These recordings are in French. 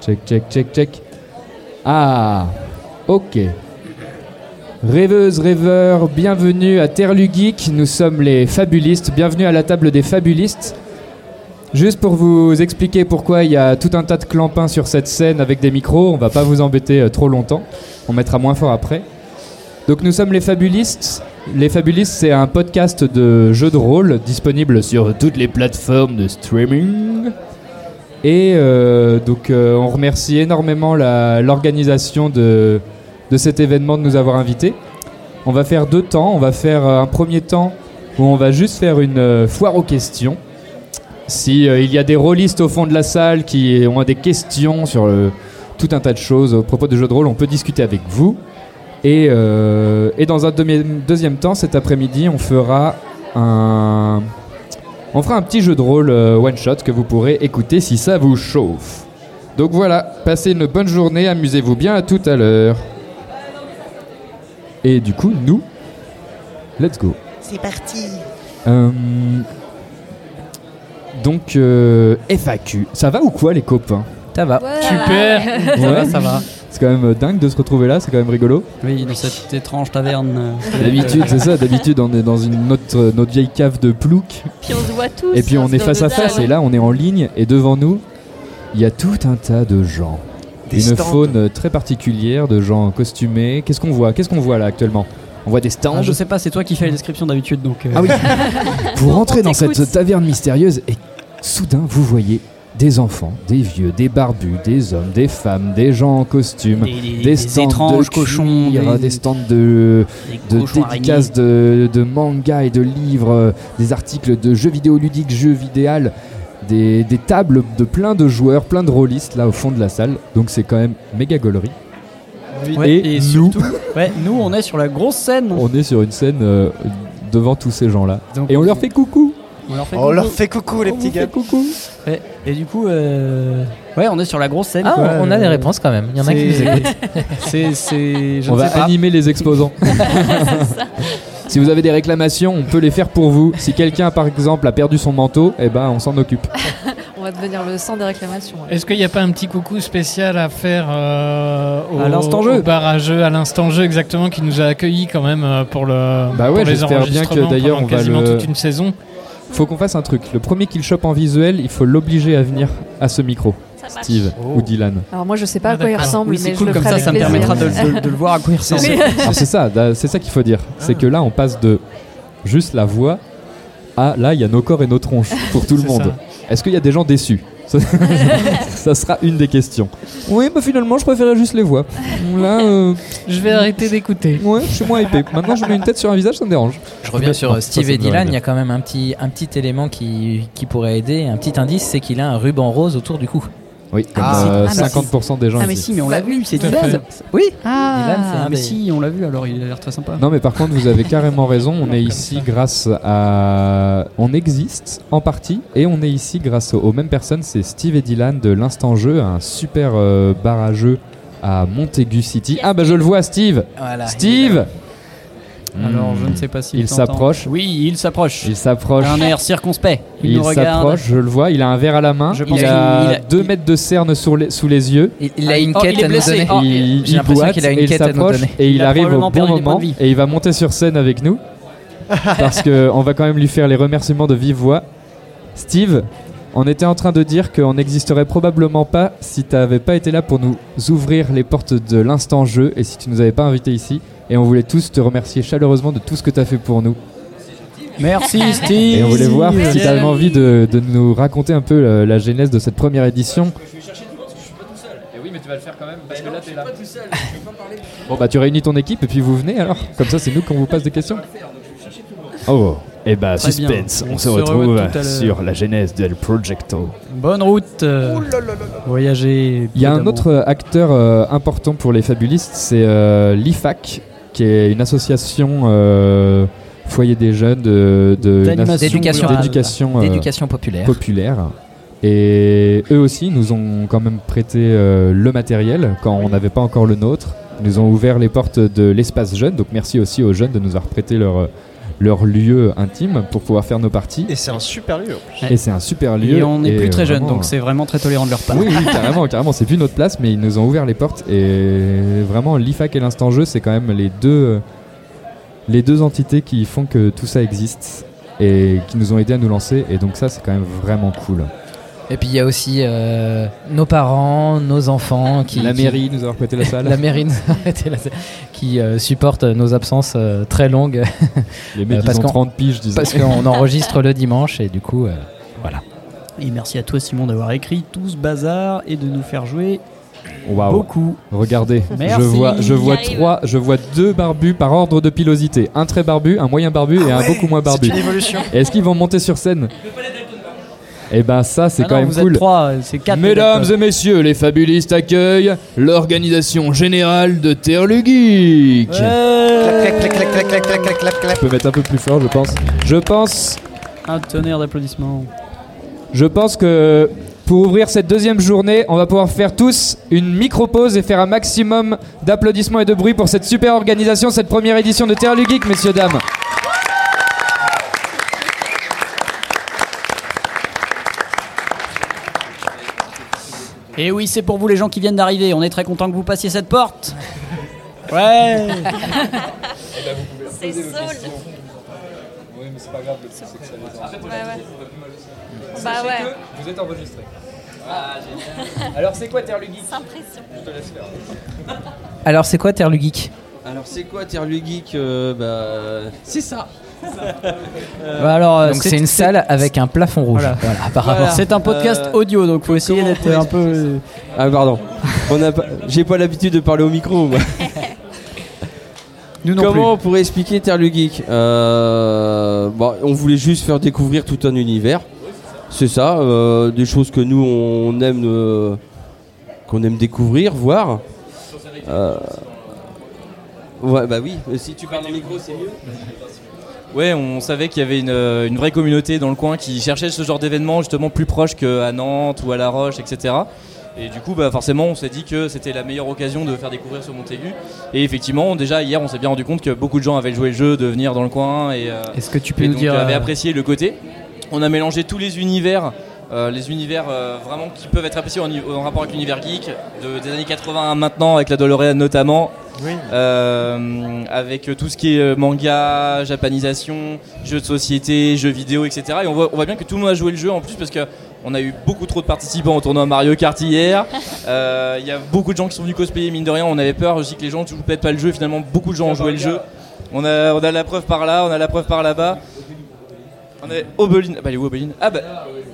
Check, check, check, check. Ah, ok. Rêveuses, rêveurs, bienvenue à Terlu Geek. Nous sommes les fabulistes. Bienvenue à la table des fabulistes. Juste pour vous expliquer pourquoi il y a tout un tas de clampins sur cette scène avec des micros, on va pas vous embêter euh, trop longtemps. On mettra moins fort après. Donc nous sommes les fabulistes. Les fabulistes, c'est un podcast de jeux de rôle disponible sur toutes les plateformes de streaming. Et euh, donc euh, on remercie énormément l'organisation de, de cet événement de nous avoir invités. On va faire deux temps. On va faire euh, un premier temps où on va juste faire une foire aux questions. Si il y a des rôlistes au fond de la salle qui ont des questions sur tout un tas de choses au propos de jeux de rôle, on peut discuter avec vous. Et, et dans un deuxième temps, cet après-midi, on fera un, on fera un petit jeu de rôle euh, one shot que vous pourrez écouter si ça vous chauffe. Donc voilà, passez une bonne journée, amusez-vous bien, à tout à l'heure. Et du coup, nous, let's go. C'est parti. Euh, donc, euh, FAQ. Ça va ou quoi, les copains? Ça va. Super. Ça Ouais. va, ça va. C'est quand même euh, dingue de se retrouver là, c'est quand même rigolo. Oui, dans cette étrange taverne. D'habitude, c'est ça, d'habitude, on est dans une autre, euh, notre vieille cave de plouc. Puis on se voit tous. Et puis on se est face à face, et là, on est en ligne, et devant nous, il y a tout un tas de gens. Des une stands. faune très particulière de gens costumés. Qu'est-ce qu'on voit? Qu'est-ce qu'on voit là actuellement? On voit des stands? ah, je sais pas, c'est toi qui fais la description d'habitude donc. euh, Ah oui Vous rentrez dans cette taverne mystérieuse et soudain vous voyez des enfants, des vieux, des barbus, des hommes, des femmes, des gens en costume, Des, des- des des stands étranges de cochons, cuir, des, des stands de, de dédicaces de, de manga et de livres, des articles de jeux vidéo ludiques, jeux vidéal, des, des tables de plein de joueurs, plein de rôlistes là au fond de la salle. Donc c'est quand même méga gaulerie. Ouais, et et, nous- surtout, ouais, nous on est sur la grosse scène. On est sur une scène euh, devant tous ces gens-là. Donc, Et on leur fait coucou on leur fait On coucou. leur fait coucou les On petits gars. coucou Ouais, Et du coup, euh, ouais, on est sur la grosse scène. Ah, quoi. on on a des Euh, réponses quand même. Il y en a qui nous écoutent. C'est, c'est, je On va pas. animer les exposants. si vous avez des réclamations, on peut les faire pour vous. Si quelqu'un, par exemple, a perdu son manteau, eh ben, on s'en occupe. On va devenir le sang des réclamations. Est-ce qu'il n'y a pas un petit coucou spécial à faire euh, au, À l'instant jeu. au bar à jeu, à l'instant jeu exactement, qui nous a accueillis quand même euh, pour le Bah ouais, pour les j'espère bien que, enregistrements d'ailleurs, pendant on va quasiment le- toute une saison? Faut qu'on fasse un truc. Le premier qu'il chope en visuel, il faut l'obliger à venir à ce micro. Steve Oh. ou Dylan. Alors moi je sais pas Ah, à quoi il ressemble, Oui, mais c'est je cool le comme ferai ça, ça me permettra de, de- de le voir à quoi il ressemble. C'est ça, c'est ça qu'il faut dire. C'est que là, on passe de juste la voix à là, il y a nos corps et nos tronches pour tout le monde. Est-ce qu'il y a des gens déçus? Ça, ça sera une des questions. Oui, bah finalement, je préférais juste les voix. Là, euh, Je vais arrêter d'écouter. ouais, je suis moins épais. Maintenant, je mets une tête sur un visage, ça me dérange. Je reviens sur Non, euh, Steve ça et Dylan, il y a quand même un petit, un petit élément qui, qui pourrait aider, un petit indice, c'est qu'il a un ruban rose autour du cou. Oui, comme Ah, euh, ah, 50% des gens Ah mais ici. si, mais on l'a vu, c'est Dylan. fait. Oui. Ah, Dylan, c'est- mais mais- si, on l'a vu. Alors il a l'air très sympa. Non mais par contre vous avez carrément raison, on est ici grâce à... On existe en partie et on est ici grâce aux, aux mêmes personnes, c'est Steve et Dylan de l'Instant Jeu, un super euh, bar à jeu à Montaigu City. Ah bah je le vois Steve Voilà. Steve Alors Hmm. je ne sais pas si Il s'approche. Oui, il s'approche. Il s'approche. Un air circonspect. Il, Il nous regarde. s'approche, je le vois, il a un verre à la main, Je pense il qu'il- a il a- 2 mètres de cerne les- sous les yeux. Il, il a une Oh, il quête est à nous blessé. donner. Oh, il, j'ai il l'impression boite qu'il a une et il quête à nous s'approche donner. et il, arrive au bon moment et il va monter sur scène avec nous parce que on va quand même lui faire les remerciements de vive voix. Steve, on était en train de dire qu'on n'existerait probablement pas si tu n'avais pas été là pour nous ouvrir les portes de l'instant jeu et si tu nous avais pas invités ici. Et on voulait tous te remercier chaleureusement de tout ce que tu as fait pour nous. Merci Steve. Et on voulait voir si tu avais envie de, de nous raconter un peu euh, la genèse de cette première édition. oui, mais tu vas le faire quand même parce que là t'es là. Bon bah tu réunis ton équipe et puis vous venez alors. Comme ça c'est nous qu'on vous passe des questions. Oh, et bah Très suspense, bien. on On se retrouve sur la genèse del Projecto. Bonne route. euh, Voyager. Il y a un autre acteur euh, important pour les fabulistes, c'est euh, l'IFAC, qui est une association euh, foyer des jeunes de, D'éducation. euh, populaire. populaire. Et eux aussi nous ont quand même prêté euh, le matériel quand on n'avait pas encore le nôtre. Ils nous ont ouvert les portes de l'espace jeune. Donc merci aussi aux jeunes de nous avoir prêté leur, leur lieu intime pour pouvoir faire nos parties. Et c'est un super lieu. Et c'est un super lieu. Et on n'est plus très jeune, donc c'est vraiment très tolérant de leur part. oui, oui, carrément, carrément. C'est plus notre place, mais ils nous ont ouvert les portes. Et vraiment, l'IFAC et l'Instant Jeu, c'est quand même les deux, les deux entités qui font que tout ça existe et qui nous ont aidé à nous lancer. Et donc, ça, c'est quand même vraiment cool. Et puis il y a aussi euh, nos parents, nos enfants qui. la qui- mairie nous a prêté la salle. La mairie nous a arrêté la- qui euh, supporte nos absences euh, très longues Les mecs, Euh, ils parce ont qu'on- 30 piges, disons. parce qu'on enregistre le dimanche et du coup. euh, voilà. Et merci à toi Simon d'avoir écrit tout ce bazar et de nous faire jouer beaucoup. Regardez, Merci. je vois, je vois trois, je vois deux barbus par ordre de pilosité. Un très barbu, un moyen barbu et un beaucoup moins barbu. C'est une évolution. Et Est-ce qu'ils vont monter sur scène? Et ben ça, c'est quand même vous. Êtes trois, euh, c'est quatre Mesdames et messieurs, les fabulistes accueillent l'organisation générale de Terlugic. Ouais. Je peux mettre un peu plus fort, je pense. Je pense. Un tonnerre d'applaudissements. Je pense que pour ouvrir cette deuxième journée, on va pouvoir faire tous une micro-pause et faire un maximum d'applaudissements et de bruit pour cette super organisation, cette première édition de Terre Geek, messieurs, dames. Et oui, c'est pour vous les gens qui viennent d'arriver. On est très content que vous passiez cette porte. Ouais. C'est Saul. Ouais, ouais. Bah ouais. Vous êtes enregistré. Alors c'est quoi Terre Geek Sans pression. Alors c'est quoi Terre le Geek Alors c'est quoi Terre Geek euh, bah, C'est ça Bah alors, euh, donc c'est une salle avec un plafond rouge. Voilà. Voilà, apparemment. Voilà. C'est un podcast Euh, audio, donc faut essayer d'être on un peu. Ah pardon, On a pas- j'ai pas l'habitude de parler au micro moi. Nous non Comment on pourrait expliquer Terre le Geek Euh, bon, On voulait juste faire découvrir tout un univers. C'est ça, euh, des choses que nous on aime, euh, qu'on aime découvrir, voir. Euh, ouais, bah oui, si tu parles au micro c'est mieux. Ouais, on savait qu'il y avait une, euh, une vraie communauté dans le coin qui cherchait ce genre d'événement justement plus proche qu'à Nantes ou à La Roche, etc. Et du coup, bah, forcément, on s'est dit que c'était la meilleure occasion de faire découvrir ce Montaigu. Et effectivement, déjà hier, on s'est bien rendu compte que beaucoup de gens avaient joué le jeu de venir dans le coin et, euh, Est-ce que tu peux et nous donc, dire avaient apprécié le côté. On a mélangé tous les univers, euh, les univers euh, vraiment qui peuvent être appréciés en, en rapport avec l'univers geek, de- des années 80 à maintenant, avec la DeLorean notamment, Oui. euh, avec tout ce qui est manga, japanisation, jeux de société, jeux vidéo, etc. Et on voit, on voit bien que tout le monde a joué le jeu en plus parce que on a eu beaucoup trop de participants au tournoi Mario Kart hier. Euh, Il y a beaucoup de gens qui sont venus cosplayer, mine de rien. On avait peur aussi que les gens ne jouent peut-être pas le jeu. Finalement, beaucoup de gens ont joué le jeu. On a, on a la preuve par là, on a la preuve par là-bas. On a Obeline. Ah bah, elle est où Obeline ah bah,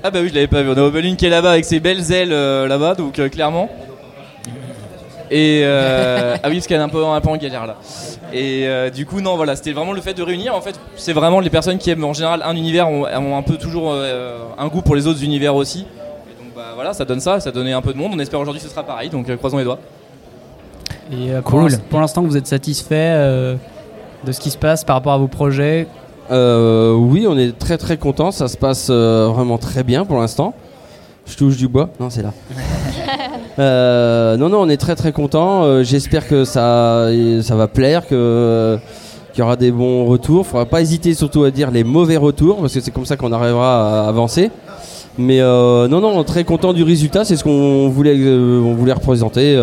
ah bah oui, je l'avais pas vu. On a Obeline qui est là-bas avec ses belles ailes euh, là-bas, donc euh, clairement. Et euh, ah oui, parce qu'elle est un peu, un peu en galère là. Et euh, du coup, non, voilà, c'était vraiment le fait de réunir. En fait, c'est vraiment les personnes qui aiment en général un univers ont, ont un peu toujours euh, un goût pour les autres univers aussi. Et donc, bah voilà, ça donne ça, ça donnait un peu de monde. On espère aujourd'hui que ce sera pareil, donc euh, croisons les doigts. Et euh, pour l'inst- pour l'instant, vous êtes satisfait euh, de ce qui se passe par rapport à vos projets? Euh, oui, on est très très content. Ça se passe euh, vraiment très bien pour l'instant. Je touche du bois. Non, c'est là. Euh, non, non, on est très très content. J'espère que ça, ça va plaire, que qu'il y aura des bons retours. Faudra pas hésiter surtout à dire les mauvais retours parce que c'est comme ça qu'on arrivera à avancer. Mais non, non, très content du résultat. C'est ce qu'on voulait, on voulait représenter.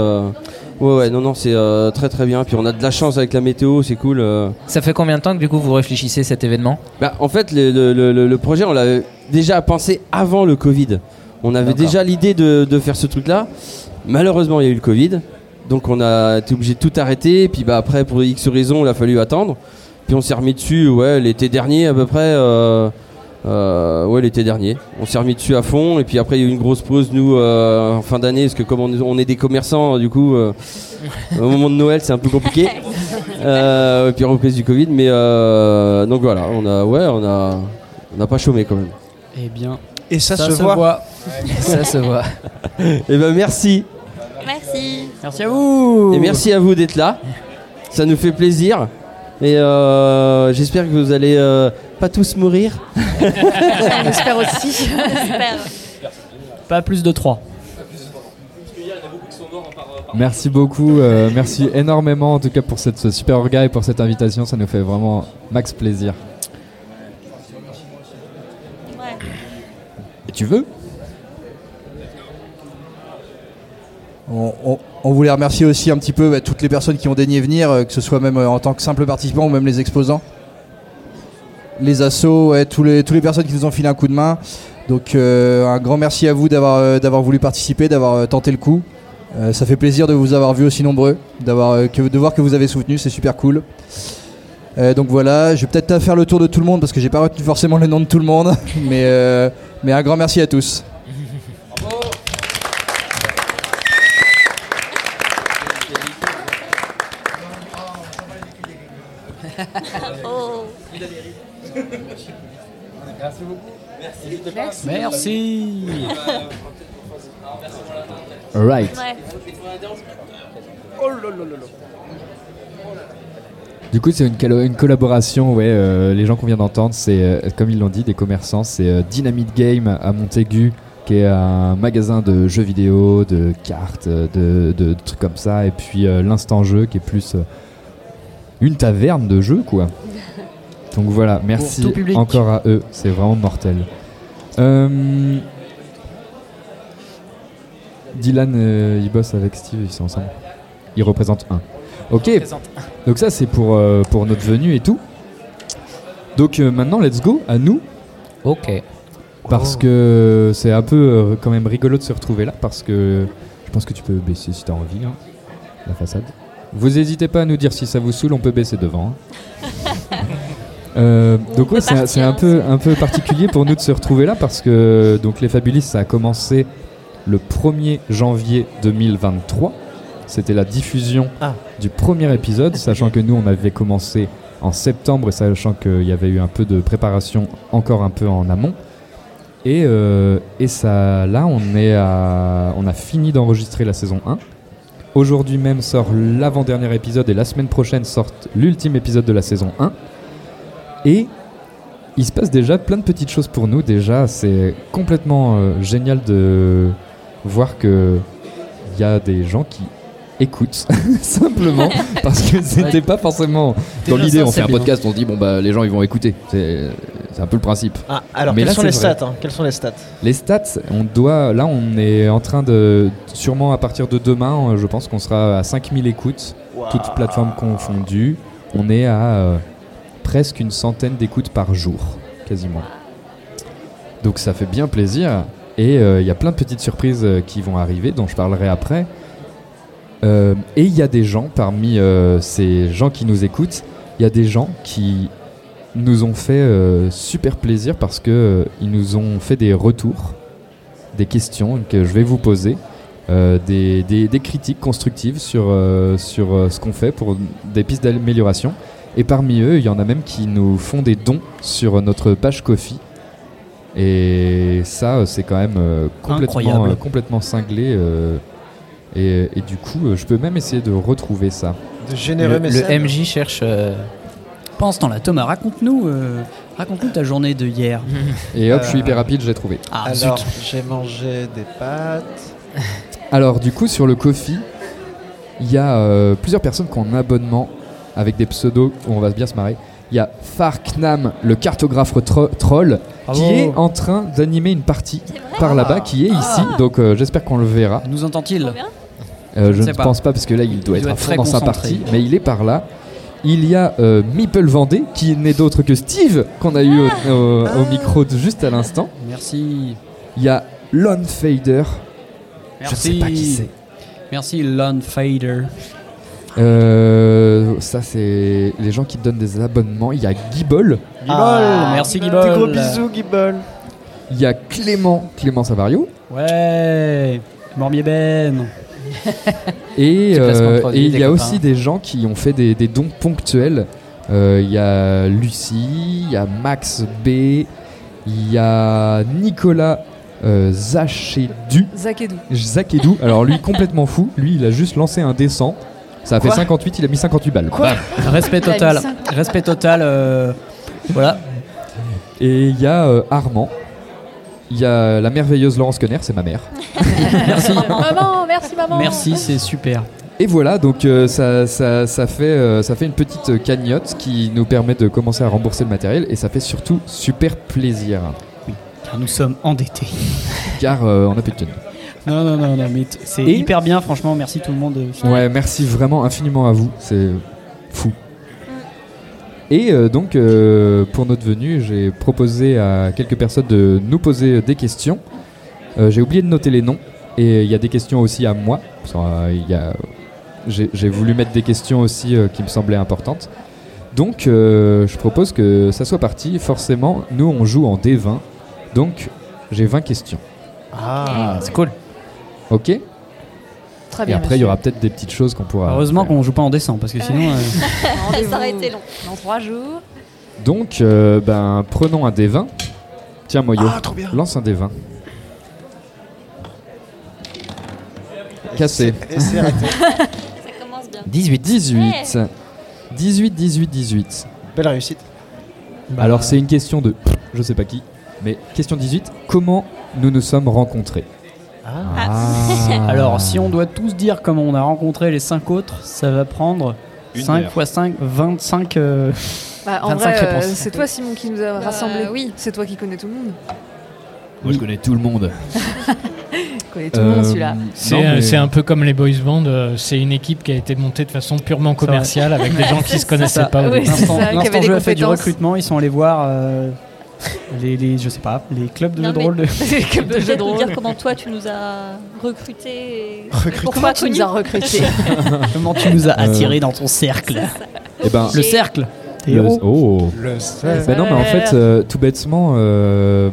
Ouais, ouais, non, non, c'est euh, très très bien. Puis on a de la chance avec la météo, c'est cool. euh. Ça fait combien de temps que du coup vous réfléchissez cet événement? Bah, en fait, le, le- le- le projet, on l'avait déjà pensé avant le Covid. On avait D'accord. déjà l'idée de, de faire ce truc-là. Malheureusement, il y a eu le Covid. Donc, on a été obligé de tout arrêter. Puis, bah, après, pour X raisons, il a fallu attendre. Puis, on s'est remis dessus, ouais, l'été dernier à peu près. euh, euh, ouais, l'été dernier. On s'est remis dessus à fond. Et puis, après, il y a eu une grosse pause, nous, euh, en fin d'année. Parce que, comme on, on est des commerçants, du coup, euh, au moment de Noël, c'est un peu compliqué. Euh, et puis reprise du Covid, mais euh, donc voilà, on a, ouais, on a, on n'a pas chômé quand même. Eh bien. Et ça se voit. Ça se voit. Et ben merci. Merci. Merci à vous. Et merci à vous d'être là. Ça nous fait plaisir. Et euh, j'espère que vous allez euh, pas tous mourir. On espère aussi. On espère. Pas plus de 3. Merci beaucoup, euh, merci énormément en tout cas pour cette ce super orga et pour cette invitation, ça nous fait vraiment max plaisir. Et tu veux? On, on- on voulait remercier aussi un petit peu bah, toutes les personnes qui ont daigné venir, euh, que ce soit même euh, en tant que simple participant ou même les exposants. Les assos, tous les, tous les personnes qui nous ont filé un coup de main. Donc euh, un grand merci à vous d'avoir voulu participer, d'avoir tenté le coup. Ça fait plaisir de vous avoir vu aussi nombreux, de voir que vous avez soutenu, c'est super cool. Donc voilà, je vais peut-être faire le tour de tout le monde parce que j'ai pas retenu forcément le nom de tout le monde, mais un grand merci à tous. Merci. Alright. Ouais. Du coup, c'est une, collaboration, ouais, euh, les gens qu'on vient d'entendre, c'est, euh, comme ils l'ont dit, des commerçants, c'est euh, Dynamite Game à Montaigu, qui est un magasin de jeux vidéo, de cartes, de, de- de trucs comme ça, et puis euh, l'Instant Jeu, qui est plus euh, une taverne de jeux, quoi. Donc voilà, merci encore à eux, c'est vraiment mortel. Euh, Dylan, euh, il bosse avec Steve, ils sont ensemble. Ils représentent un. Ok, représente donc ça c'est pour, euh, pour notre venue et tout. Donc euh, maintenant, let's go à nous. Ok. Parce que c'est un peu euh, quand même rigolo de se retrouver là. Parce que je pense que tu peux baisser si t'as envie, hein, la façade. Vous n'hésitez pas à nous dire si ça vous saoule, on peut baisser devant. hein. Euh, donc ouais, c'est un- peu un peu particulier pour nous de se retrouver là parce que donc les Fabulistes ça a commencé le 1er janvier 2023. C'était la diffusion Ah. du premier épisode, sachant que nous on avait commencé en septembre et sachant qu'il y avait eu un peu de préparation encore un peu en amont. Et, euh, et ça, là, on, est à, on a fini d'enregistrer la saison 1. Aujourd'hui même sort l'avant-dernier épisode et la semaine prochaine sort l'ultime épisode de la saison 1. Et il se passe déjà plein de petites choses pour nous. Déjà, c'est complètement euh, génial de voir que il y a des gens qui écoutent simplement parce que c'était pas forcément dans l'idée on fait un bien. podcast on se dit bon bah les gens ils vont écouter c'est un peu le principe Ah, alors Mais quelles là, sont c'est les vrai. stats hein Quelles sont les stats? Les stats, on doit, là, on est en train de, sûrement à partir de demain, euh, je pense qu'on sera à 5000 écoutes, toutes plateformes confondues. On est à euh, presque une centaine d'écoutes par jour, quasiment. Donc ça fait bien plaisir. Et euh, il y a plein de petites surprises euh, qui vont arriver, dont je parlerai après. Euh, et il y a des gens, parmi ces gens qui nous écoutent, il y a des gens qui nous ont fait super plaisir parce que euh, ils nous ont fait des retours, des questions que je vais vous poser, des, des- critiques constructives sur, sur ce qu'on fait pour des pistes d'amélioration. Et parmi eux, il y en a même qui nous font des dons sur notre page Kofi. Et ça, euh, c'est quand même euh, complètement, Incroyable. euh, complètement cinglé. euh, et, et du coup, je peux même essayer de retrouver ça. De généreux le, le MJ cherche. euh, Pendant ce temps-là, Thomas, raconte-nous euh, raconte-nous ta journée de hier. Et hop, je suis hyper rapide, je l'ai trouvé. Ah, Alors, j'ai mangé des pâtes. Alors, du coup, sur le Kofi, il y a euh, plusieurs personnes qui ont un abonnement avec des pseudos où on va bien se marrer. Il y a Farknam, le cartographe tro- troll, Bravo. qui est en train d'animer une partie par là-bas, qui est ici. Donc, euh, j'espère qu'on le verra. Nous entend-il Euh, je ne pas. pense pas parce que là il doit Il être doit à fond dans sa partie, mais il est par là. Il y a euh, Meeple Vendée qui n'est d'autre que Steve qu'on a eu au, au- au micro de- juste à l'instant. Merci. Il y a Lon Fader. Je ne Merci. sais pas qui c'est. Merci, Lon Fader. Euh, ça c'est les gens qui te donnent des abonnements. Il y a Guibol. Guibol, merci Guibol. Des gros bisous, Guibol. Il y a Clément, Clément Savario. Ouais. Mormier Ben. Et euh, produit, et il y a copains. aussi des gens qui ont fait des, des dons ponctuels. Euh, Il y a Lucie, il y a Max B, il y a Nicolas euh, Zachédu. Zakedou. Zakedou. Alors lui complètement fou. Lui il a juste lancé un descend. Ça a fait Quoi 58, il a mis 58 balles. Bam. Respect total. Respect total. euh, voilà. Et il y a euh, Armand. Il y a la merveilleuse Laurence Conner, c'est ma mère. Merci. Maman, merci maman. Merci, c'est super. Et voilà, donc euh, ça, ça, ça fait, euh, ça fait une petite cagnotte qui nous permet de commencer à rembourser le matériel et ça fait surtout super plaisir. Car nous sommes endettés. Car euh, on a plus de thunes. Non, non, non, non, mais c'est Et- hyper bien, franchement. Merci tout le monde. euh, Ouais, merci vraiment infiniment à vous, c'est fou. Et euh, donc, euh, pour notre venue, j'ai proposé à quelques personnes de nous poser des questions. Euh, j'ai oublié de noter les noms, et il y a des questions aussi à moi. Parce que, euh, il y a- j'ai, j'ai voulu mettre des questions aussi euh, qui me semblaient importantes. Donc, euh, je propose que ça soit parti. Forcément, nous, on joue en D20. Donc, j'ai 20 questions. Ah, c'est cool. Ok Très Et bien. après, il y aura peut-être des petites choses qu'on pourra. Heureusement qu'on joue pas en dessin, parce que sinon. euh, Ça aurait été long. Dans trois jours. Donc, euh, ben, prenons un D20. Tiens, Moyo, Ah, trop bien. lance un D20. Cassé. Et c'est arrêté. Ça commence bien. 18. 18. 18, 18, 18. Belle réussite. bah, Alors, c'est une question de. Je sais pas qui. Mais question 18. Comment nous nous sommes rencontrés? Ah. Alors, si on doit tous dire comment on a rencontré les 5 autres, ça va prendre Une 5 heure. x 5, 25. euh, Bah, en 25 vrai, euh, réponses. c'est toi Simon qui nous a Bah, rassemblés. oui. C'est toi qui connais tout le monde. Moi, je connais tout le monde. Connais tout le monde celui-là. C'est euh, mais- c'est un peu comme les boys band, euh, c'est une équipe qui a été montée de façon purement commerciale avec des gens qui se connaissaient ça. pas. Oui, L'instant jeu a fait du recrutement, ils sont allés voir euh, les, les- je sais pas, les clubs de Non, jeux de rôle. De... Tu peux de jeux de rôle. dire comment toi tu nous as recrutés et Recrutés. pourquoi Comment tu nous as recrutés Comment tu nous as Euh, attirés dans ton cercle Eh ben, Le cercle le- oh. Le Ben non, mais en fait, euh, tout bêtement, euh,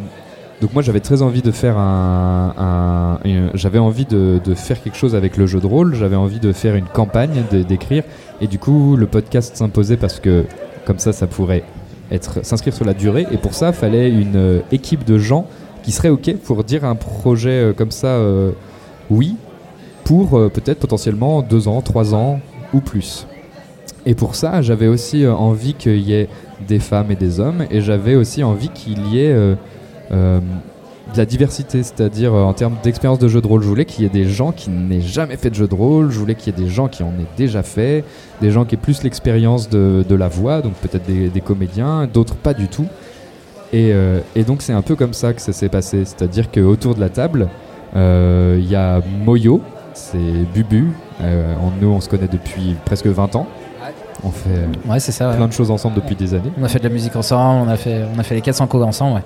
donc moi j'avais très envie de faire un, j'avais envie de, de faire quelque chose avec le jeu de rôle, j'avais envie de faire une campagne, d'écrire, et du coup le podcast s'imposait parce que comme ça, ça pourrait être s'inscrire sur la durée, et pour ça, fallait une euh, équipe de gens qui seraient ok pour dire un projet euh, comme ça, euh, oui, pour peut-être potentiellement deux ans, trois ans ou plus. Et pour ça, j'avais aussi envie qu'il y ait des femmes et des hommes, et j'avais aussi envie qu'il y ait de la diversité, c'est-à-dire euh, en termes d'expérience de jeu de rôle. Je voulais qu'il y ait des gens qui n'aient jamais fait de jeu de rôle, je voulais qu'il y ait des gens qui en aient déjà fait, des gens qui aient plus l'expérience de, de la voix, donc peut-être des, des comédiens, d'autres pas du tout. Et, euh, et donc c'est un peu comme ça que ça s'est passé, c'est-à-dire qu'autour de la table, euh, il y a Moyo, c'est Bubu, euh, on- nous on se connaît depuis presque 20 ans. On fait Ouais, ça. ouais. plein de choses ensemble depuis des années. On a fait de la musique ensemble, on a fait, on a fait les 400 coups ensemble. Ouais.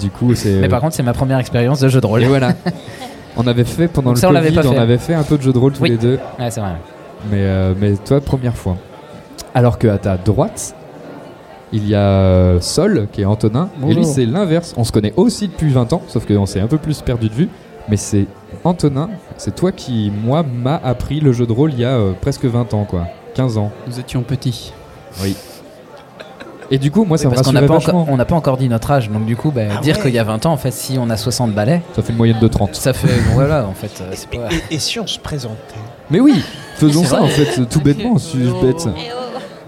Du coup, c'est. Mais par contre, c'est ma première expérience de jeu de rôle. Et voilà. On avait fait pendant Donc le ça, on l'avait Covid, pas on fait. avait fait un peu de jeu de rôle tous Oui. les deux. Ouais, c'est vrai. Mais, euh, mais toi, première fois. Alors que à ta droite, il y a euh, Sol, qui est Antonin. Et lui, c'est l'inverse. On se connaît aussi depuis 20 ans, sauf qu'on s'est un peu plus perdu de vue. Mais c'est Antonin, c'est toi qui, moi, m'a appris le jeu de rôle il y a euh, presque 20 ans, quoi. 15 ans. Nous étions petits. Oui. Et du coup, moi, ça Oui, me parce qu'on rassurait n'a pas, on n'a pas encore dit notre âge, donc du coup, bah, Ah dire ouais. qu'il y a 20 ans, en fait, si on a 60 balais, Ça fait une moyenne de 30. ça fait. voilà, en fait, euh, c'est pas. Et, et si on se présentait Mais oui, faisons ça en fait, tout bêtement, suis-je bête.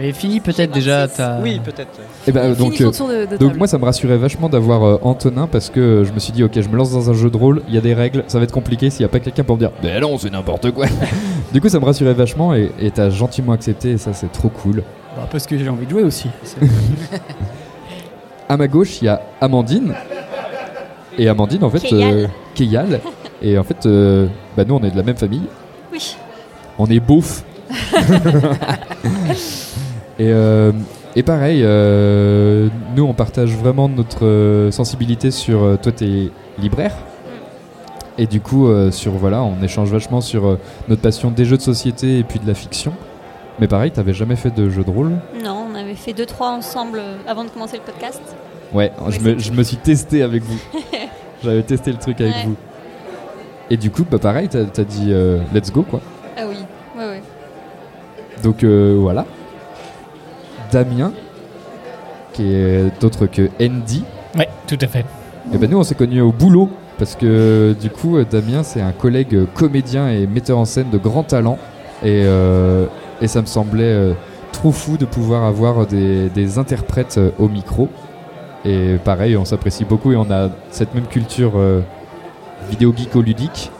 Mais Philippe, peut-être déjà, t'as. Oui, peut-être. Et ben, Fini donc, ton euh, tour de- de donc moi ça me rassurait vachement d'avoir euh, Antonin parce que je me suis dit ok je me lance dans un jeu de rôle, il y a des règles, ça va être compliqué s'il n'y a pas quelqu'un pour me dire mais non c'est n'importe quoi. du coup ça me rassurait vachement et et t'as gentiment accepté et ça c'est trop cool. Bah, parce que j'ai envie de jouer aussi. À ma gauche il y a Amandine et Amandine en fait Keyal. euh, Keyal. et en fait euh, bah, nous on est de la même famille, Oui. on est beauf. et, euh, et pareil, euh, nous on partage vraiment notre sensibilité sur. euh, toi t'es libraire. Et du coup, euh, sur voilà, on échange vachement sur euh, notre passion des jeux de société et puis de la fiction. Mais pareil, t'avais jamais fait de jeu de rôle Non, on avait fait deux trois ensemble euh, avant de commencer le podcast. Ouais, je me, je me suis testé avec vous. J'avais testé le truc avec Ouais. vous. Et du coup, bah pareil, t'as t'as dit euh, let's go quoi. Ah oui, ouais ouais. Donc euh, voilà. Damien, qui est d'autre que Andy. Ouais, tout à fait. Et ben nous, on s'est connus au boulot. Parce que du coup, Damien, c'est un collègue comédien et metteur en scène de grand talent. Et, euh, et ça me semblait euh, trop fou de pouvoir avoir des, des interprètes euh, au micro. Et pareil, on s'apprécie beaucoup et on a cette même culture euh, vidéo geeko-ludique,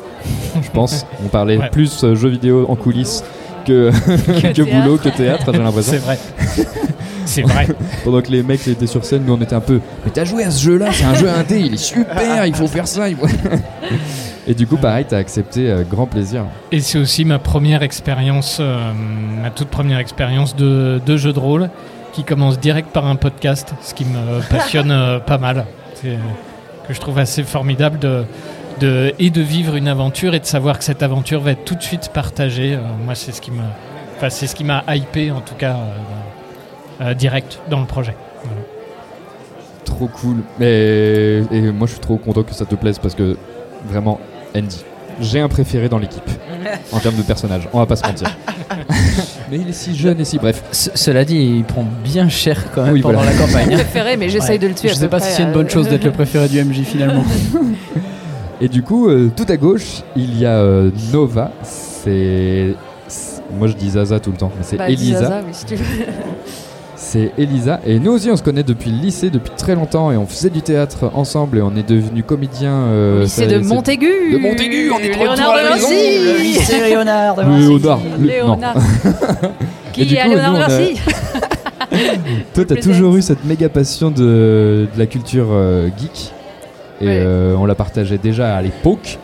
je pense. On parlait Ouais. plus euh, jeux vidéo en coulisses que, que, boulot, que théâtre, j'ai l'impression. C'est vrai. C'est vrai. Pendant que les mecs étaient sur scène, nous on était un peu. Mais t'as joué à ce jeu-là, c'est un jeu indé, il est super, il faut faire ça. il faut- Et du coup, pareil, t'as accepté, euh, grand plaisir. Et c'est aussi ma première expérience, euh, ma toute première expérience de, de jeu de rôle qui commence direct par un podcast, ce qui me passionne euh, pas mal. C'est, euh, que je trouve assez formidable de, de, et de vivre une aventure et de savoir que cette aventure va être tout de suite partagée. Euh, moi, c'est ce qui me, enfin, c'est ce qui m'a hypé en tout cas direct dans le projet. Voilà. Trop cool. Et, et moi, je suis trop content que ça te plaise parce que vraiment, Andy, j'ai un préféré dans l'équipe en termes de personnage. On va pas se mentir. mais il est si jeune et si bref. Ce- cela dit, il prend bien cher quand même Oui, pendant voilà. la campagne. préféré, mais j'essaye de le tuer. Je sais pas près, si c'est une euh, bonne chose d'être le préféré du MJ finalement. Et du coup, euh, tout à gauche, il y a euh, Nova. C'est. Moi, je dis Zaza tout le temps, mais c'est Bah, dis Elisa. Zaza, si tu veux. C'est Elisa. Et nous aussi, on se connaît depuis le lycée, depuis très longtemps. Et on faisait du théâtre ensemble. Et on est devenus comédiens. euh, lycée de Montaigu. De Montaigu, on est trop Léonard de. Vinci. Le lycée Léonard de Léonard. Le- Léonard. non. Qui Et du est Léonard de Vinci Toi, t'as toujours eu cette méga passion de, de la culture euh, geek. Et Ouais. euh, on la partageait déjà à l'époque.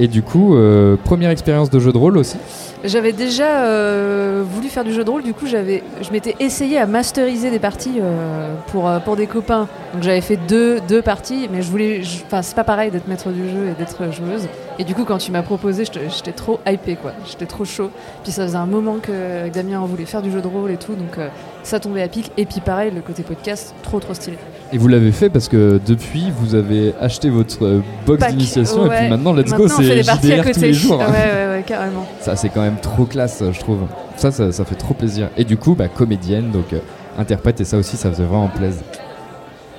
Et du coup, euh, première expérience de jeu de rôle aussi. J'avais déjà euh, voulu faire du jeu de rôle, du coup j'avais, je m'étais essayé à masteriser des parties euh, pour, euh, pour des copains. Donc j'avais fait deux, deux parties, mais je voulais, enfin c'est pas pareil d'être maître du jeu et d'être joueuse. Et du coup quand tu m'as proposé, j'étais trop hypé quoi, j'étais trop chaud. Puis ça faisait un moment que Damien voulait faire du jeu de rôle et tout, donc ça tombait à pic. Et puis pareil le côté podcast, trop trop stylé. Et vous l'avez fait parce que depuis, vous avez acheté votre box d'initiation. Et puis maintenant, let's go, Maintenant, fait c'est JDR tous les jours. Ouais ouais ouais carrément. Ça, c'est quand même trop classe, je trouve. Ça, ça, ça fait trop plaisir. Et du coup, bah, comédienne, donc euh, interprète, et ça aussi, ça faisait vraiment plaisir.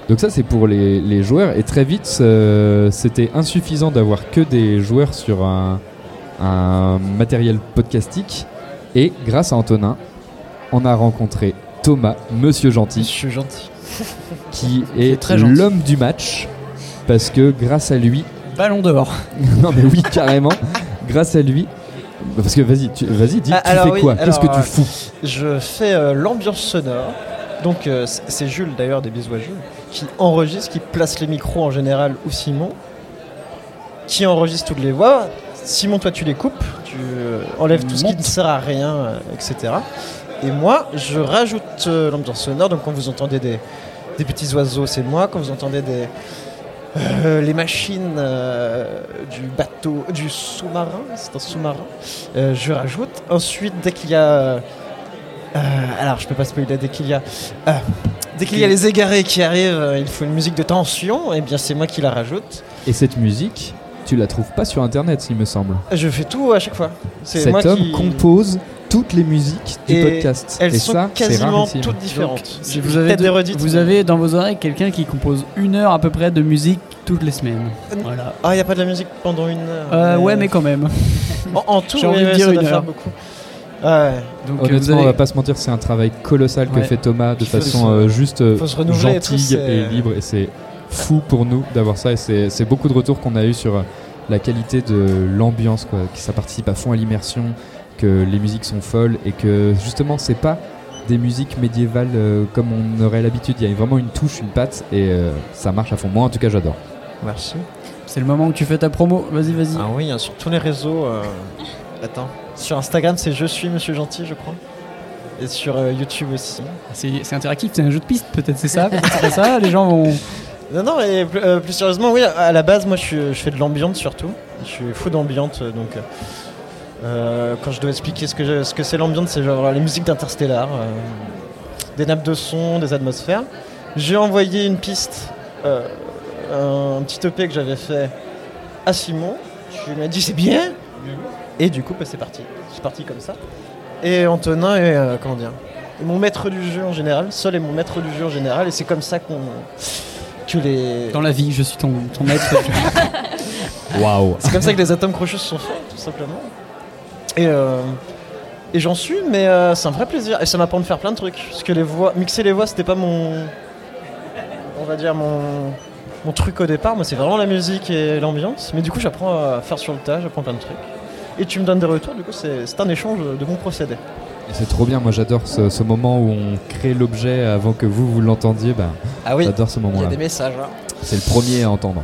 Donc ça, c'est pour les, les joueurs. Et très vite, euh, c'était insuffisant d'avoir que des joueurs sur un, un matériel podcastique. Et grâce à Antonin, on a rencontré Thomas, Monsieur Gentil, Monsieur gentil. qui est l'homme du match. Parce que grâce à lui, Ballon d'or. non mais oui carrément, grâce à lui, parce que vas-y, tu, vas-y, dis, Ah, tu alors fais oui, quoi? Qu'est-ce que tu euh, fous? Je fais euh, l'ambiance sonore. Donc euh, c'est Jules d'ailleurs des bisous à Jules qui enregistre, qui place les micros en général ou Simon, qui enregistre toutes les voix. Simon, toi tu les coupes, tu euh, enlèves tout ce qui ne sert à rien, etc. Et moi, je rajoute l'ambiance sonore. Donc quand vous entendez des, des petits oiseaux, c'est moi. Quand vous entendez des euh, les machines euh, du bateau, du sous-marin, c'est un sous-marin, euh, je rajoute. Ensuite, dès qu'il y a alors, je peux pas spoiler dès qu'il y a. dès qu'il y a les égarés qui arrivent, il faut une musique de tension, et bien c'est moi qui la rajoute. Et cette musique, tu la trouves pas sur internet, il me semble. Je fais tout à chaque fois. Cet moi homme qui... compose toutes les musiques du Et podcast. elles et sont ça, quasiment toutes différentes. Si vous avez, des redites, vous mais- avez dans vos oreilles quelqu'un qui compose une heure à peu près de musique toutes les semaines. Voilà. Ah, il n'y a pas de la musique pendant une heure. Euh, ouais, mais quand même. En, en tout, envie de dire ça une doit faire heure. beaucoup. Ouais. Donc, euh, Honnêtement, avez- on va pas se mentir, c'est un travail colossal que fait Thomas de façon se- euh, juste euh, et gentille et libre. Et c'est fou pour nous d'avoir ça. Et c'est beaucoup de retours qu'on a eu sur euh, la qualité de l'ambiance, quoi. Que ça participe à fond à l'immersion, que les musiques sont folles et que justement, c'est pas des musiques médiévales euh, comme on aurait l'habitude. Il y a vraiment une touche, une patte et euh, ça marche à fond. Moi, en tout cas, j'adore. Merci. C'est le moment où tu fais ta promo. Vas-y, vas-y. Ah oui, hein, sur tous les réseaux. euh, Attends. Sur Instagram, c'est Je suis Monsieur Gentil, je crois. Et sur euh, YouTube aussi. C'est c'est interactif, c'est un jeu de piste, peut-être, c'est ça? Peut-être c'est ça Les gens vont. Non, non, et plus, euh, plus sérieusement, oui, à la base, moi je, je fais de l'ambiance surtout. Je suis fou d'ambiance, euh, donc euh, quand je dois expliquer ce que, je- ce que c'est l'ambiance, c'est genre les musiques d'Interstellar, euh, des nappes de son, des atmosphères. J'ai envoyé une piste, euh, un, petit EP que j'avais fait à Simon. Je lui ai dit c'est bien, et du coup, bah, c'est parti. C'est parti comme ça. Et Antonin est, euh, comment dire, est mon maître du jeu en général. Sol est mon maître du jeu en général, et c'est comme ça qu'on que les. Dans la vie, je suis ton, ton maître. Waouh C'est comme ça que les atomes crochus se sont faits, tout simplement. Et, euh, et j'en suis, mais euh, c'est un vrai plaisir. Et ça m'apprend de faire plein de trucs. Parce que les voix, mixer les voix, c'était pas mon. On va dire mon. Mon truc au départ, moi c'est vraiment la musique et l'ambiance. Mais du coup, j'apprends à faire sur le tas, j'apprends plein de trucs. Et tu me donnes des retours, du coup, c'est un échange de bons procédés. C'est trop bien. Moi, j'adore ce, ce moment où on crée l'objet avant que vous vous l'entendiez. Ben, Ah oui, j'adore ce il y moment-là. a des messages. hein. C'est le premier à entendre.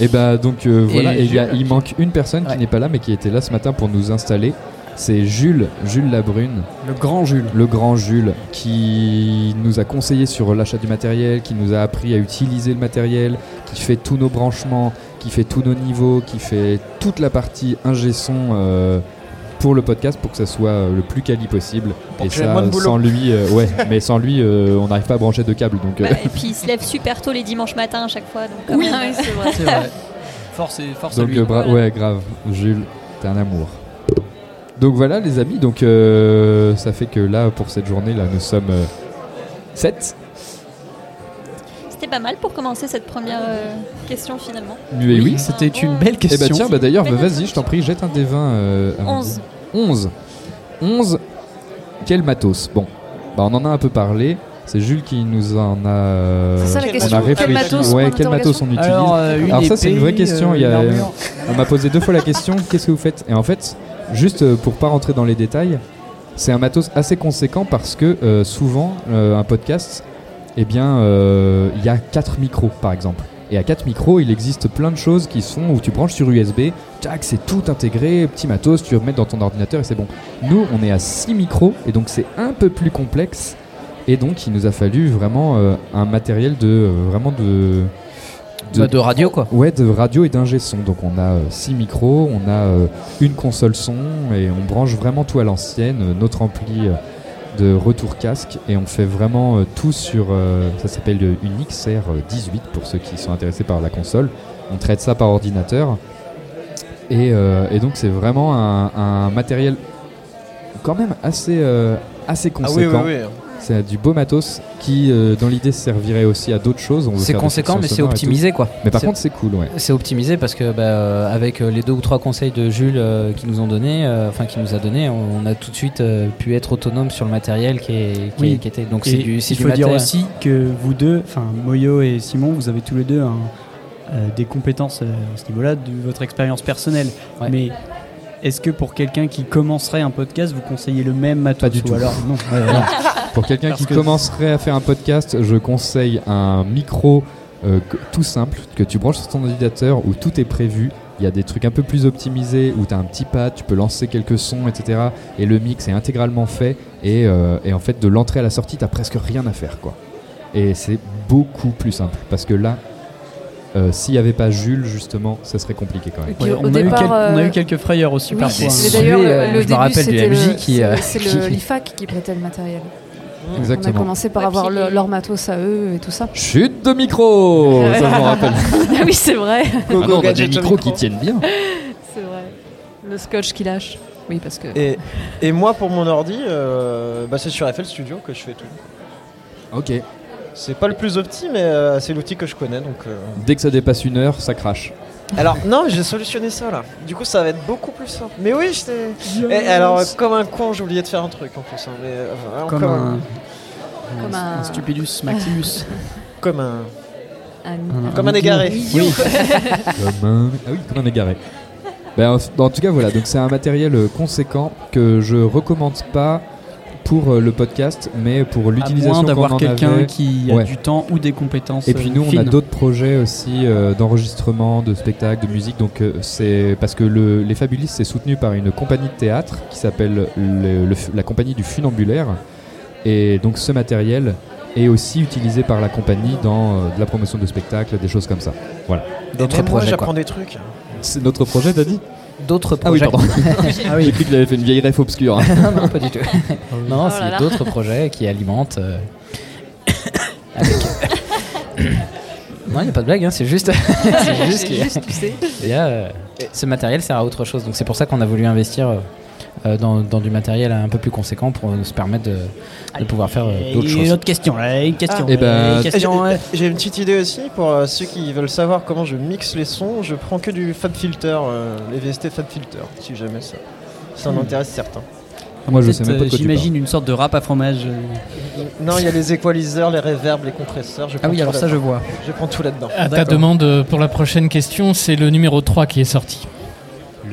Et bah donc euh, voilà, et y a- il manque une personne qui n'est pas là mais qui était là ce matin pour nous installer. C'est Jules, Jules Labrune. Le grand Jules. Le grand Jules qui nous a conseillé sur l'achat du matériel, qui nous a appris à utiliser le matériel, qui fait tous nos branchements, qui fait tous nos niveaux, qui fait toute la partie ingé son euh, pour le podcast pour que ça soit euh, le plus quali possible. Pour et ça, sans lui, euh, ouais, mais sans lui, euh, on n'arrive pas à brancher de câbles. Donc, euh, Bah, et puis il se lève super tôt les dimanches matins à chaque fois. Donc Oui, c'est vrai. Vrai. Force et force à Donc lui. ouais grave, Jules, t'es un amour. Donc voilà les amis, donc euh, ça fait que là pour cette journée là nous sommes 7. C'était pas mal pour commencer cette première euh, question finalement. Mais oui, c'était une belle Et question. bah tiens, bah d'ailleurs, bah, Belle vas-y, je t'en prie, jette un des 20. Euh, à Onze. 11. 11. Quel matos Bon, bah on en a un peu parlé. C'est Jules qui nous en a. euh, C'est ça la on question a Quel réfléchi. matos, ouais, quel matos on utilise Alors, euh, Alors ça c'est une vraie question. euh, il y a- on m'a posé deux fois la question. Qu'est-ce que vous faites? Et en fait, juste pour pas rentrer dans les détails, c'est un matos assez conséquent parce que euh, souvent euh, un podcast, eh bien, euh, il y a quatre micros par exemple. Et à quatre micros, il existe plein de choses qui sont où tu branches sur USB, tac, c'est tout intégré, petit matos, tu remets dans ton ordinateur et c'est bon. Nous, on est à six micros et donc c'est un peu plus complexe. Et donc, il nous a fallu vraiment euh, un matériel de euh, vraiment de Bah, de radio, quoi. Ouais, de radio et d'ingé son. Donc on a 6 micros, on a une console son et on branche vraiment tout à l'ancienne, notre ampli de retour casque et on fait vraiment euh, tout sur euh, ça s'appelle euh, une XR18 pour ceux qui sont intéressés par la console. On traite ça par ordinateur et, euh, et donc c'est vraiment un, un matériel quand même assez assez Ah oui, conséquent. oui, oui. C'est du beau matos qui, euh, dans l'idée, servirait aussi à d'autres choses. C'est conséquent, mais c'est optimisé, quoi. Mais par contre, c'est cool, ouais. C'est optimisé parce que bah, euh, avec euh, les deux ou trois conseils de Jules euh, qui nous ont donné, euh, enfin qui nous a donné, on, on a tout de suite euh, pu être autonome sur le matériel qui, est, qui, Oui. est- qui était. Donc c'est du, il du faut dire aussi que vous deux, enfin Moyo et Simon, vous avez tous les deux un- euh, des compétences euh, à ce niveau-là de votre expérience personnelle. Ouais. Mais est-ce que pour quelqu'un qui commencerait un podcast, vous conseillez le même matos Pas du ou tout. alors non Ouais, voilà. Pour quelqu'un qui que- commencerait à faire un podcast, je conseille un micro euh, tout simple que tu branches sur ton ordinateur où tout est prévu. Il y a des trucs un peu plus optimisés où tu as un petit pad, tu peux lancer quelques sons, etc. Et le mix est intégralement fait. Et, euh, et en fait, de l'entrée à la sortie, tu presque rien à faire. quoi. Et c'est beaucoup plus simple. Parce que là, euh, s'il n'y avait pas Jules, justement, ça serait compliqué quand même. puis Ouais, au on, a eu départ, quel- on a euh, eu quelques frayeurs aussi Oui, parfois. hein. d'ailleurs, euh, le je me début, rappelle du c'était MJ le- qui, c'est- euh, l'IFAC qui prêtait le matériel. On a Exactement. commencé par avoir le- leur matos à eux et tout ça. Chute de micro Ça, je me rappelle. ah oui, c'est vrai. Ah non, on a des micros qui tiennent bien. C'est vrai. Le scotch qui lâche. Oui, parce que. Et, et moi, pour mon ordi, euh, bah, c'est sur FL Studio que je fais tout. Ok. C'est pas le plus opti, mais euh, c'est l'outil que je connais. Donc, euh. Dès que ça dépasse une heure, ça crache. Alors, non, j'ai solutionné ça là. Du coup, ça va être beaucoup plus simple. Mais oui, j'étais. Yes. Et alors, euh, comme un con, j'ai oublié de faire un truc en plus. hein, mais, euh, Comme un- Comme un. Un Stupidus Maximus. Comme un. Un- Comme un égaré. Oui. Comme un... Ah oui, comme un égaré. Ben, en, tout cas, voilà, donc c'est un matériel conséquent que je recommande pas pour euh, le podcast, mais pour À l'utilisation d'avoir quelqu'un qui a Ouais. du temps ou des compétences. Et puis euh, nous, on a d'autres projets aussi euh, d'enregistrement, de spectacles, de musique. Donc euh, c'est parce que le- les Fabulistes c'est soutenu par une compagnie de théâtre qui s'appelle le- le- la compagnie du funambulaire. Et donc ce matériel est aussi utilisé par la compagnie dans euh, de la promotion de spectacles, des choses comme ça. Voilà. D'autres projets, j'apprends des trucs. C'est notre projet, t'as dit? D'autres Ah oui, projets. pardon. Ah oui. J'ai cru qu'il avait fait une vieille ref obscure. non, pas du tout. non, Oh c'est d'autres projets qui alimentent. euh, avec- non, il n'y a pas de blague, hein, c'est juste. c'est juste, C'est qu'il y a- juste, tu sais. il y a, euh, ce matériel sert à autre chose. Donc c'est pour ça qu'on a voulu investir euh, dans, dans du matériel un peu plus conséquent pour euh, se permettre de, de pouvoir faire euh, d'autres choses. une autre question, là, une question. Eh ben, question, J'ai- une petite idée aussi pour euh, ceux qui veulent savoir comment je mixe les sons. Je prends que du Fab Filter, euh, les VST Fab Filter, si jamais ça, ça en Hmm. intéresse certains. Moi, je sais même pas euh, J'imagine une sorte de rap à fromage. euh. Non, il y a les équaliseurs, les reverbs, les compresseurs. Je Ah oui, alors ça, je vois. Je prends tout là-dedans. À ta demande euh, pour la prochaine question, c'est le numéro 3 qui est sorti.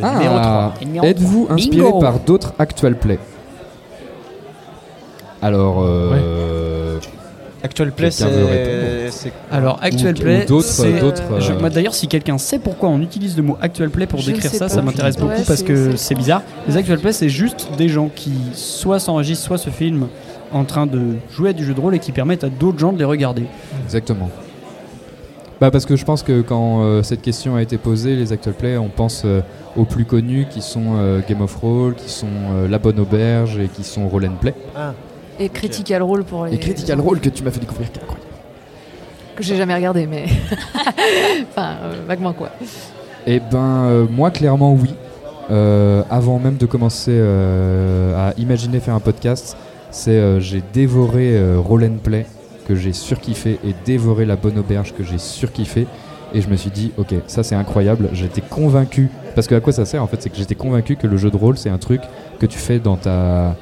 Le numéro 3. Ah, numéro Êtes-vous 3. inspiré Bingo. par d'autres actual play Alors, euh, Actual Play, c'est. Alors, Actual Ou- Play, d'autres- euh, je- moi, D'ailleurs, si quelqu'un sait pourquoi on utilise le mot Actual Play pour Je décrire ça, pas. ça m'intéresse Ouais, beaucoup parce que c'est c'est bizarre. Les Actual Play, c'est juste des gens qui soit s'enregistrent, soit se filment en train de jouer à du jeu de rôle et qui permettent à d'autres gens de les regarder. Exactement. Bah parce que je pense que quand euh, cette question a été posée, les actual play, on pense euh, aux plus connus qui sont euh, Game of Roll, qui sont euh, La Bonne Auberge et qui sont Roll and Play. Ah, Et Critical Role pour les. Et Critical Role que tu m'as fait découvrir, qui est incroyable. Que j'ai jamais regardé, mais. enfin, euh, vaguement quoi. Eh ben euh, moi clairement oui. Euh, avant même de commencer euh, à imaginer faire un podcast, c'est euh, j'ai dévoré euh, Roll and Play que j'ai surkiffé et dévoré La Bonne Auberge que j'ai surkiffé et je me suis dit ok ça c'est incroyable. J'étais convaincu parce que à quoi ça sert en fait c'est que j'étais convaincu que le jeu de rôle c'est un truc que tu fais dans ta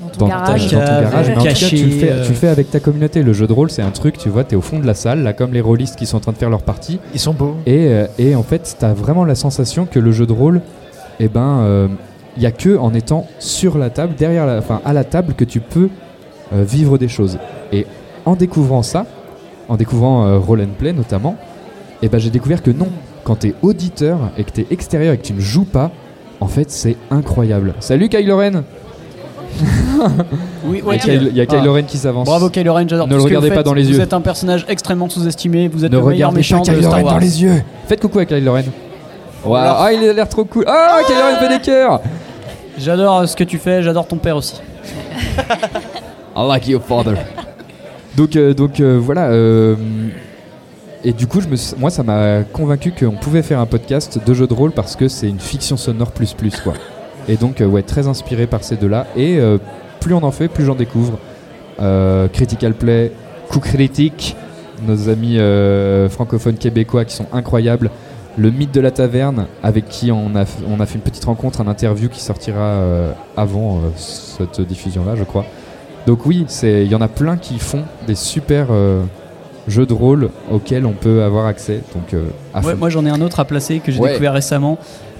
Dans ton dans, garage. dans ton garage, mais en tout cas, tu le, fais, euh. tu le fais avec ta communauté. Le jeu de rôle, c'est un truc, tu vois, tu es au fond de la salle, là, comme les rôlistes qui sont en train de faire leur partie. ils sont beaux. Et, euh, et en fait, tu as vraiment la sensation que le jeu de rôle, eh ben, il n'y a que en étant sur la table, derrière la, enfin, à la table, que tu peux euh, vivre des choses. Et en découvrant ça, en découvrant euh, Roll and Play notamment, eh ben, j'ai découvert que non, quand tu es auditeur et que tu es extérieur et que tu ne joues pas, en fait, c'est incroyable. Salut Kylo Ren Oui, Il y a Kylo- il y a Kylo Ren qui s'avance. Bravo Kylo Ren, j'adore Ne le regardez vous pas faites. dans les Vous yeux. êtes un personnage extrêmement sous-estimé, vous êtes Ne le meilleur regardez méchant pas de Kylo Star Ren Wars. dans les yeux. Faites coucou à Kylo Ren. Waouh, ah, il a l'air trop cool. Ah, Kylo Ren fait des cœurs. J'adore euh, ce que tu fais, j'adore ton père aussi. I like your father. Donc, euh, euh, voilà. euh, et du coup, moi, ça m'a convaincu qu'on pouvait faire un podcast de jeu de rôle parce que c'est une fiction sonore plus plus quoi. Et donc, ouais, très inspiré par ces deux-là. Et plus on en fait, plus j'en découvre. Critical Play, Coup Critique, nos amis francophones québécois qui sont incroyables. Le mythe de la taverne, avec qui on a, fait une petite rencontre, un interview qui sortira avant cette diffusion-là, je crois. Donc oui, il y en a plein qui font des super euh, jeux de rôle auxquels on peut avoir accès. Donc euh, à Ouais, fond. moi j'en ai un autre à placer que j'ai Ouais. découvert récemment.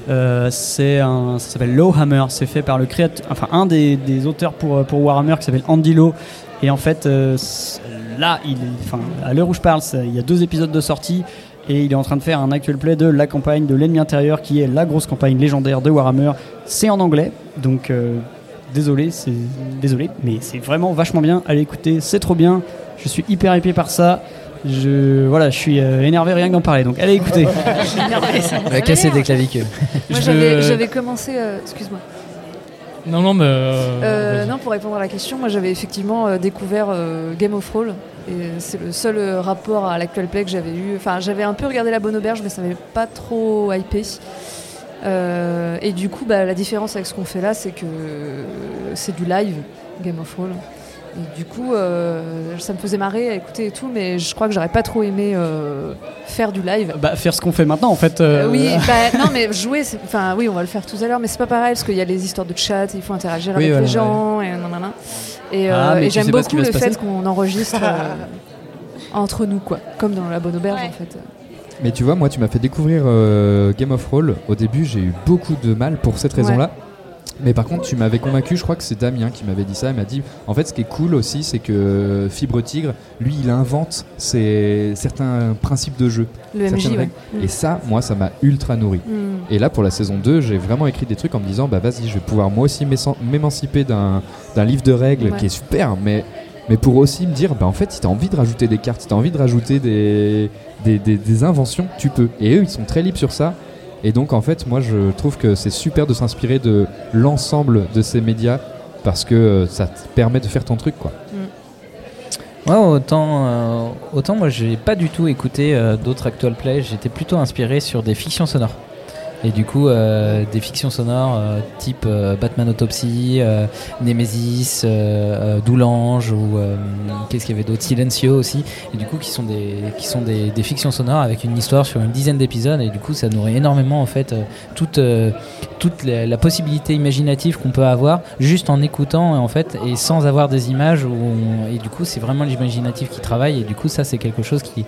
Euh, c'est un, ça s'appelle Lowhammer. C'est fait par le créateur, enfin un des, des auteurs pour, pour Warhammer qui s'appelle Andy Lowe. Et en fait, là, il enfin, à l'heure où je parle, il y a deux épisodes de sortie et il est en train de faire un actual play de la campagne de l'ennemi intérieur qui est la grosse campagne légendaire de Warhammer. C'est en anglais, donc désolé, c'est désolé, mais c'est vraiment vachement bien. Allez écouter, c'est trop bien. Je suis hyper hypé par ça. Je voilà, je suis euh, énervé rien que d'en parler. Donc allez écouter. On va casser des clavicules. Moi j'avais commencé. euh, Excuse-moi. Non, non, mais. euh, Euh, non, pour répondre à la question, moi j'avais effectivement euh, découvert euh, Game of Thrones et c'est le seul euh, rapport à l'actual play que j'avais eu. Enfin, j'avais un peu regardé La Bonne Auberge, mais ça m'avait pas trop hypé. Euh, et du coup, bah, la différence avec ce qu'on fait là, c'est que c'est du live, Game of Thrones. Et du coup, euh, ça me faisait marrer à écouter et tout, mais je crois que j'aurais pas trop aimé euh, faire du live. Bah, faire ce qu'on fait maintenant en fait. euh, Euh, oui, bah, non, mais jouer, c'est- enfin oui, on va le faire tout à l'heure, mais c'est pas pareil parce qu'il y a les histoires de chat, il faut interagir Oui, avec voilà, les gens, et nanana. Et, euh, Ah, mais et j'aime pas ce qui beaucoup le fait qu'on enregistre euh, entre nous, quoi, comme dans la bonne auberge en fait. Mais tu vois, moi, tu m'as fait découvrir euh, Game of Roll. Au début, j'ai eu beaucoup de mal pour cette raison-là. Mais par contre, tu m'avais convaincu, je crois que c'est Damien qui m'avait dit ça. Il m'a dit en fait, ce qui est cool aussi, c'est que Fibre Tigre, lui, il invente ses, certains principes de jeu. Le MJ, ouais. Mm. Et ça, moi, ça m'a ultra nourri. Mm. Et là, pour la saison 2, j'ai vraiment écrit des trucs en me disant bah vas-y, je vais pouvoir moi aussi m'émanciper d'un d'un livre de règles Ouais. qui est super, mais, mais pour aussi me dire bah en fait, si t'as envie de rajouter des cartes, si t'as envie de rajouter des, des, des- des inventions, tu peux. Et eux, ils sont très libres sur ça. Et donc, en fait, moi, je trouve que c'est super de s'inspirer de l'ensemble de ces médias parce que euh, ça te permet de faire ton truc, quoi. Ouais, autant, euh, autant moi j'ai pas du tout écouté euh, d'autres actual play, j'étais plutôt inspiré sur des fictions sonores. Et du coup, euh, des fictions sonores euh, type euh, Batman Autopsy, Nemesis, Doulange ou qu'est-ce qu'il y avait d'autre Silencio aussi. Et du coup, qui sont des qui sont des, des fictions sonores avec une histoire sur une dizaine d'épisodes. Et du coup, ça nourrit énormément en fait toute toute la, possibilité imaginative qu'on peut avoir juste en écoutant en fait et sans avoir des images. Où et du coup, c'est vraiment l'imaginatif qui travaille. Et du coup, ça, c'est quelque chose qui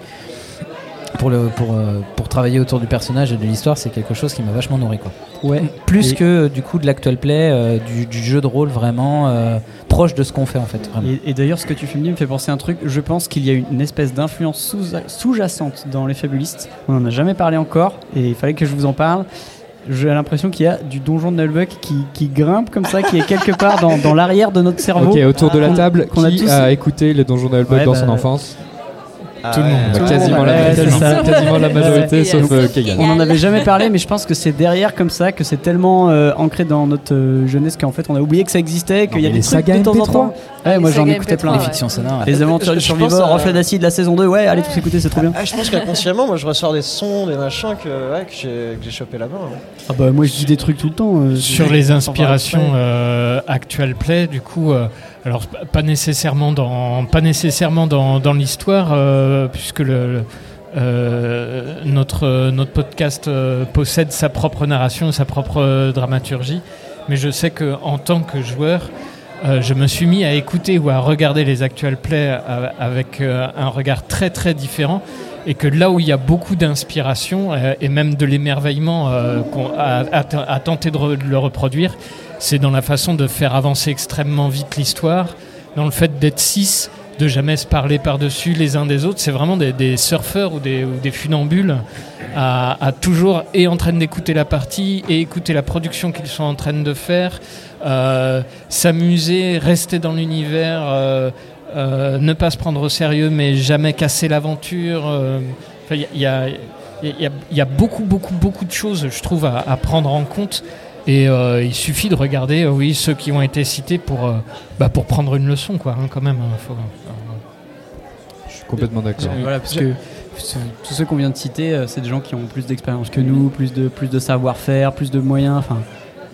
pour, le, pour, euh, pour travailler autour du personnage et de l'histoire, c'est quelque chose qui m'a vachement nourri. Quoi. Ouais. Plus Et- que euh, du coup de l'actual play, euh, du, du jeu de rôle vraiment euh, proche de ce qu'on fait en fait. Vraiment. Et, et d'ailleurs, ce que tu fais me dit me fait penser à un truc. Je pense qu'il y a une espèce d'influence sous- sous-jacente dans les fabulistes. On n'en a jamais parlé encore et il fallait que je vous en parle. J'ai l'impression qu'il y a du donjon de Nullbuck qui, qui grimpe comme ça, qui est quelque part dans, dans l'arrière de notre cerveau. Ok, autour de la table, qu'on a qui tous- a écouté les Donjons d'Albuck Ouais, dans bah, son enfance Tout le monde. Bah, Tout le quasiment, monde, la, ouais, c'est ça. quasiment la majorité, sauf euh, Kegan. On n'en avait jamais parlé, mais je pense que c'est derrière comme ça, que c'est tellement euh, ancré dans notre euh, jeunesse qu'en fait on a oublié que ça existait, qu'il y a des trucs sagas de temps en MP3. temps. Ouais, moi j'en écoutais MP3, plein. ouais. Les fictions sonores. ouais. Les aventures du survivor, reflet d'acide, la saison 2, ouais, allez tous écouter, c'est trop bien. Ah, je pense qu'inconsciemment, moi je ressors des sons, des machins que, ouais, que j'ai chopé là-bas. hein. Ah bah moi je dis des trucs tout le temps. euh, Sur les inspirations actual play, du coup, euh, alors pas nécessairement dans, pas nécessairement dans, dans l'histoire, euh, puisque euh, notre, notre podcast euh, possède sa propre narration, sa propre dramaturgie. Mais je sais que en tant que joueur, je me suis mis à écouter ou à regarder les actual play euh, avec un regard très très différent et que là où il y a beaucoup d'inspiration et même de l'émerveillement de, re- de le reproduire, c'est dans la façon de faire avancer extrêmement vite l'histoire, dans le fait d'être six, de jamais se parler par-dessus les uns des autres. C'est vraiment des, surfeurs ou des, funambules à, toujours et en train d'écouter la partie et écouter la production qu'ils sont en train de faire, euh, s'amuser, rester dans l'univers. euh, euh, ne pas se prendre au sérieux mais jamais casser l'aventure. Il y, a- beaucoup, beaucoup, beaucoup de choses, je trouve, à prendre en compte. Et euh, il suffit de regarder, euh, oui, ceux qui ont été cités pour, euh, bah, pour prendre une leçon, quoi, hein, quand même. hein, faut- Je suis complètement d'accord. Voilà, parce que ce- tous ceux qu'on vient de citer, euh, c'est des gens qui ont plus d'expérience que nous, plus de, plus de savoir-faire, plus de moyens. Enfin,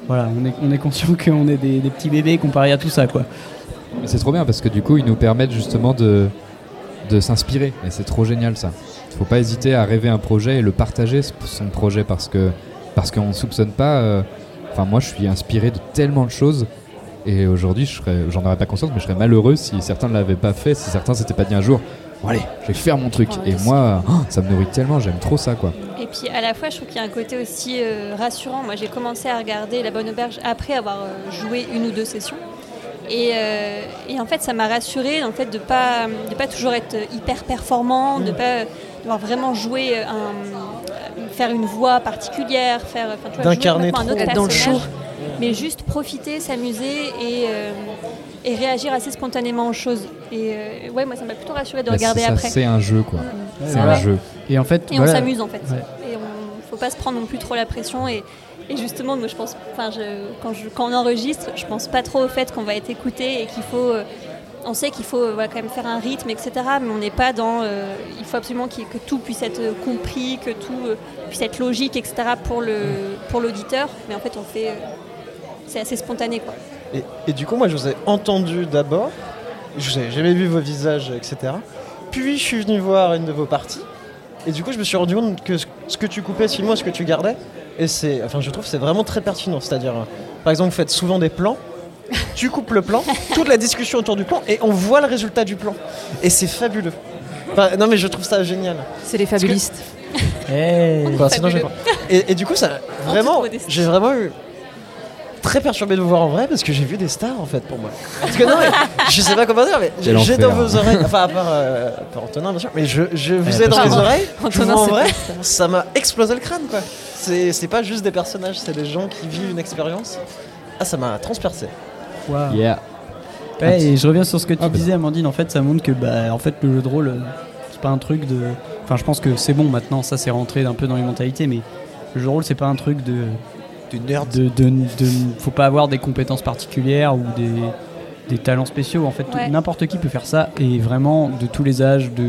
voilà, on est, on est conscient qu'on est des, des petits bébés comparés à tout ça, quoi. Mais c'est trop bien parce que du coup, ils nous permettent justement de, de s'inspirer. Et c'est trop génial ça. Il faut pas hésiter à rêver un projet et le partager, ce- son projet, parce que parce qu'on ne soupçonne pas. euh, Enfin, moi, je suis inspiré de tellement de choses. Et aujourd'hui, j'en aurais pas conscience, mais je serais malheureux si certains ne l'avaient pas fait, si certains s'étaient pas dit un jour, bon allez, je vais faire mon truc. Ouais, et moi, oh, ça me nourrit tellement, j'aime trop ça, quoi. Et puis à la fois, je trouve qu'il y a un côté aussi euh, rassurant. Moi, j'ai commencé à regarder La Bonne Auberge après avoir euh, joué une ou deux sessions. Et, euh, et en fait, ça m'a rassurée le fait de pas de pas toujours être hyper performant, de pas devoir vraiment jouer un, faire une voix particulière, faire enfin, tu vois, jouer D'incarner un autre dans le personnage, show. mais juste profiter, s'amuser et euh, et réagir assez spontanément aux choses. Et euh, ouais, moi, ça m'a plutôt rassurée de Bah, regarder ça, après. C'est un jeu, quoi. C'est Ouais. un jeu. Et en fait, Et voilà. on s'amuse en fait. Ouais. Et on faut pas se prendre non plus trop la pression. Et, et justement, moi je pense, enfin, je, quand, je, quand on enregistre, je pense pas trop au fait qu'on va être écouté et qu'il faut euh, on sait qu'il faut quand même faire un rythme, etc. Mais on n'est pas dans. euh, il faut absolument que tout puisse être euh, compris, que tout euh, puisse être logique, etc. pour le pour l'auditeur. Mais en fait, on fait. c'est assez spontané, quoi. Et, et du coup, moi, je vous ai entendu d'abord. Je vous ai jamais vu vos visages, etc. Puis, je suis venu voir une de vos parties. Et du coup, je me suis rendu compte que ce que tu coupais, Simon, ce que tu gardais, et c'est, enfin, je trouve c'est vraiment très pertinent. C'est-à-dire, par exemple, vous faites souvent des plans. Tu coupes le plan, toute la discussion autour du plan, et on voit le résultat du plan. Et c'est fabuleux. Enfin, non, mais je trouve ça génial. C'est les fabulistes. Enfin, sinon, j'ai pas. et, et du coup, ça, vraiment, j'ai vraiment eu très perturbé de vous voir en vrai parce que j'ai vu des stars en fait pour moi. Parce que non, mais, je sais pas comment dire, mais j'ai dans vos oreilles, enfin à part, euh, à part Antonin bien sûr, mais je, je vous Eh, ai dans mes oreilles, vous Antonin, en vrai, ça m'a explosé le crâne quoi. C'est pas juste des personnages, c'est des gens qui vivent une expérience. Ah, ça m'a transpercé. Yeah. Ouais, et je reviens sur ce que tu disais, Amandine. En fait, ça montre que bah, en fait, le jeu de rôle, euh, c'est pas un truc de. Enfin, je pense que c'est bon maintenant, ça c'est rentré un peu dans les mentalités, mais le jeu de rôle, c'est pas un truc de. De nerd. De, de, de- faut pas avoir des compétences particulières ou des, des talents spéciaux. En fait, Ouais. n'importe qui peut faire ça et vraiment de tous les âges, de,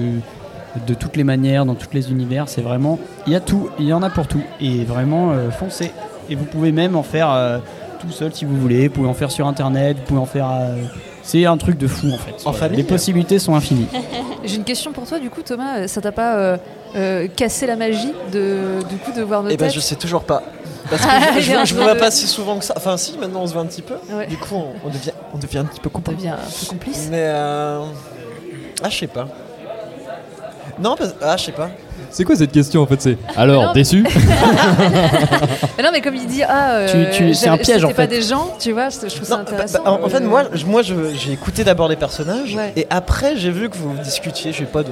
de toutes les manières, dans tous les univers. C'est vraiment. Il y a tout, il y en a pour tout. Et vraiment, euh, foncez. Et vous pouvez même en faire euh, tout seul si vous voulez. Vous pouvez en faire sur internet, vous pouvez en faire. euh, c'est un truc de fou en fait. En famille Les possibilités sont infinies. J'ai une question pour toi, du coup, Thomas. Ça t'a pas euh, euh, cassé la magie de, du coup, de voir nos Et ben je sais toujours pas. Parce que Ah, je, je, train vois pas si souvent que ça. Enfin si, maintenant on se voit un petit peu. Ouais. Du coup on, on devient, on devient un petit peu copains. On devient un peu complice. Mais euh... Ah je sais pas. Non, parce... ah je sais pas. C'est quoi cette question en fait C'est alors non, déçu Mais non, mais comme il dit, ah, euh, Tu- tu- c'est un piège, en c'était pas fait. des gens, tu vois, je trouve ça Non, bah, intéressant. bah, en, en fait, moi, je- moi j'ai écouté d'abord les personnages Ouais. et après j'ai vu que vous discutiez, je sais pas, de,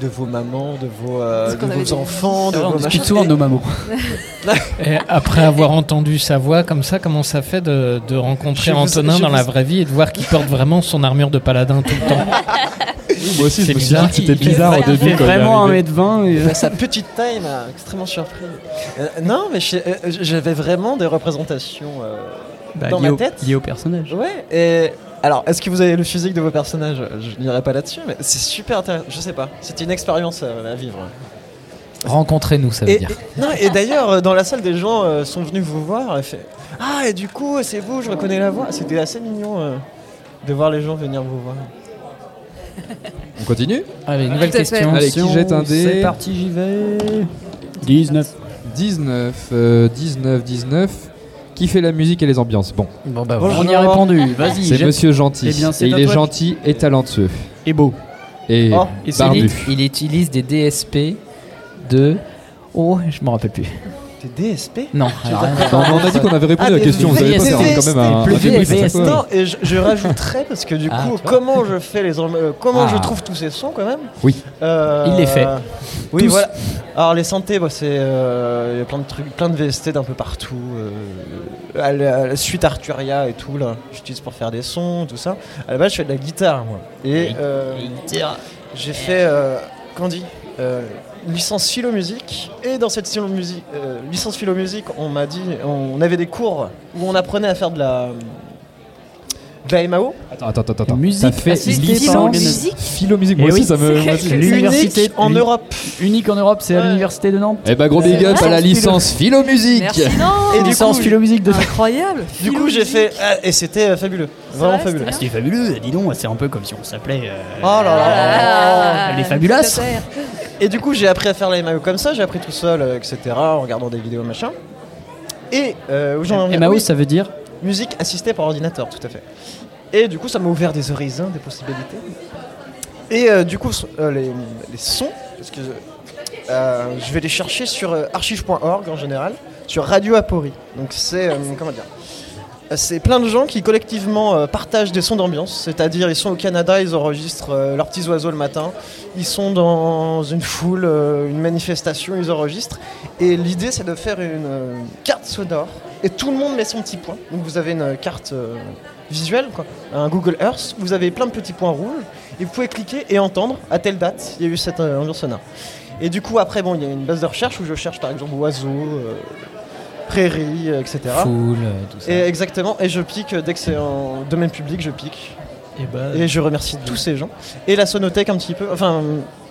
de vos mamans, de vos, euh, qu'on de vos enfants, de on vos discute souvent de Et- nos mamans. Et après avoir entendu sa voix comme ça, comment ça fait de, de rencontrer vous- Antonin dans la vraie vie et de voir qu'il porte vraiment son armure de paladin tout le temps? Moi aussi, je C'est me suis dit que c'était bizarre au il début. fait il vraiment arrivé. 1m20 et, euh, Bah, sa petite taille m'a extrêmement surpris. Euh, non, mais euh, j'avais vraiment des représentations bah, dans ma tête. lié au personnage. Ouais, et alors, est-ce que vous avez le physique de vos personnages? Je n'irai pas là-dessus, mais c'est super intéressant. Je sais pas, c'était une expérience euh, à vivre. Rencontrez-nous, ça veut Et, dire. et- non, et d'ailleurs, dans la salle, des gens euh, sont venus vous voir et fait Ah, et du coup, c'est vous, je reconnais la voix. C'était assez mignon euh, de voir les gens venir vous voir. On continue Allez, nouvelle Tout à fait. question. Allez, qui jette un dé C'est parti, j'y vais. 19. 19, euh, 19, 19. Qui fait la musique et les ambiances? Bon, Bon, bah Bonjour. On y a répondu. Vas-y. c'est jette. Monsieur Gentil. Eh bien, c'est et il à est toi. gentil et talentueux. Et beau. Et Oh, et c'est barbu. Il, il utilise des DSP de. Oh, je me rappelle plus. DSP Non, alors, on a dit qu'on avait répondu Ah, à la des question. Vous c'est VST, quand même un. plus un débrief, VST. c'est quoi Non, et je, je rajouterais parce que du Ah, coup, comment je fais les euh, comment Ah. je trouve tous ces sons quand même Oui. Euh, Il les fait. Oui, Tous. voilà. Alors les santé, bah, c'est euh, il y a plein de trucs, plein de VST d'un peu partout. euh, à la, à la suite Arturia et tout là, j'utilise pour faire des sons, tout ça. À la base, je fais de la guitare moi. Et euh, j'ai fait, euh, comment dit, euh, licence philo musique. Et dans cette philo musique, euh, licence philo musique, on m'a dit, on avait des cours où on apprenait à faire de la de la MAO. Attends, attends, attends. attends. Musique fait par musique Philo musique, moi Eh aussi oui. ça me. C'est moi quel- aussi. quel- L'université Unique en Europe. Unique en Europe, c'est à l'université de Nantes. Eh bah gros big up à la licence philo musique. Et du licence coup, philo musique de Incroyable Du coup, j'ai fait ah, et c'était euh, fabuleux, vraiment vrai, fabuleux. c'était fabuleux, dis donc, c'est un peu comme si on s'appelait. euh, Oh là là. Ah, Elle Et du coup, j'ai appris à faire la MAO comme ça, j'ai appris tout seul, euh, etc., en regardant des vidéos machin. Et euh, viens- MAO, oui, ça veut dire musique assistée par ordinateur, tout à fait. Et du coup, ça m'a ouvert des horizons, des possibilités. Et euh, du coup, so- euh, les, les sons, parce que je vais les chercher sur archive.org en général, sur Radio Apori. Donc c'est, comment dire c'est plein de gens qui collectivement euh, partagent des sons d'ambiance, c'est-à-dire ils sont au Canada, ils enregistrent euh, leurs petits oiseaux le matin, ils sont dans une foule, euh, une manifestation, ils enregistrent, et l'idée c'est de faire une carte sonore, et tout le monde met son petit point. Donc vous avez une carte visuelle, quoi, un Google Earth, vous avez plein de petits points rouges, et vous pouvez cliquer et entendre à telle date il y a eu cette ambiance sonore. Et du coup après bon il y a une base de recherche où je cherche par exemple oiseaux, prairies, euh, etc. Foule, euh, tout ça. Et exactement, et je pique, euh, dès que c'est en domaine public, je pique. Et, je remercie tous ces gens. Et la sonothèque un petit peu. Enfin,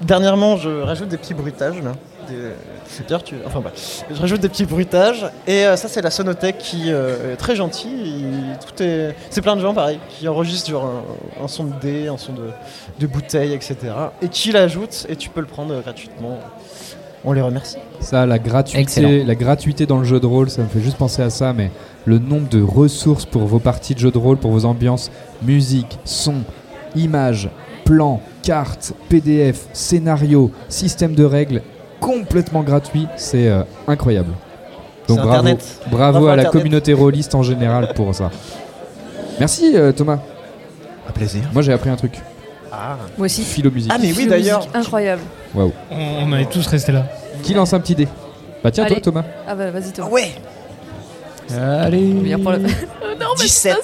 dernièrement, je rajoute des petits bruitages là. Des- tu... Enfin, bah, je rajoute des petits bruitages. Et euh, ça, c'est la sonothèque qui euh, est très gentille. Il- Tout est... C'est plein de gens, pareil, qui enregistrent genre, un, un son de dés, un son de, de bouteille, etc. Et qui l'ajoutent. Et tu peux le prendre gratuitement. On les remercie. Ça, la gratuité, Excellent. la gratuité dans le jeu de rôle, ça me fait juste penser à ça, mais le nombre de ressources pour vos parties de jeu de rôle, pour vos ambiances, musique, son, images, plans, cartes, PDF, scénario, système de règles, complètement gratuit, c'est euh, incroyable. Donc bravo, Internet. bravo, Bravo, à la Internet. communauté rôliste en général pour ça. Merci euh, Thomas. Un plaisir. Moi j'ai appris un truc. Ah. Moi aussi. Philo musique. Ah, mais oui, d'ailleurs. Incroyable. Waouh. On, on est tous restés là. Qui lance un petit dé Bah tiens toi. Thomas. Ah bah vas-y toi. Ouais. Allez. Meilleur pour le... non, mais 17.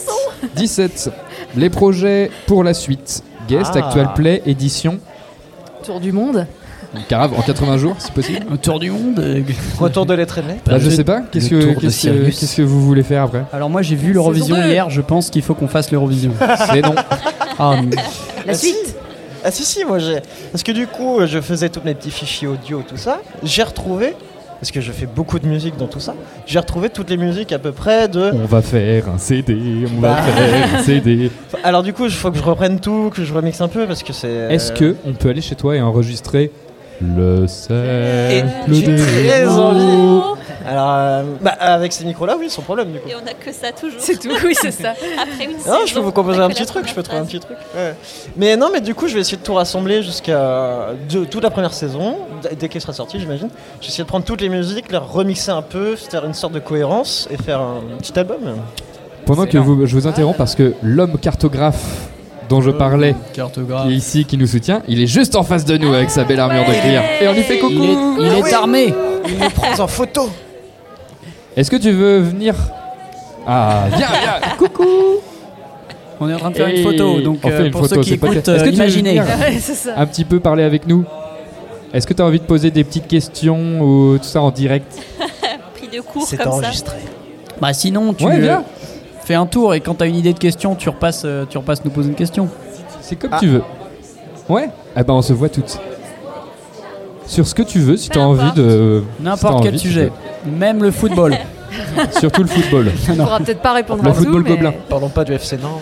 17. Les projets pour la suite. Guest, Ah. Actual Play, édition. Tour du monde. Carafe en 80 jours, si possible. Un tour du monde. euh, Retour de l'être aimé. Bah, je sais pas. Qu'est-ce Le que, tour de qu'est-ce, que, Sirius. qu'est-ce que vous voulez faire après Alors moi j'ai vu l'Eurovision Saison deux. hier, je pense qu'il faut qu'on fasse l'Eurovision. C'est non. Ah, mais- La suite. Ah si si moi j'ai parce que du coup je faisais tous mes petits fichiers audio tout ça j'ai retrouvé parce que je fais beaucoup de musique dans tout ça j'ai retrouvé toutes les musiques à peu près de On va faire un CD, on va Bah. faire un CD. alors du coup il faut que je reprenne tout que je remixe un peu parce que c'est Est-ce que on peut aller chez toi et enregistrer le Et cercle j'ai des très envie alors euh, bah, avec ces micros là oui sans problème du coup Et on a que ça toujours. C'est tout, oui, c'est ça. Après une non, saison, je peux vous composer un petit truc, je peux trouver un petit truc. ouais. Mais non, mais du coup, je vais essayer de tout rassembler jusqu'à de- toute la première saison, d- dès qu'elle sera sortie, j'imagine. Je vais essayer de prendre toutes les musiques, les remixer un peu, faire une sorte de cohérence et faire un petit album. Pendant que vous, je vous interromps parce que l'homme cartographe dont je parlais, qui est ici, qui nous soutient, il est juste en face de nous avec sa belle armure de cuir. Et on lui fait coucou. Il est, il est armé. Il me prend en photo. Est-ce que tu veux venir? Ah, viens, viens. Coucou. On est en train de faire Et une photo, donc on fait euh, une pour photo, ceux qui c'est pas écoutent. Est-ce euh, que tu veux imaginez. venir ça. un petit peu parler avec nous? Est-ce que tu as envie de poser des petites questions ou tout ça en direct? Pris de cours C'est comme ça. enregistré. Bah sinon tu Ouais, euh, viens. Fais un tour et quand t'as une idée de question, tu repasses, euh, tu repasses nous poser une question. C'est comme Ah. tu veux. Ouais Eh ben on se voit toutes. Sur ce que tu veux, si tu as Peu envie de. N'importe si t'as quel envie, sujet, même le football. Surtout le football. On pourra peut-être pas répondre Le à tout. football mais- gobelin. Parlons pas du FC Nantes.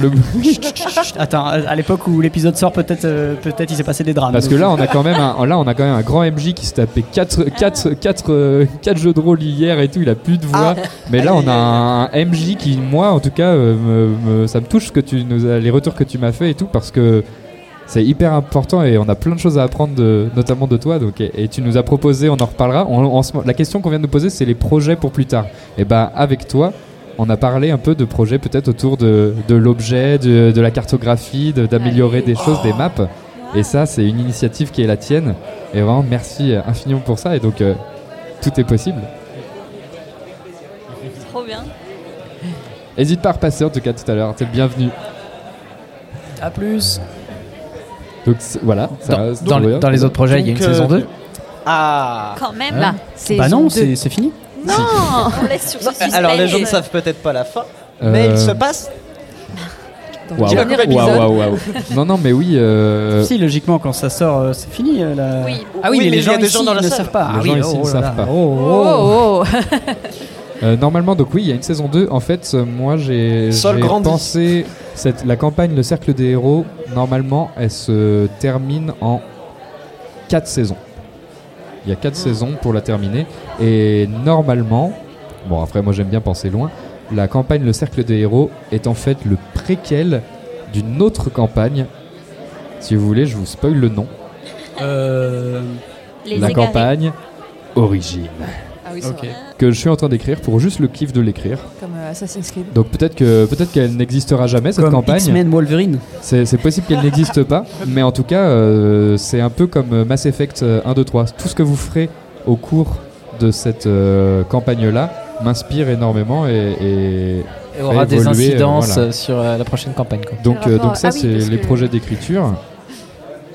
Le- Attends, à l'époque où l'épisode sort, peut-être, euh, peut-être il s'est passé des drames. Parce que là, on a quand même un, là, on a quand même un grand MJ qui s'est tapé 4 quatre, quatre, euh, quatre jeux de rôle hier et tout. Il a plus de voix. Mais là, on a un, un MJ qui, moi, en tout cas, euh, me- me- ça me touche ce que tu nous as- les retours que tu m'as fait et tout parce que c'est hyper important et on a plein de choses à apprendre, de- notamment de toi. Donc, et, et tu nous as proposé, on en reparlera. On- la question qu'on vient de nous poser, c'est les projets pour plus tard. Et ben, avec toi. On a parlé un peu de projets peut-être autour de, de l'objet, de, de la cartographie, de- d'améliorer des choses, des maps. Et ça, c'est une initiative qui est la tienne. Et vraiment, merci euh, infiniment pour ça. Et donc, euh, tout est possible. Trop bien. N'hésite pas à repasser en tout cas tout à l'heure. T'es le bienvenu. À plus. Donc voilà. ça Dans, reste dans les, drôle. dans les autres projets, il y a une euh, saison 2. Ah Quand même. Hein Là, c'est Bah non, c'est c'est fini. Non, on laisse sur ce suspense. Alors les gens ne savent peut-être pas la fin, mais Euh, il se passe. Épisode. waouh, waouh. non, non, mais oui. euh, Si, logiquement, quand ça sort, euh, c'est fini. euh, la- Oui. Ah oui, Oui, mais mais les gens, ici, dans la ne savent pas. Les Ah gens oui, ici oh ne là savent pas. Oh, Oh, oh. oh. euh, normalement, donc oui, il y a une saison 2. En fait, euh, moi, j'ai pensé cette, la campagne Le Cercle des Héros. Normalement, elle se termine en 4 saisons. Il y a 4 saisons pour la terminer. Et normalement, bon, après, moi, j'aime bien penser loin. La campagne Le Cercle des Héros est en fait le préquel d'une autre campagne. Si vous voulez, je vous spoil le nom. Euh, Les la égarés. campagne Origine. Oui, c'est Ok. vrai. Que je suis en train d'écrire pour juste le kiff de l'écrire. Comme euh, Assassin's Creed. Donc peut-être que peut-être qu'elle n'existera jamais cette comme campagne. X-Men Wolverine. C'est c'est possible qu'elle n'existe pas, mais en tout cas euh, c'est un peu comme euh, Mass Effect euh, 1, 2, 3. Tout ce que vous ferez au cours de cette euh, campagne-là m'inspire énormément et, et Et aura des évoluer, euh, incidences voilà. sur euh, la prochaine campagne. Quoi. Donc, euh, donc ça Ah oui, c'est les que- projets d'écriture.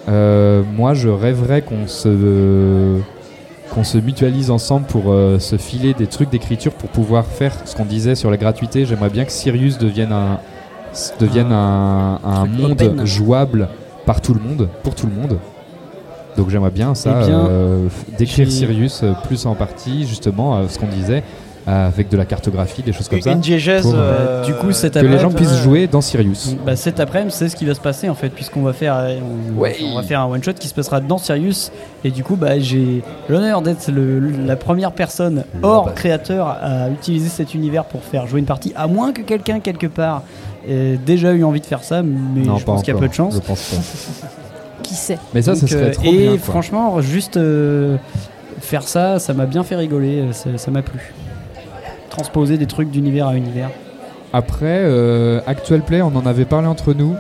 Euh, moi je rêverais qu'on se qu'on se mutualise ensemble pour euh, se filer des trucs d'écriture pour pouvoir faire ce qu'on disait sur la gratuité. J'aimerais bien que Sirius devienne un, s- devienne un, un monde open. jouable par tout le monde, pour tout le monde. Donc j'aimerais bien ça, Eh bien, euh, décrire Sirius euh, plus en partie, justement, euh, ce qu'on disait, avec de la cartographie, des choses comme Une ça. diégèse, pour, euh, Bah, du coup, cet que les gens après-midi- puissent jouer dans Sirius. Bah, cet après-midi, c'est ce qui va se passer en fait, puisqu'on va faire, euh, on, Ouais. on va faire un one shot qui se passera dans Sirius. Et du coup, bah, j'ai l'honneur d'être la première personne hors créateur à utiliser cet univers pour faire jouer une partie, à moins que quelqu'un quelque part ait déjà eu envie de faire ça, mais Non, je pense qu'il y a peu de chance. je pense pas. Qui sait? Mais ça, Donc, ce serait euh, trop et bien. quoi. franchement, juste euh, faire ça, ça m'a bien fait rigoler, euh, ça ça m'a plu. Transposer des trucs d'univers à univers. Après, euh, Actual Play, on en avait parlé entre nous.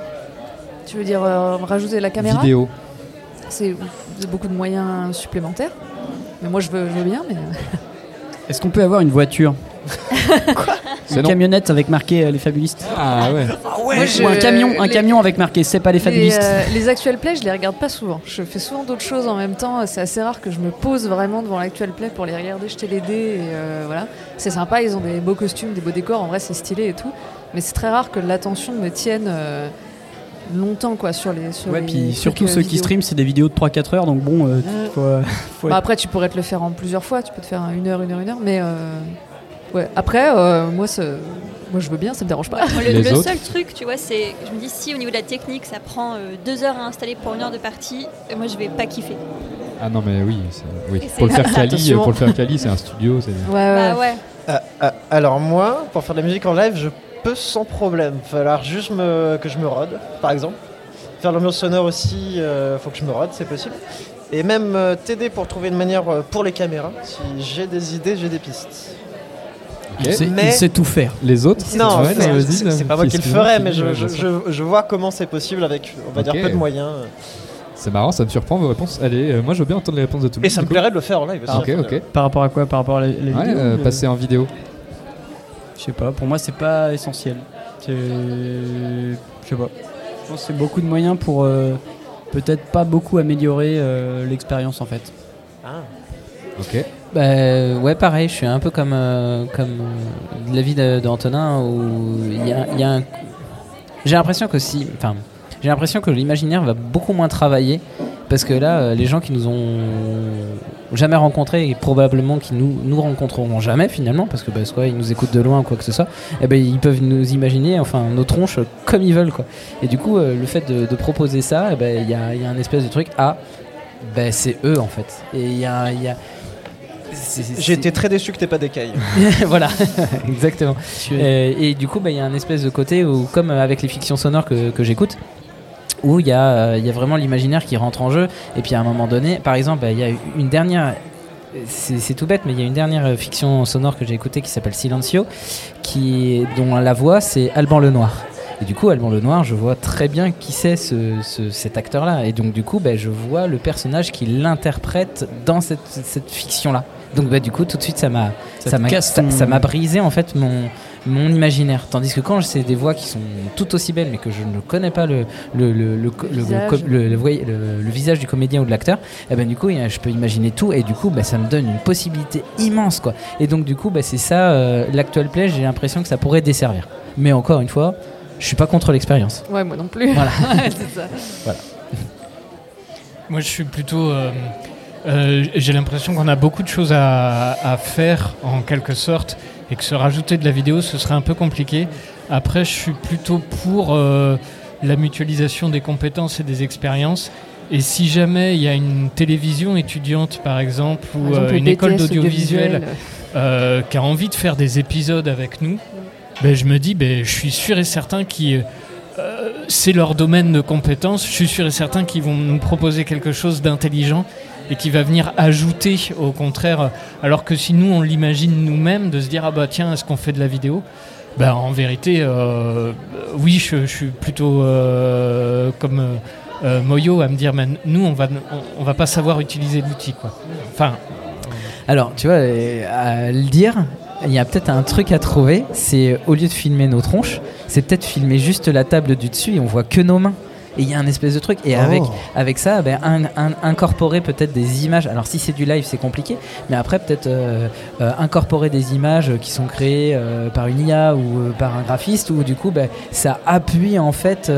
Tu veux dire euh, rajouter la caméra? Vidéo. C'est beaucoup de moyens supplémentaires. Mais moi, je veux, je veux bien, mais. Est-ce qu'on peut avoir une voiture? C'est Une non. camionnette avec marqué euh, les fabulistes Ah ouais. Moi, je- Ou un camion, un les- camion avec marqué c'est pas les Les, fabulistes. euh, les actual plays, je les regarde pas souvent. Je fais souvent d'autres choses en même temps. C'est assez rare que je me pose vraiment devant l'actual play pour les regarder jeter les dés. Et euh, voilà, c'est sympa. Ils ont des beaux costumes, des beaux décors. En vrai, c'est stylé et tout. Mais c'est très rare que l'attention me tienne euh, longtemps quoi sur les. Sur Ouais, les puis surtout euh, ceux qui streament, c'est des vidéos de 3-4 heures, donc bon, euh, faut, euh, faut Bah, être- après, tu pourrais te le faire en plusieurs fois. Tu peux te faire une heure, une heure, une heure. Mais euh, ouais. Après, euh, moi, moi, je veux bien. Ça me dérange pas. Ouais, le, seul truc, tu vois, c'est. Je me dis, si au niveau de la technique, ça prend euh, deux heures à installer pour une heure de partie, euh, moi je vais pas kiffer. Ah non, mais oui. c'est- oui. Pour le faire Attention. pour le faire quali, c'est un studio. c'est- Ouais, Bah ouais. Ah, ah, alors moi, pour faire de la musique en live, je peux sans problème. Falloir juste me- que je me rode, par exemple. Faire l'ambiance sonore aussi, euh, faut que je me rode, c'est possible. Et même euh, t'aider pour trouver une manière euh, pour les caméras. Si j'ai des idées, j'ai des pistes. Il, sait, Mais- il sait tout faire. Les autres Non, Ouais, c'est- pas moi qui le excuse-moi, ferai, c'est mais je, je- vois comment c'est possible avec, on va dire, peu de moyens. C'est marrant, ça me surprend vos réponses. Allez, euh, moi je veux bien entendre les réponses de tout le Et monde. ça me plairait de le faire en live aussi. Ah, ok, ok. Par rapport à quoi? Par rapport à les, les Ouais, vidéos euh, ou- passer en vidéo. Je sais pas, pour moi c'est pas essentiel. Je sais pas. Je pense que c'est beaucoup de moyens pour euh, peut-être pas beaucoup améliorer euh, l'expérience en fait. Ah. Ok. Bah, ouais, pareil, je suis un peu comme, euh, comme euh, l'avis d'Antonin où il y a, il un. J'ai l'impression que si. Enfin, j'ai l'impression que l'imaginaire va beaucoup moins travailler parce que là, euh, les gens qui nous ont jamais rencontrés et probablement qui nous, nous rencontreront jamais finalement parce que bah, soit ils nous écoutent de loin ou quoi que ce soit, eh ben, ils peuvent nous imaginer enfin nos tronches comme ils veulent quoi. Et du coup, euh, le fait de, proposer ça, eh ben, il y, a, il y a un espèce de truc ah, ben, c'est eux en fait. Et il y a- il J'ai été très déçu que t'aies pas d'écailles. voilà, exactement. Euh, et du coup, bah, il y a un espèce de côté où, comme avec les fictions sonores que, que j'écoute, où il y, a, euh, il y a vraiment l'imaginaire qui rentre en jeu. Et puis à un moment donné, par exemple, bah, il y a une dernière. C'est tout bête, mais il y a une dernière fiction sonore que j'ai écoutée qui s'appelle Silencio, qui, dont la voix c'est Alban Lenoir. Et du coup, Alban Lenoir, je vois très bien qui c'est ce, ce- cet acteur-là. Et donc, du coup, bah, je vois le personnage qui l'interprète dans cette, cette fiction-là. Donc, bah, du coup, tout de suite, ça m'a Ça ça m'a casse ça- ton- ça m'a brisé en fait mon, mon imaginaire. Tandis que quand c'est des voix qui sont tout aussi belles, mais que je ne connais pas le, le, le, le, le- Visage. le- le- le voy- le- le visage du comédien ou de l'acteur, et ben du coup, je peux imaginer tout. Et du coup, bah, ça me donne une possibilité immense. quoi. Et donc, du coup, bah, c'est ça, euh, l'actuel play, j'ai l'impression que ça pourrait desservir. Mais encore une fois, je suis pas contre l'expérience. Ouais, moi non plus. Voilà. c'est ça. Voilà. Moi, je suis plutôt. euh, euh, J'ai l'impression qu'on a beaucoup de choses à, à faire en quelque sorte et que se rajouter de la vidéo, ce serait un peu compliqué. Après, je suis plutôt pour euh, la mutualisation des compétences et des expériences. Et si jamais il y a une télévision étudiante, par exemple, ou Par exemple, euh, une école d'audiovisuel audiovisuel. qui a envie de faire des épisodes avec nous, ben, je me dis, ben, je suis sûr et certain qu'ils c'est leur domaine de compétence. Je suis sûr et certain qu'ils vont nous proposer quelque chose d'intelligent et qui va venir ajouter au contraire. Alors que si nous on l'imagine nous-mêmes, de se dire ah bah tiens est-ce qu'on fait de la vidéo? Ben, en vérité, euh, oui, je, suis plutôt euh, comme euh, Moyo à me dire, mais nous, on va, on, va pas savoir utiliser l'outil, quoi. Enfin, Alors, tu vois, à le dire, il y a peut-être un truc à trouver. C'est au lieu de filmer nos tronches, c'est peut-être filmer juste la table du dessus et on voit que nos mains. Et il y a un espèce de truc. Et Oh. avec, avec ça, ben, un- un- incorporer peut-être des images. Alors si c'est du live, c'est compliqué, mais après peut-être euh, euh, incorporer des images qui sont créées euh, par une IA ou par un graphiste, où du coup, ben, ça appuie en fait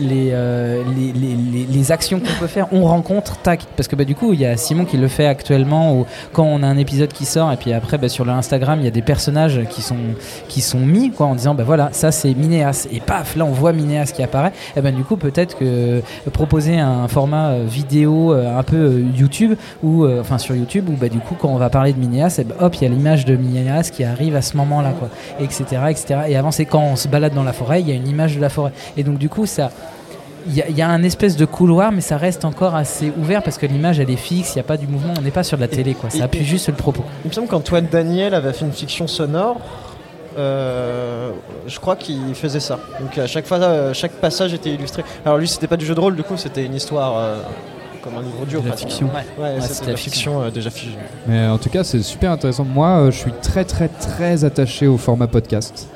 les, les, les- les- actions qu'on peut faire. On rencontre, tac. Parce que bah, du coup, il y a Simon qui le fait actuellement, où quand on a un épisode qui sort, et puis après bah, sur le Instagram, il y a des personnages qui sont, qui sont mis quoi, en disant bah voilà, ça c'est Minéas. Et paf, là on voit Minéas qui apparaît. Et ben du coup, peut-être que proposer un format euh, vidéo euh, un peu euh, YouTube, ou enfin sur YouTube, où bah, du coup, quand on va parler de Minéas, et ben, hop, il y a l'image de Minéas qui arrive à ce moment-là, quoi, etc., etc. Et avant, c'est quand on se balade dans la forêt, il y a une image de la forêt. Et donc, du coup, ça. Il y, a- il y a un espèce de couloir, mais ça reste encore assez ouvert parce que l'image elle est fixe, il n'y a pas du mouvement, on n'est pas sur de la télé, quoi. Ça appuie juste sur le propos. Il me semble qu'Antoine Daniel avait fait une fiction sonore. Euh, je crois qu'il faisait ça. Donc à chaque fois, euh, chaque passage était illustré. Alors lui, c'était pas du jeu de rôle, du coup, c'était une histoire euh, comme un livre audio. De la fiction. Ouais, Ouais, de la fiction euh, déjà figée. Mais en tout cas, c'est super intéressant. Moi, euh, je suis très, très, très attaché au format podcast.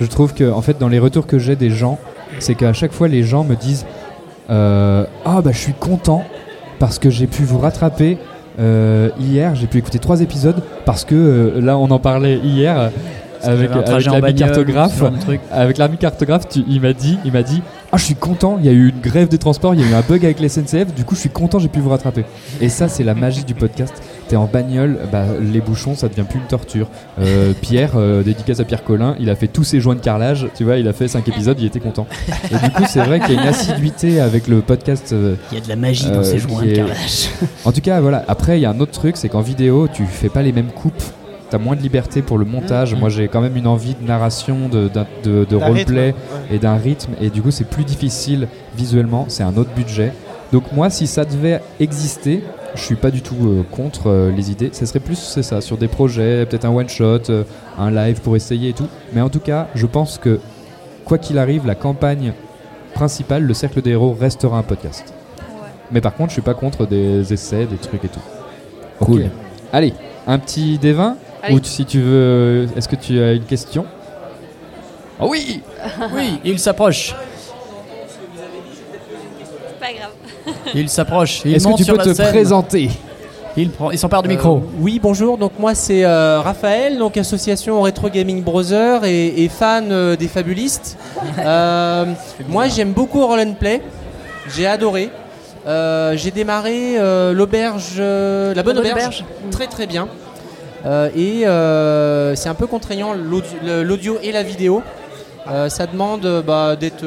Je trouve que, en fait, dans les retours que j'ai des gens, c'est qu'à chaque fois, les gens me disent euh, Ah, bah, je suis content parce que j'ai pu vous rattraper. euh, hier, j'ai pu écouter trois épisodes parce que euh, là, on en parlait hier avec, avec l'ami cartographe. Avec l'ami cartographe, tu- il m'a dit, il m'a dit, ah, je suis content. Il y a eu une grève des transports, il y a eu un bug avec les SNCF. Du coup, je suis content, j'ai pu vous rattraper. Et ça, c'est la magie du podcast. T'es en bagnole, bah, les bouchons, ça devient plus une torture. Euh, Pierre, euh, dédicace à Pierre Collin, il a fait tous ses joints de carrelage. Tu vois, il a fait cinq épisodes, il était content. Et du coup, c'est vrai qu'il y a une assiduité avec le podcast. euh, Il y a de la magie dans ces joints de carrelage. En tout cas, voilà. Après, il y a un autre truc, c'est qu'en vidéo, tu fais pas les mêmes coupes. T'as moins de liberté pour le montage. Mhm. Moi, j'ai quand même une envie de narration, de, de, roleplay rythme, ouais. et d'un rythme. Et du coup, c'est plus difficile visuellement. C'est un autre budget. Donc moi, si ça devait exister, je suis pas du tout euh, contre euh, les idées. Ce serait plus, c'est ça, sur des projets, peut-être un one shot, euh, un live pour essayer et tout. Mais en tout cas, je pense que quoi qu'il arrive, la campagne principale, le cercle des héros, restera un podcast. Mais par contre, je suis pas contre des essais, des trucs et tout. Cool. Allez, un petit D20 Allez. Ou si tu veux, est-ce que tu as une question Oh oui Oui, il s'approche. C'est pas grave. Il s'approche. Est-ce que tu peux te scène. présenter Il, prend, il s'empare du Euh, micro. oui, bonjour. Donc moi c'est euh, Raphaël, donc association Retro Gaming Brother et, et fan euh, des fabulistes. Euh, moi j'aime beaucoup Roll and Play. J'ai adoré. Euh, J'ai démarré euh, l'auberge, euh, la bonne bonne auberge, auberge. très très bien. Euh, et euh, c'est un peu contraignant l'audio et la vidéo. Euh, ça demande bah, d'être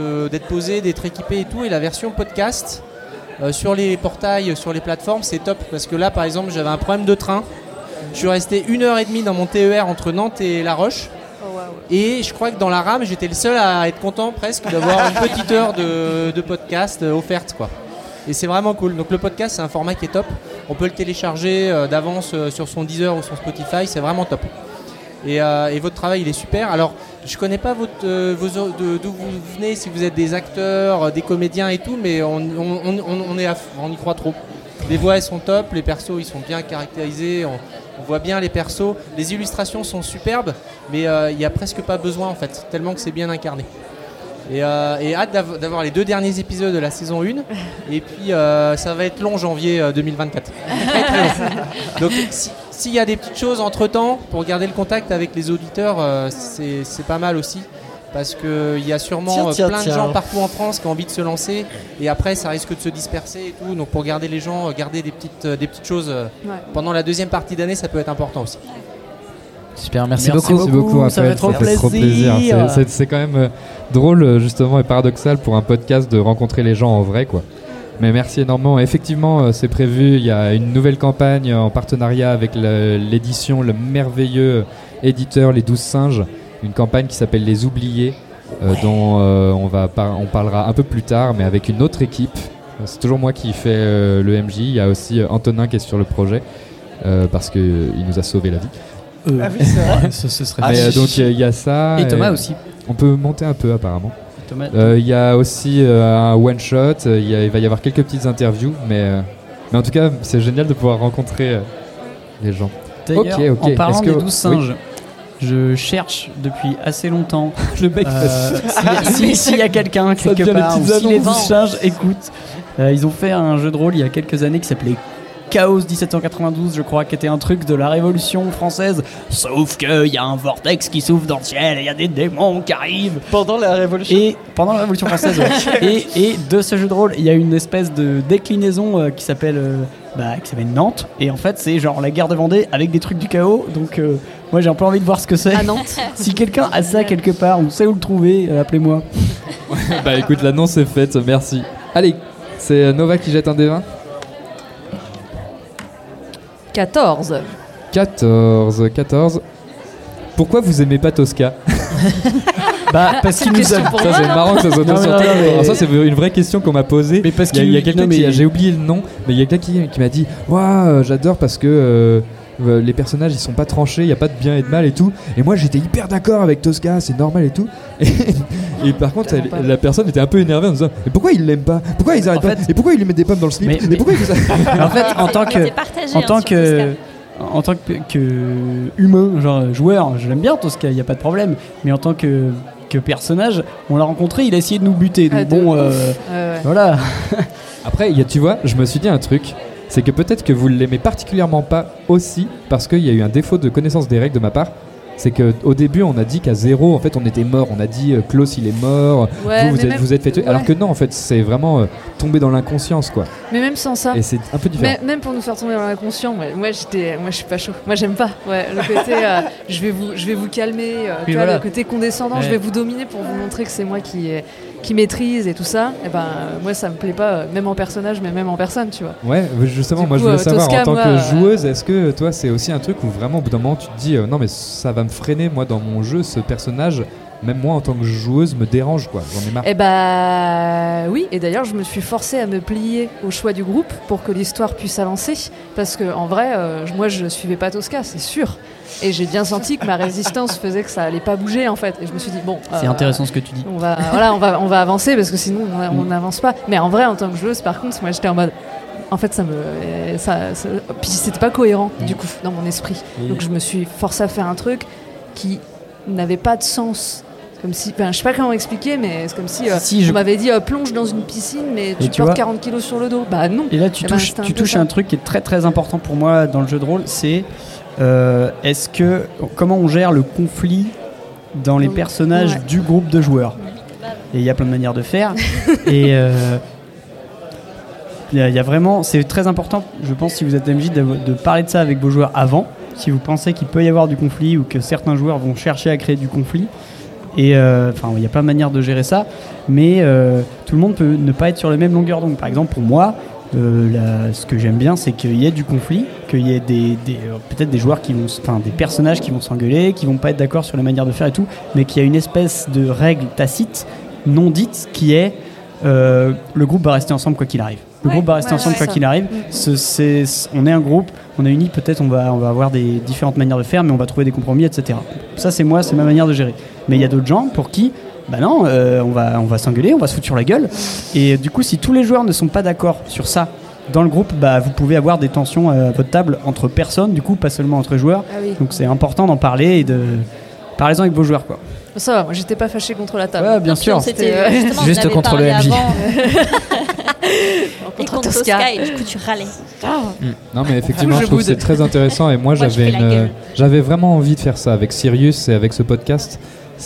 posé, d'être équipé et tout. Et la version podcast sur les portails, sur les plateformes, c'est top. Parce que là, par exemple, j'avais un problème de train. Je suis resté une heure et demie dans mon TER entre Nantes et La Roche. Et je crois que dans la rame, j'étais le seul à être content presque d'avoir une petite heure de, de podcast offerte. Quoi. Et c'est vraiment cool. Donc le podcast, c'est un format qui est top. On peut le télécharger euh, d'avance euh, sur son Deezer ou son Spotify. C'est vraiment top. Et, euh, votre travail, il est super. Alors, je connais pas d'où vous venez, si vous êtes des acteurs, des comédiens et tout, mais on, y croit trop. Les voix, elles sont top, les persos, ils sont bien caractérisés, on, voit bien les persos. Les illustrations sont superbes, mais il n'y a presque pas besoin en fait, tellement que c'est bien incarné. Et, euh, et hâte d'av- d'avoir les deux derniers épisodes de la saison 1. Et puis euh, ça va être long janvier euh, 2024. Très, très long. Donc si- s'il y a des petites choses entre temps pour garder le contact avec les auditeurs, euh, c'est pas mal aussi. Parce qu'il y a sûrement Tiens, euh, tiens, plein tiens. de gens partout en France qui ont envie de se lancer. Et après, ça risque de se disperser et tout. Donc pour garder les gens, euh, garder des petites, euh, des petites choses euh, Ouais. pendant la deuxième partie d'année, ça peut être important aussi. Super, merci, Merci beaucoup. Merci beaucoup, ça Raphaël, fait trop fait trop plaisir. plaisir. C'est- quand même euh, drôle, euh, justement, et paradoxal pour un podcast de rencontrer les gens en vrai, quoi. Mais merci énormément. Effectivement, euh, c'est prévu. Il y a une nouvelle campagne en partenariat avec l'édition, le merveilleux éditeur Les Douze Singes. Une campagne qui s'appelle Les Oubliés, euh, dont euh, on, va par- on parlera un peu plus tard, mais avec une autre équipe. Euh, C'est toujours moi qui fais euh, le MJ. Il y a aussi euh, Antonin qui est sur le projet, euh, parce qu'il nous a sauvé la vie. Euh, Ah oui, c'est vrai. ce, ce serait Mais, euh, donc il y a ça. Et Thomas aussi. On peut monter un peu apparemment. Euh, Il y a aussi euh, un one shot. Il y a- il va y avoir quelques petites interviews, mais euh, mais en tout cas c'est génial de pouvoir rencontrer euh, les gens. D'ailleurs, Ok, ok. en parlant que- des douze oui. singes, Je cherche depuis assez longtemps. Le mec, euh, ça- si- si- S'il y a quelqu'un quelque part, ou si les singes écoutent, euh, ils ont fait un jeu de rôle il y a quelques années qui s'appelait Chaos 1792, je crois, qui était un truc de la Révolution française. Sauf qu'il y a un vortex qui s'ouvre dans le ciel et il y a des démons qui arrivent. Pendant la Révolution Et pendant la Révolution française, ouais. et, et de ce jeu de rôle, il y a une espèce de déclinaison euh, qui s'appelle euh, bah, qui s'appelle Nantes. Et en fait, c'est genre la guerre de Vendée avec des trucs du chaos. Donc, euh, moi, j'ai un peu envie de voir ce que c'est. À Nantes. si quelqu'un a ça quelque part ou sait où le trouver, euh, appelez-moi. bah écoute, l'annonce est faite, merci. Allez, c'est Nova qui jette un des 20. 14. 14, 14. Pourquoi vous aimez pas Tosca Bah, parce qu'il nous a. Ça c'est marrant que ça soit Non, sur non, toi. non, mais- Alors ça c'est une vraie question qu'on m'a posée. Mais parce Il y a, qu'il- il y a quelqu'un qui j'ai oublié le nom, mais il y a quelqu'un qui, qui m'a dit Waouh, j'adore parce que euh, euh, les personnages ils sont pas tranchés, il y a pas de bien et de mal et tout. Et moi j'étais hyper d'accord avec Tosca, c'est normal et tout. Et, et par contre, elle- la personne était un peu énervée en disant Mais pourquoi ils l'aiment pas? Pourquoi ils arrêtent En pas fait- Et pourquoi ils lui mettent des pommes dans le slip Mais- Et mais- pourquoi ils font ça en fait, en tant que, partagé, en hein, tant que, en tant que, que humain, genre joueur, je l'aime bien Tosca, il y a pas de problème. Mais en tant que que personnage, on l'a rencontré, il a essayé de nous buter. Donc Ah, bon, euh, Ouais, voilà. Après, il y a- tu vois, je me suis dit un truc. C'est que peut-être que vous l'aimez particulièrement pas aussi parce qu'il y a eu un défaut de connaissance des règles de ma part. C'est que au début, on a dit qu'à zéro, en fait, on était mort. On a dit euh, Klaus, il est mort. Ouais, vous, vous êtes, même- vous êtes fait tuer. ouais. Alors que non, en fait, c'est vraiment euh, tombé dans l'inconscience, quoi. Mais même sans ça. Et c'est un peu différent. Mais- même pour nous faire tomber dans l'inconscient, moi, moi, j'étais, moi je suis pas chaud. Moi j'aime pas. Ouais, le côté, euh, je vais vous, je vais vous calmer. euh, voilà. le côté condescendant, je vais vous dominer pour vous montrer que c'est moi qui, euh, qui maîtrise et tout ça. Et ben, euh, moi ça me plaît pas, euh, même en personnage, mais même en personne, tu vois. Ouais, justement, Du moi je voulais euh, savoir Tosca, en tant moi, que joueuse, est-ce que toi c'est aussi un truc où vraiment au bout d'un moment tu te dis non mais ça va me freiner moi dans mon jeu, ce personnage, même moi en tant que joueuse me dérange quoi, j'en ai marre. Et bah oui, et d'ailleurs je me suis forcée à me plier au choix du groupe pour que l'histoire puisse avancer. Parce que en vrai, euh, moi je suivais pas Tosca, c'est sûr. Et j'ai bien senti que ma résistance faisait que ça allait pas bouger en fait. Et je me suis dit, bon. C'est euh, intéressant ce que tu dis. On va, voilà, on va, on va avancer parce que sinon on- on Mm. n'avance pas. Mais en vrai, en tant que joueuse, par contre, moi j'étais en mode. En fait, ça me. Ça, ça- puis c'était pas cohérent du coup dans mon esprit. Donc je me suis forcée à faire un truc qui n'avait pas de sens. Comme si, enfin, je sais pas comment expliquer, mais c'est comme si, euh, Si, je- on m'avait dit euh, plonge dans une piscine, mais tu, tu portes vois- 40 kilos sur le dos. Bah non. Et là, tu Eh ben, touches, c'était un tu touches un truc qui est très très important pour moi dans le jeu de rôle, c'est euh, est-ce que comment on gère le conflit dans les personnages ouais. du groupe de joueurs? Et il y a plein de manières de faire. et il y, a- il y a vraiment, c'est très important, je pense, si vous êtes MJ, de, de parler de ça avec vos joueurs avant. Si vous pensez qu'il peut y avoir du conflit ou que certains joueurs vont chercher à créer du conflit. Et euh, enfin, il y a plein de manières de gérer ça, mais euh, tout le monde peut ne pas être sur la même longueur d'onde. Par exemple, pour moi, euh, ce que j'aime bien, c'est qu'il y ait du conflit, qu'il y ait des, des- peut-être des joueurs qui vont, enfin des personnages qui vont s'engueuler, qui vont pas être d'accord sur la manière de faire et tout, mais qu'il y a une espèce de règle tacite, non dite, qui est euh, le groupe va rester ensemble quoi qu'il arrive. Le Ouais, groupe va rester ouais, ensemble ouais, quoi qu'il arrive. Mm. On est un groupe, on est unis, peut-être on va, on va avoir des différentes manières de faire, mais on va trouver des compromis, etc. Ça, c'est moi, c'est ma manière de gérer. Mais il y a d'autres gens pour qui, bah non, euh, on va, on va s'engueuler, on va se foutre sur la gueule. Et du coup, si tous les joueurs ne sont pas d'accord sur ça dans le groupe, bah, vous pouvez avoir des tensions à votre table entre personnes, du coup, pas seulement entre joueurs. Ah oui. Donc c'est important d'en parler et de. Parlez-en avec vos joueurs, quoi. Ça va, moi j'étais pas fâchée contre la table. Ouais, bien sûr. C'était euh, Juste contre le MJ. et Contre contre Tosca. Tosca, et du coup tu râlais. Non mais effectivement Je je trouve c'est très intéressant et moi j'avais j'avais vraiment envie de faire ça avec Sirius et avec ce podcast.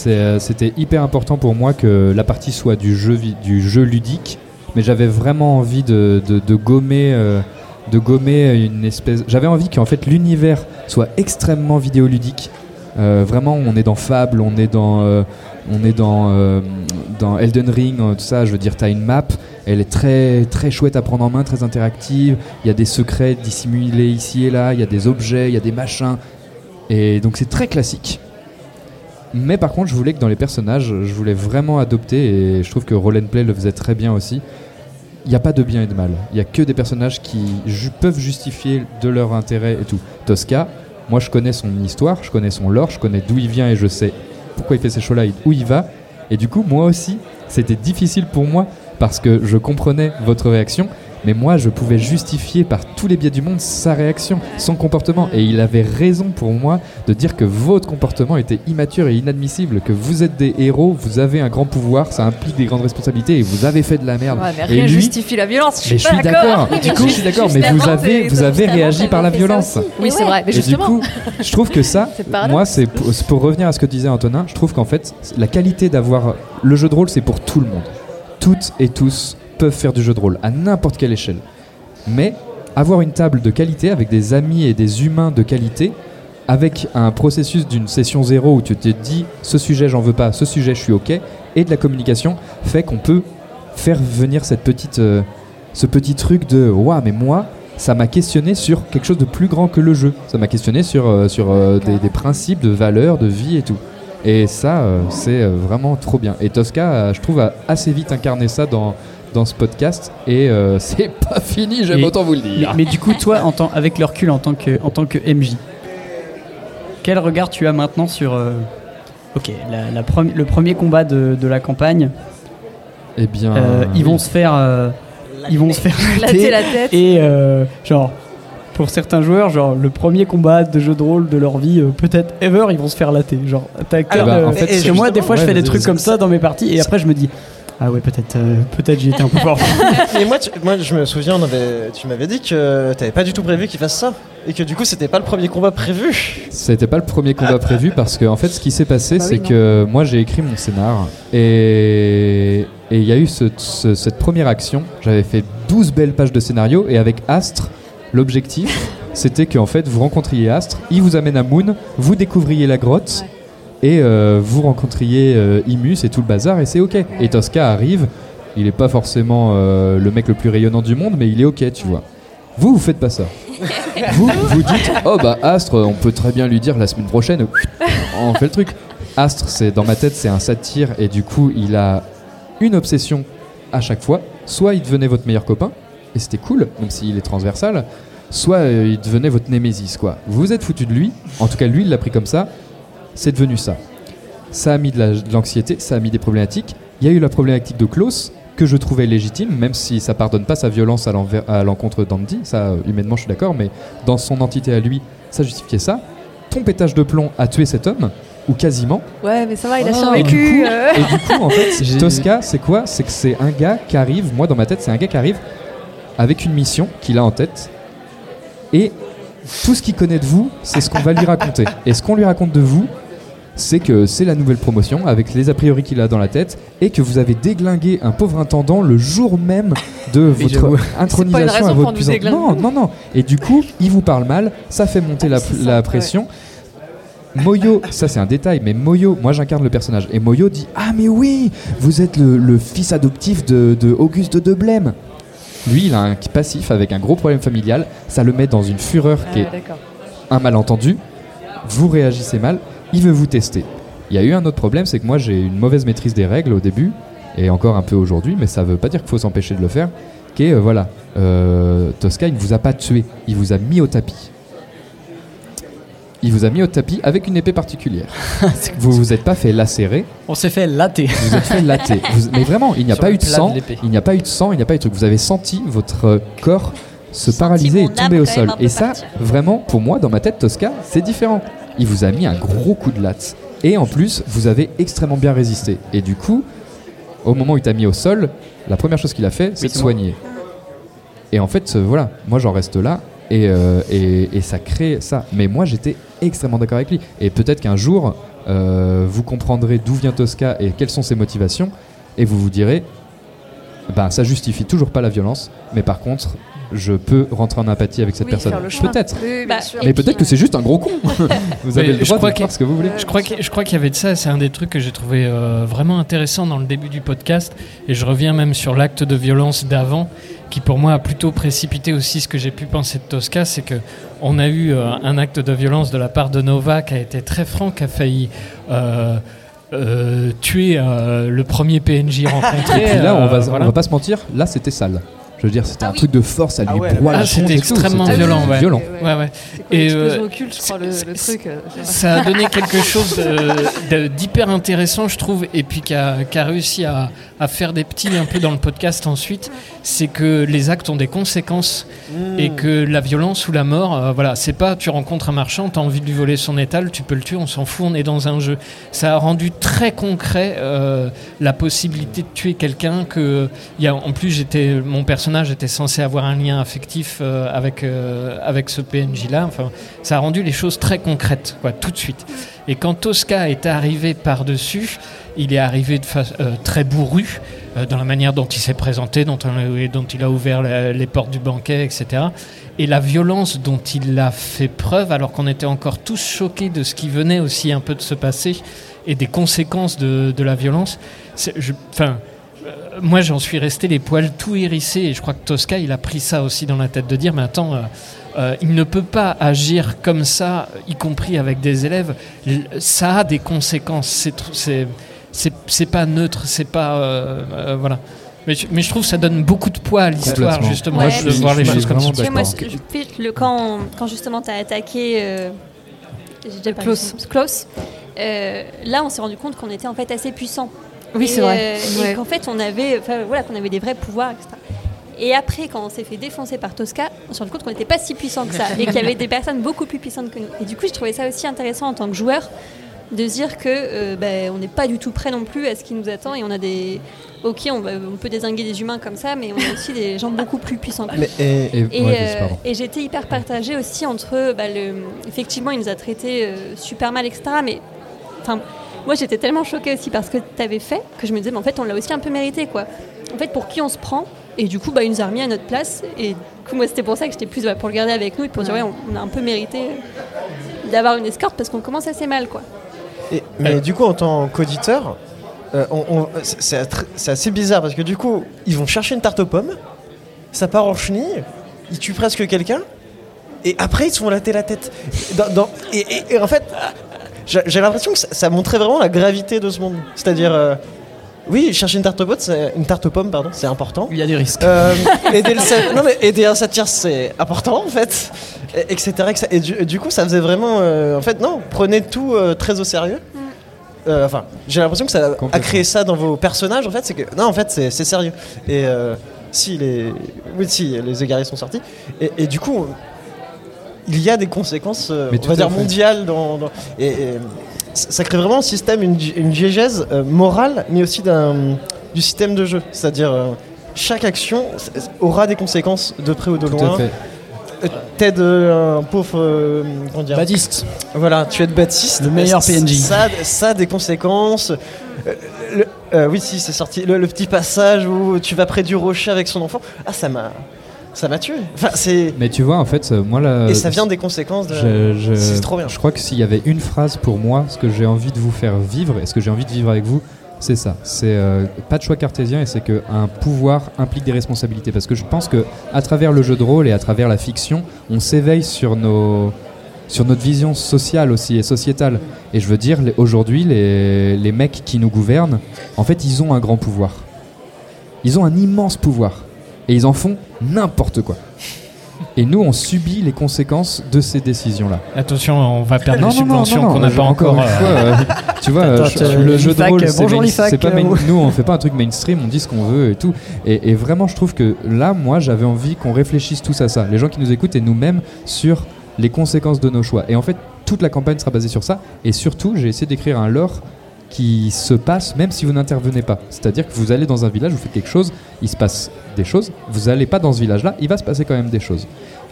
Euh, C'était hyper important pour moi que la partie soit du jeu, du jeu ludique, mais j'avais vraiment envie de, de- gommer, euh, de gommer une espèce. J'avais envie qu'en fait l'univers soit extrêmement vidéoludique. Euh, vraiment, on est dans Fable, on est dans, on est dans, dans Elden Ring, tout ça. Je veux dire, tu as une map, elle est très, très chouette à prendre en main, très interactive. Il y a des secrets dissimulés ici et là, il y a des objets, il y a des machins. Et donc, c'est très classique. Mais par contre, je voulais que dans les personnages, je voulais vraiment adopter, et je trouve que Roll Play le faisait très bien aussi. Il n'y a pas de bien et de mal. Il n'y a que des personnages qui peuvent justifier de leur intérêt et tout. Tosca, moi je connais son histoire, je connais son lore, je connais d'où il vient et je sais pourquoi il fait ces choses-là et où il va. Et du coup, moi aussi, c'était difficile pour moi parce que je comprenais votre réaction, Mais moi, je pouvais justifier par tous les biais du monde sa réaction, son comportement. Et il avait raison pour moi de dire que votre comportement était immature et inadmissible, que vous êtes des héros, vous avez un grand pouvoir, ça implique des grandes responsabilités et vous avez fait de la merde. Ouais, mais et rien lui, justifie la violence. mais je suis d'accord. Du coup, je suis d'accord. Mais vous avez, vous avez réagi par la violence. Oui, c'est vrai. Mais Et du justement. coup, je trouve que ça, moi, c'est pour, c'est pour revenir à ce que disait Antonin, je trouve qu'en fait, la qualité d'avoir le jeu de rôle, c'est pour tout le monde. Toutes et tous peuvent faire du jeu de rôle à n'importe quelle échelle. Mais avoir une table de qualité avec des amis et des humains de qualité, avec un processus d'une session zéro où tu te dis ce sujet j'en veux pas, ce sujet je suis ok, et de la communication, fait qu'on peut faire venir cette petite, euh, ce petit truc de waouh, mais moi, ça m'a questionné sur quelque chose de plus grand que le jeu. Ça m'a questionné sur, euh, sur euh, des, des principes de valeurs, de vie et tout. Et ça, c'est vraiment trop bien. Et Tosca, je trouve, a assez vite incarné ça dans, dans ce podcast. Et euh, c'est pas fini, j'aime Et- autant vous le dire. Mais, mais du coup, toi, en tant- avec le recul en tant que, en tant que MJ, quel regard tu as maintenant sur euh, ok, la- la le premier combat de, de la campagne? Eh bien, euh, ils vont oui. se faire, euh, ils vont se faire Latter la tête. et euh, genre. Pour certains joueurs, genre le premier combat de jeu de rôle de leur vie, euh, peut-être ever, ils vont se faire latter. Genre, t'as Alors, euh, en fait, parce que c'est moi, des fois, je fais des trucs comme ça dans mes parties, et après, je me dis, ah ouais, peut-être, euh, peut-être j'y étais un peu fort. Et moi, tu- moi, je me souviens, on avait, tu m'avais dit que t'avais pas du tout prévu qu'il fasse ça. Et que du coup, c'était pas le premier combat prévu. C'était pas le premier combat prévu parce que en fait ce qui s'est passé Bah oui, c'est non. que moi j'ai écrit mon scénar et et il y a eu ce- ce- cette première action. J'avais fait 12 belles pages de scénario et avec Astre, l'objectif c'était qu'en fait vous rencontriez Astre, il vous amène à Moon, vous découvriez la grotte et euh, vous rencontriez euh, Imus et tout le bazar et c'est ok. Et Tosca arrive, il est pas forcément euh, le mec le plus rayonnant du monde mais il est ok tu vois. Vous vous faites pas ça. Vous vous dites oh bah Astre on peut très bien lui dire la semaine prochaine on fait le truc. Astre c'est dans ma tête c'est un satire et du coup il a une obsession à chaque fois. Soit il devenait votre meilleur copain et c'était cool même s'il est transversal. Soit il devenait votre némésis quoi. Vous vous êtes foutu de lui. En tout cas lui il l'a pris comme ça. C'est devenu ça. Ça a mis de la- de l'anxiété, ça a mis des problématiques. Il y a eu la problématique de Klaus, que je trouvais légitime, même si ça pardonne pas sa violence à l'encontre d'Andy. Ça, humainement, je suis d'accord, mais dans son entité à lui, ça justifiait ça. Ton pétage de plomb a tué cet homme, ou quasiment. Ouais, mais ça va, il a Ah. Et survécu. coup- euh. Et du coup, en fait, Tosca, c'est quoi? C'est que c'est un gars qui arrive, moi dans ma tête, c'est un gars qui arrive avec une mission qu'il a en tête. Et tout ce qu'il connaît de vous, c'est ce qu'on va lui raconter. Et ce qu'on lui raconte de vous, c'est que c'est la nouvelle promotion avec les a priori qu'il a dans la tête et que vous avez déglingué un pauvre intendant le jour même de votre intronisation à votre puissance. Non, non, non. Et du coup, il vous parle mal, ça fait monter la, ça, pression. Moyo, ça c'est un détail, mais Moyo, moi j'incarne le personnage. Et Moyo dit Ah, mais oui, vous êtes le, le fils adoptif de, de Auguste de Blême. Lui, il a un passif avec un gros problème familial. Ça le met dans une fureur qui Ah, est d'accord. un malentendu. Vous réagissez mal, il veut vous tester. Il y a eu un autre problème, c'est que moi j'ai une mauvaise maîtrise des règles au début, et encore un peu aujourd'hui, mais ça veut pas dire qu'il faut s'empêcher de le faire. Qui est, euh, voilà, euh, Tosca, il ne vous a pas tué, il vous a mis au tapis. Il vous a mis au tapis avec une épée particulière. vous vous êtes pas fait lacérer, On s'est fait latter. vous vous êtes fait latter. Vous- mais vraiment, il n'y a Sur pas le eu de plat sang, l'épée. il n'y a pas eu de sang, il n'y a pas eu de truc. Vous avez senti votre corps se paralyser et tomber au sol. Et ça, partir. vraiment, pour moi, dans ma tête, Tosca, c'est différent. Il vous a mis un gros coup de latte. Et en plus, vous avez extrêmement bien résisté. Et du coup, au moment où il t'a mis au sol, la première chose qu'il a fait, c'est de soigner. Et en fait, euh, voilà, moi j'en reste là. Et, euh, et, et ça crée ça. Mais moi j'étais extrêmement d'accord avec lui. Et peut-être qu'un jour, euh, vous comprendrez d'où vient Tosca et quelles sont ses motivations. Et vous vous direz, ben ça justifie toujours pas la violence. Mais par contre, je peux rentrer en empathie avec cette Oui, personne. Peut-être. Oui, Bah, Mais peut-être que c'est juste un gros con. vous avez Mais le droit de que- faire ce que vous voulez. Je crois que- je crois qu'il y avait de ça, c'est un des trucs que j'ai trouvé euh, vraiment intéressant dans le début du podcast, et je reviens même sur l'acte de violence d'avant, qui pour moi a plutôt précipité aussi ce que j'ai pu penser de Tosca, c'est que on a eu euh, un acte de violence de la part de Nova qui a été très franc, qui a failli euh, euh, tuer euh, le premier PNJ rencontré. Et puis là, on euh, va, voilà. on va pas se mentir, là c'était sale. Je veux dire, c'était un truc de force, elle lui ouais, broie ah, la c'était tout, extrêmement violent, ouais. violent. Ouais, ouais. Et Et, euh, occulte, je crois, le, le truc. euh, ça a donné quelque chose d'hyper intéressant, je trouve, et puis qui a, réussi à, à faire des petits un peu dans le podcast ensuite. C'est que les actes ont des conséquences Mmh. et que la violence ou la mort, euh, voilà, c'est pas tu rencontres un marchand, tu as envie de lui voler son étal, tu peux le tuer, on s'en fout, on est dans un jeu. Ça a rendu très concret euh, la possibilité de tuer quelqu'un que il y a, en plus j'étais mon personnage était censé avoir un lien affectif euh, avec euh, avec ce PNJ là enfin ça a rendu les choses très concrètes quoi tout de suite. Et quand Tosca est arrivé par dessus il est arrivé de euh, très bourru euh, dans la manière dont il s'est présenté dont, il a ouvert les portes du banquet etc et la violence dont il a fait preuve alors qu'on était encore tous choqués de ce qui venait aussi un peu de se passer et des conséquences de, de la violence enfin moi, j'en suis resté les poils tout hérissés et je crois que Tosca, il a pris ça aussi dans la tête de dire, mais attends, euh, euh, il ne peut pas agir comme ça, y compris avec des élèves. Ça a des conséquences. C'est tr- C'est c'est c'est pas neutre. C'est pas euh, euh, voilà. Mais je, mais je trouve que ça donne beaucoup de poids à l'histoire justement de voir les choses comme ça. vraiment Tu sais, moi, d'accord. je- je- le, quand, quand justement tu as attaqué euh, Klaus. euh, là on s'est rendu compte qu'on était en fait assez puissant. Oui, c'est vrai. euh, Ouais. Et qu'en fait on avait, enfin, voilà, qu'on avait des vrais pouvoirs, etc. Et après, quand on s'est fait défoncer par Tosca, on s'est rendu compte qu'on n'était pas si puissant que ça et qu'il y avait des personnes beaucoup plus puissantes que nous. Et du coup, je trouvais ça aussi intéressant en tant que joueur de se dire que euh, ben, on n'est pas du tout prêt non plus à ce qui nous attend et on a des ok on, va- on peut désinguer des humains comme ça mais on a aussi des gens beaucoup plus puissants que nous. Mais- et- Et- Et, ouais, euh, et j'étais hyper partagée aussi entre bah, le effectivement il nous a traités euh, super mal etc mais enfin moi j'étais tellement choquée aussi parce que tu avais fait que je me disais mais en fait on l'a aussi un peu mérité quoi en fait pour qui on se prend et du coup bah, il nous a remis à notre place et du coup moi c'était pour ça que j'étais plus bah, pour le garder avec nous et pour dire Ouais. on, on a un peu mérité d'avoir une escorte parce qu'on commence assez mal quoi Et- mais du coup, en tant qu'auditeur, euh, on- on- c'est- assez bizarre parce que du coup, ils vont chercher une tarte aux pommes, ça part en chenille, ils tuent presque quelqu'un, et après ils se font latter la tête. Dans- dans- et, et- et en fait, j'ai l'impression que ça, ça montrait vraiment la gravité de ce monde. C'est-à-dire, euh, oui, chercher une tarte aux une tarte aux pommes, pardon, c'est important. Il y a des risques. Euh, aider, le sa- non, mais aider un satire, c'est important en fait, et- etc. etc. Et du, du coup, ça faisait vraiment. euh, en fait, non, prenez tout euh, très au sérieux. Euh, enfin, j'ai l'impression que ça a créé ça dans vos personnages en fait. C'est que non, en fait, c'est c'est sérieux. Et euh, si les, oui, si les égarés sont sortis, et, et du coup, il y a des conséquences, euh, on va dire mondiales dans, dans- et, et ça crée vraiment un système, une, une diégèse euh, morale, mais aussi d'un du système de jeu. C'est-à-dire euh, chaque action aura des conséquences de près ou de loin. Euh, T'aides un pauvre Baptiste. Voilà, tu aides Baptiste. Le meilleur PNJ. Ça, ça a des conséquences. Le- oui, si, c'est sorti. Le, le petit passage où tu vas près du rocher avec son enfant. Ah, ça m'a, ça m'a tué. Enfin, c'est. Mais tu vois, en fait, euh, moi là. Et ça vient des conséquences de. Je, je- C'est trop bien. Je crois que s'il y avait une phrase pour moi, ce que j'ai envie de vous faire vivre et ce que j'ai envie de vivre avec vous, c'est ça. C'est euh, pas de choix cartésien et c'est qu'un pouvoir implique des responsabilités. Parce que je pense que à travers le jeu de rôle et à travers la fiction, on s'éveille sur nos sur notre vision sociale aussi et sociétale. Et je veux dire, aujourd'hui, les, les mecs qui nous gouvernent, en fait, ils ont un grand pouvoir. Ils ont un immense pouvoir. Et ils en font n'importe quoi. Et nous, on subit les conséquences de ces décisions-là. Attention, on va perdre Non, les non, subventions qu'on n'a pas encore. une euh, fois, euh, tu vois, Attends, euh, je- le jeu de rôle, c'est pas main- nous, on fait pas un truc mainstream, on dit ce qu'on veut et tout. Et, et vraiment, je trouve que là, moi, j'avais envie qu'on réfléchisse tous à ça, les gens qui nous écoutent et nous-mêmes, sur les conséquences de nos choix. Et en fait, toute la campagne sera basée sur ça. Et surtout, j'ai essayé d'écrire un lore qui se passe même si vous n'intervenez pas. C'est-à-dire que vous allez dans un village, vous faites quelque chose, il se passe des choses. Vous n'allez pas dans ce village-là, il va se passer quand même des choses.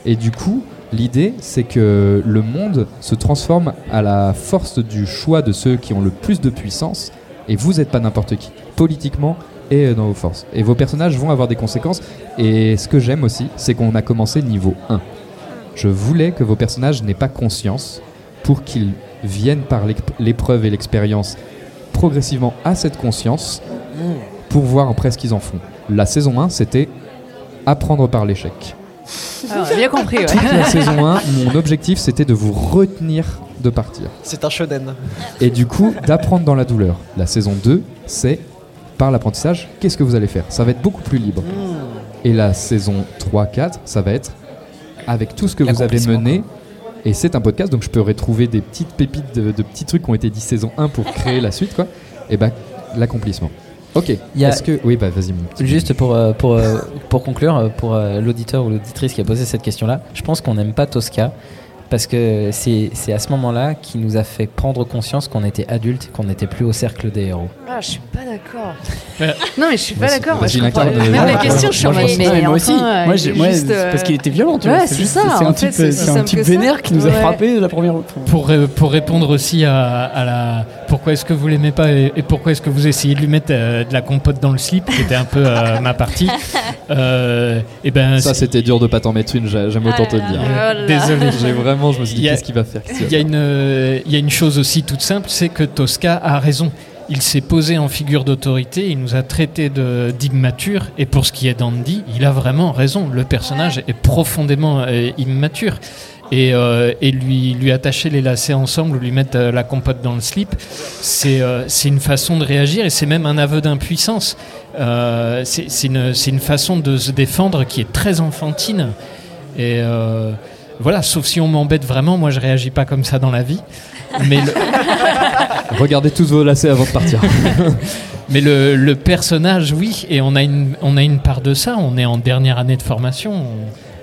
Et du coup, l'idée, c'est que le monde se transforme à la force du choix de ceux qui ont le plus de puissance. Et vous n'êtes pas n'importe qui, politiquement et dans vos forces. Et vos personnages vont avoir des conséquences. Et ce que j'aime aussi, c'est qu'on a commencé niveau 1. Je voulais que vos personnages n'aient pas conscience pour qu'ils viennent par l'ép- l'épreuve et l'expérience progressivement à cette conscience pour voir après ce qu'ils en font. La saison 1, c'était apprendre par l'échec. Ah, a bien compris, ouais. Toute la saison 1, mon objectif c'était de vous retenir de partir. C'est un shonen. Et du coup, d'apprendre dans la douleur. La saison 2, c'est par l'apprentissage, qu'est-ce que vous allez faire? Ça va être beaucoup plus libre. Et la saison 3-4, ça va être avec tout ce que vous avez mené. Et c'est un podcast, donc je peux retrouver des petites pépites de, de petits trucs qui ont été dit saison 1 pour créer la suite, quoi. Et bah, l'accomplissement. Ok. Est-ce que. Oui, bah, vas-y. Juste pour, euh, pour, euh, pour conclure, euh, pour euh, l'auditeur ou l'auditrice qui a posé cette question-là, je pense qu'on n'aime pas Tosca parce que c'est c'est à ce moment-là qui nous a fait prendre conscience qu'on était adultes et qu'on n'était plus au cercle des héros. Ah, je suis pas d'accord. Non, mais je suis pas d'accord. Moi, je comprends même euh, la question. Je suis en mode, mais non, mais moi aussi. euh, Moi, juste, c'est parce qu'il était violent, tu ouais, vois. c'est ça, C'est un type, c'est un type vénère qui nous a frappé la première. Pour, pour répondre aussi à, à la pourquoi est-ce que vous l'aimez pas et, et pourquoi est-ce que vous essayez de lui mettre euh, de la compote dans le slip, qui était un peu euh, ma partie. Euh, et ben Ça, c'était dur de pas t'en mettre une, j'ai- j'aime autant Ah te le là dire. Désolé. J'ai vraiment, je me suis dit, qu'est-ce qu'il va faire Il y, a faire une, il y a une chose aussi toute simple, c'est que Tosca a raison. Il s'est posé en figure d'autorité, il nous a traité de- d'immature, et pour ce qui est d'Andy, il a vraiment raison. Le personnage est profondément euh, immature. Et, euh, et lui, lui attacher les lacets ensemble ou lui mettre euh, la compote dans le slip, c'est euh, c'est une façon de réagir et c'est même un aveu d'impuissance. Euh, c'est une, façon de se défendre qui est très enfantine. Et voilà, sauf si on m'embête vraiment, moi je réagis pas comme ça dans la vie. Mais le, Regardez tous vos lacets avant de partir. mais le, le personnage, oui, et on a, une, on a une part de ça. On est en dernière année de formation.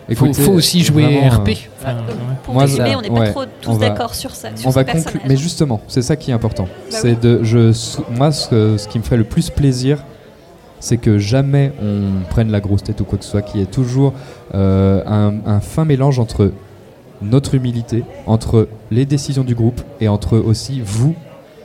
Il faut, aussi jouer vraiment, RP. euh, Enfin. Pour Moi, résumer, on n'est pas ouais, trop tous d'accord sur ça. Sur on va conclure. Mais justement, c'est ça qui est important. Bah c'est oui. de, je, moi, ce, ce qui me ferait le plus plaisir, c'est que jamais on prenne la grosse tête ou quoi que ce soit, qu'il y ait toujours euh, un, un fin mélange entre notre humilité, entre les décisions du groupe et entre aussi vous,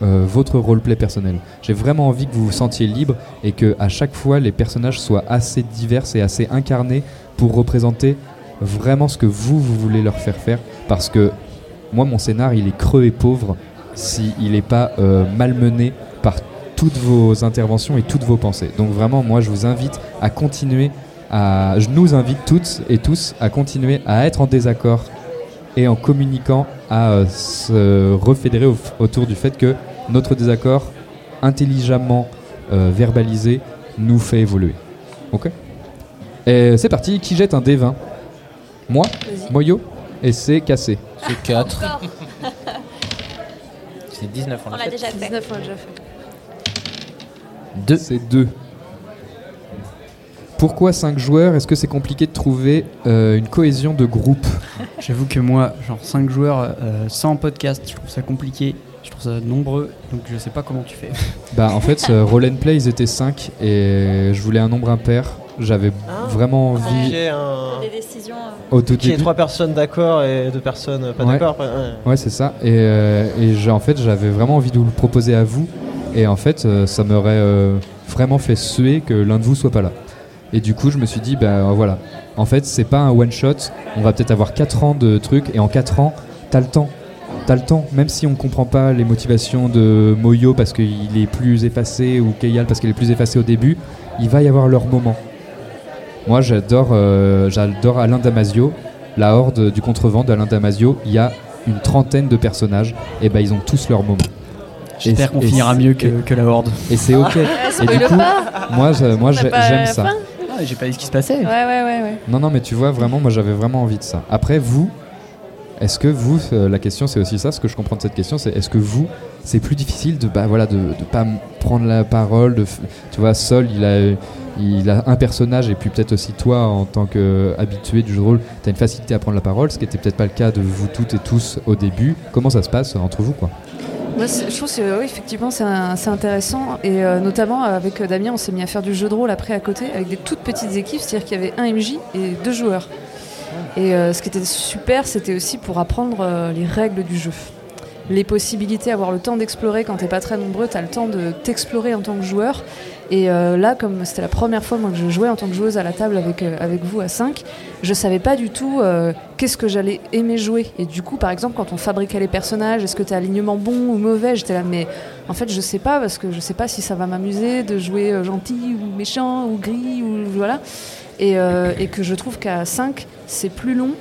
euh, votre roleplay personnel. J'ai vraiment envie que vous vous sentiez libre et que à chaque fois les personnages soient assez divers et assez incarnés pour représenter vraiment ce que vous, vous voulez leur faire faire. Parce que moi, mon scénar, il est creux et pauvre s'il n'est pas euh, malmené par toutes vos interventions et toutes vos pensées. Donc vraiment, moi, je vous invite à continuer à... Je nous invite toutes et tous à continuer à être en désaccord et en communiquant à euh, se refédérer au- autour du fait que notre désaccord, intelligemment euh, verbalisé, nous fait évoluer. Ok? Et c'est parti, qui jette un D20 Moi Moyo Et c'est cassé. C'est 4. C'est 19 On l'a déjà fait. 19, on l'a déjà fait. 2. C'est 2. Pourquoi 5 joueurs? Est-ce que c'est compliqué de trouver euh, une cohésion de groupe? J'avoue que moi, genre 5 joueurs euh, sans podcast, je trouve ça compliqué. Je trouve ça nombreux, donc je sais pas comment tu fais. Bah en fait, euh, Roll and Play, ils étaient 5 et je voulais un nombre impair. J'avais vraiment envie... J'ai un. Des décisions. euh, Au tout Qui est début- trois personnes d'accord et deux personnes pas Ouais. d'accord. ouais. Ouais, c'est ça. Et, euh, et j'ai- en fait, j'avais vraiment envie de vous le proposer à vous. Et en fait, euh, ça m'aurait euh, vraiment fait suer que l'un de vous soit pas là. Et du coup, je me suis dit, ben voilà. En fait, c'est pas un one shot. On va peut-être avoir 4 ans de trucs. Et en 4 ans, t'as le temps. T'as le temps. Même si on comprend pas les motivations de Moyo parce qu'il est plus effacé ou Keyal parce qu'il est plus effacé au début, il va y avoir leur moment. Moi, j'adore, euh, j'adore Alain Damasio. La horde du contrevent d'Alain Damasio, il y a une trentaine de personnages, et ben ils ont tous leur moment. J'espère qu'on finira mieux que, que la Horde. Et c'est ok. Ah, et du coup, pas. moi, moi j'aime ça. Ah, j'ai pas dit ce qui se passait. Ouais, ouais, ouais, ouais. Non, non, mais tu vois, vraiment, moi j'avais vraiment envie de ça. Après, vous, est-ce que vous, euh, la question c'est aussi ça, ce que je comprends de cette question, c'est est-ce que vous, c'est plus difficile de, bah, voilà, de, de pas prendre la parole, de, f- tu vois, Sol, il a, il a un personnage, et puis peut-être aussi toi, en tant qu'habitué du jeu de rôle, tu as une facilité à prendre la parole, ce qui était peut-être pas le cas de vous toutes et tous au début. Comment ça se passe entre vous, quoi? Moi, je trouve que oui, effectivement, c'est intéressant. Et euh, notamment, avec euh, Damien, on s'est mis à faire du jeu de rôle après à côté, avec des toutes petites équipes, c'est-à-dire qu'il y avait un MJ et deux joueurs. Et euh, ce qui était super, c'était aussi pour apprendre les règles du jeu. Les possibilités, avoir le temps d'explorer quand t'es pas très nombreux, t'as le temps de t'explorer en tant que joueur. Et euh, là, comme c'était la première fois que je jouais en tant que joueuse à la table avec, euh, vous à 5, je savais pas du tout euh, qu'est-ce que j'allais aimer jouer. Et du coup, par exemple, quand on fabriquait les personnages, est-ce que t'as alignement bon ou mauvais J'étais là, mais en fait, je sais pas parce que je sais pas si ça va m'amuser de jouer gentil ou méchant ou gris ou voilà. Et, et que je trouve qu'à 5, c'est plus long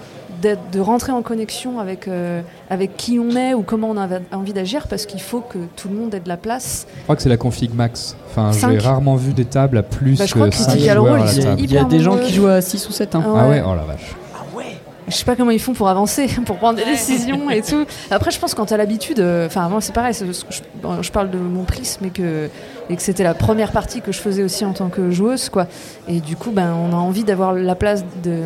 de rentrer en connexion avec, euh, avec qui on est ou comment on a envie d'agir parce qu'il faut que tout le monde ait de la place. Je crois que c'est la config max. Enfin, j'ai rarement vu des tables à plus Bah, je crois que que 5 Critical joueurs à la ils- table. Il y a des gens qui jouent à 6 ou 7. Hein. Ah ouais, oh la vache. Je sais pas comment ils font pour avancer, pour prendre des décisions et tout. Après, je pense quand t'as l'habitude, euh, enfin moi c'est pareil, je parle de mon prisme et que, et que c'était la première partie que je faisais aussi en tant que joueuse, quoi. Et du coup, ben on a envie d'avoir la place de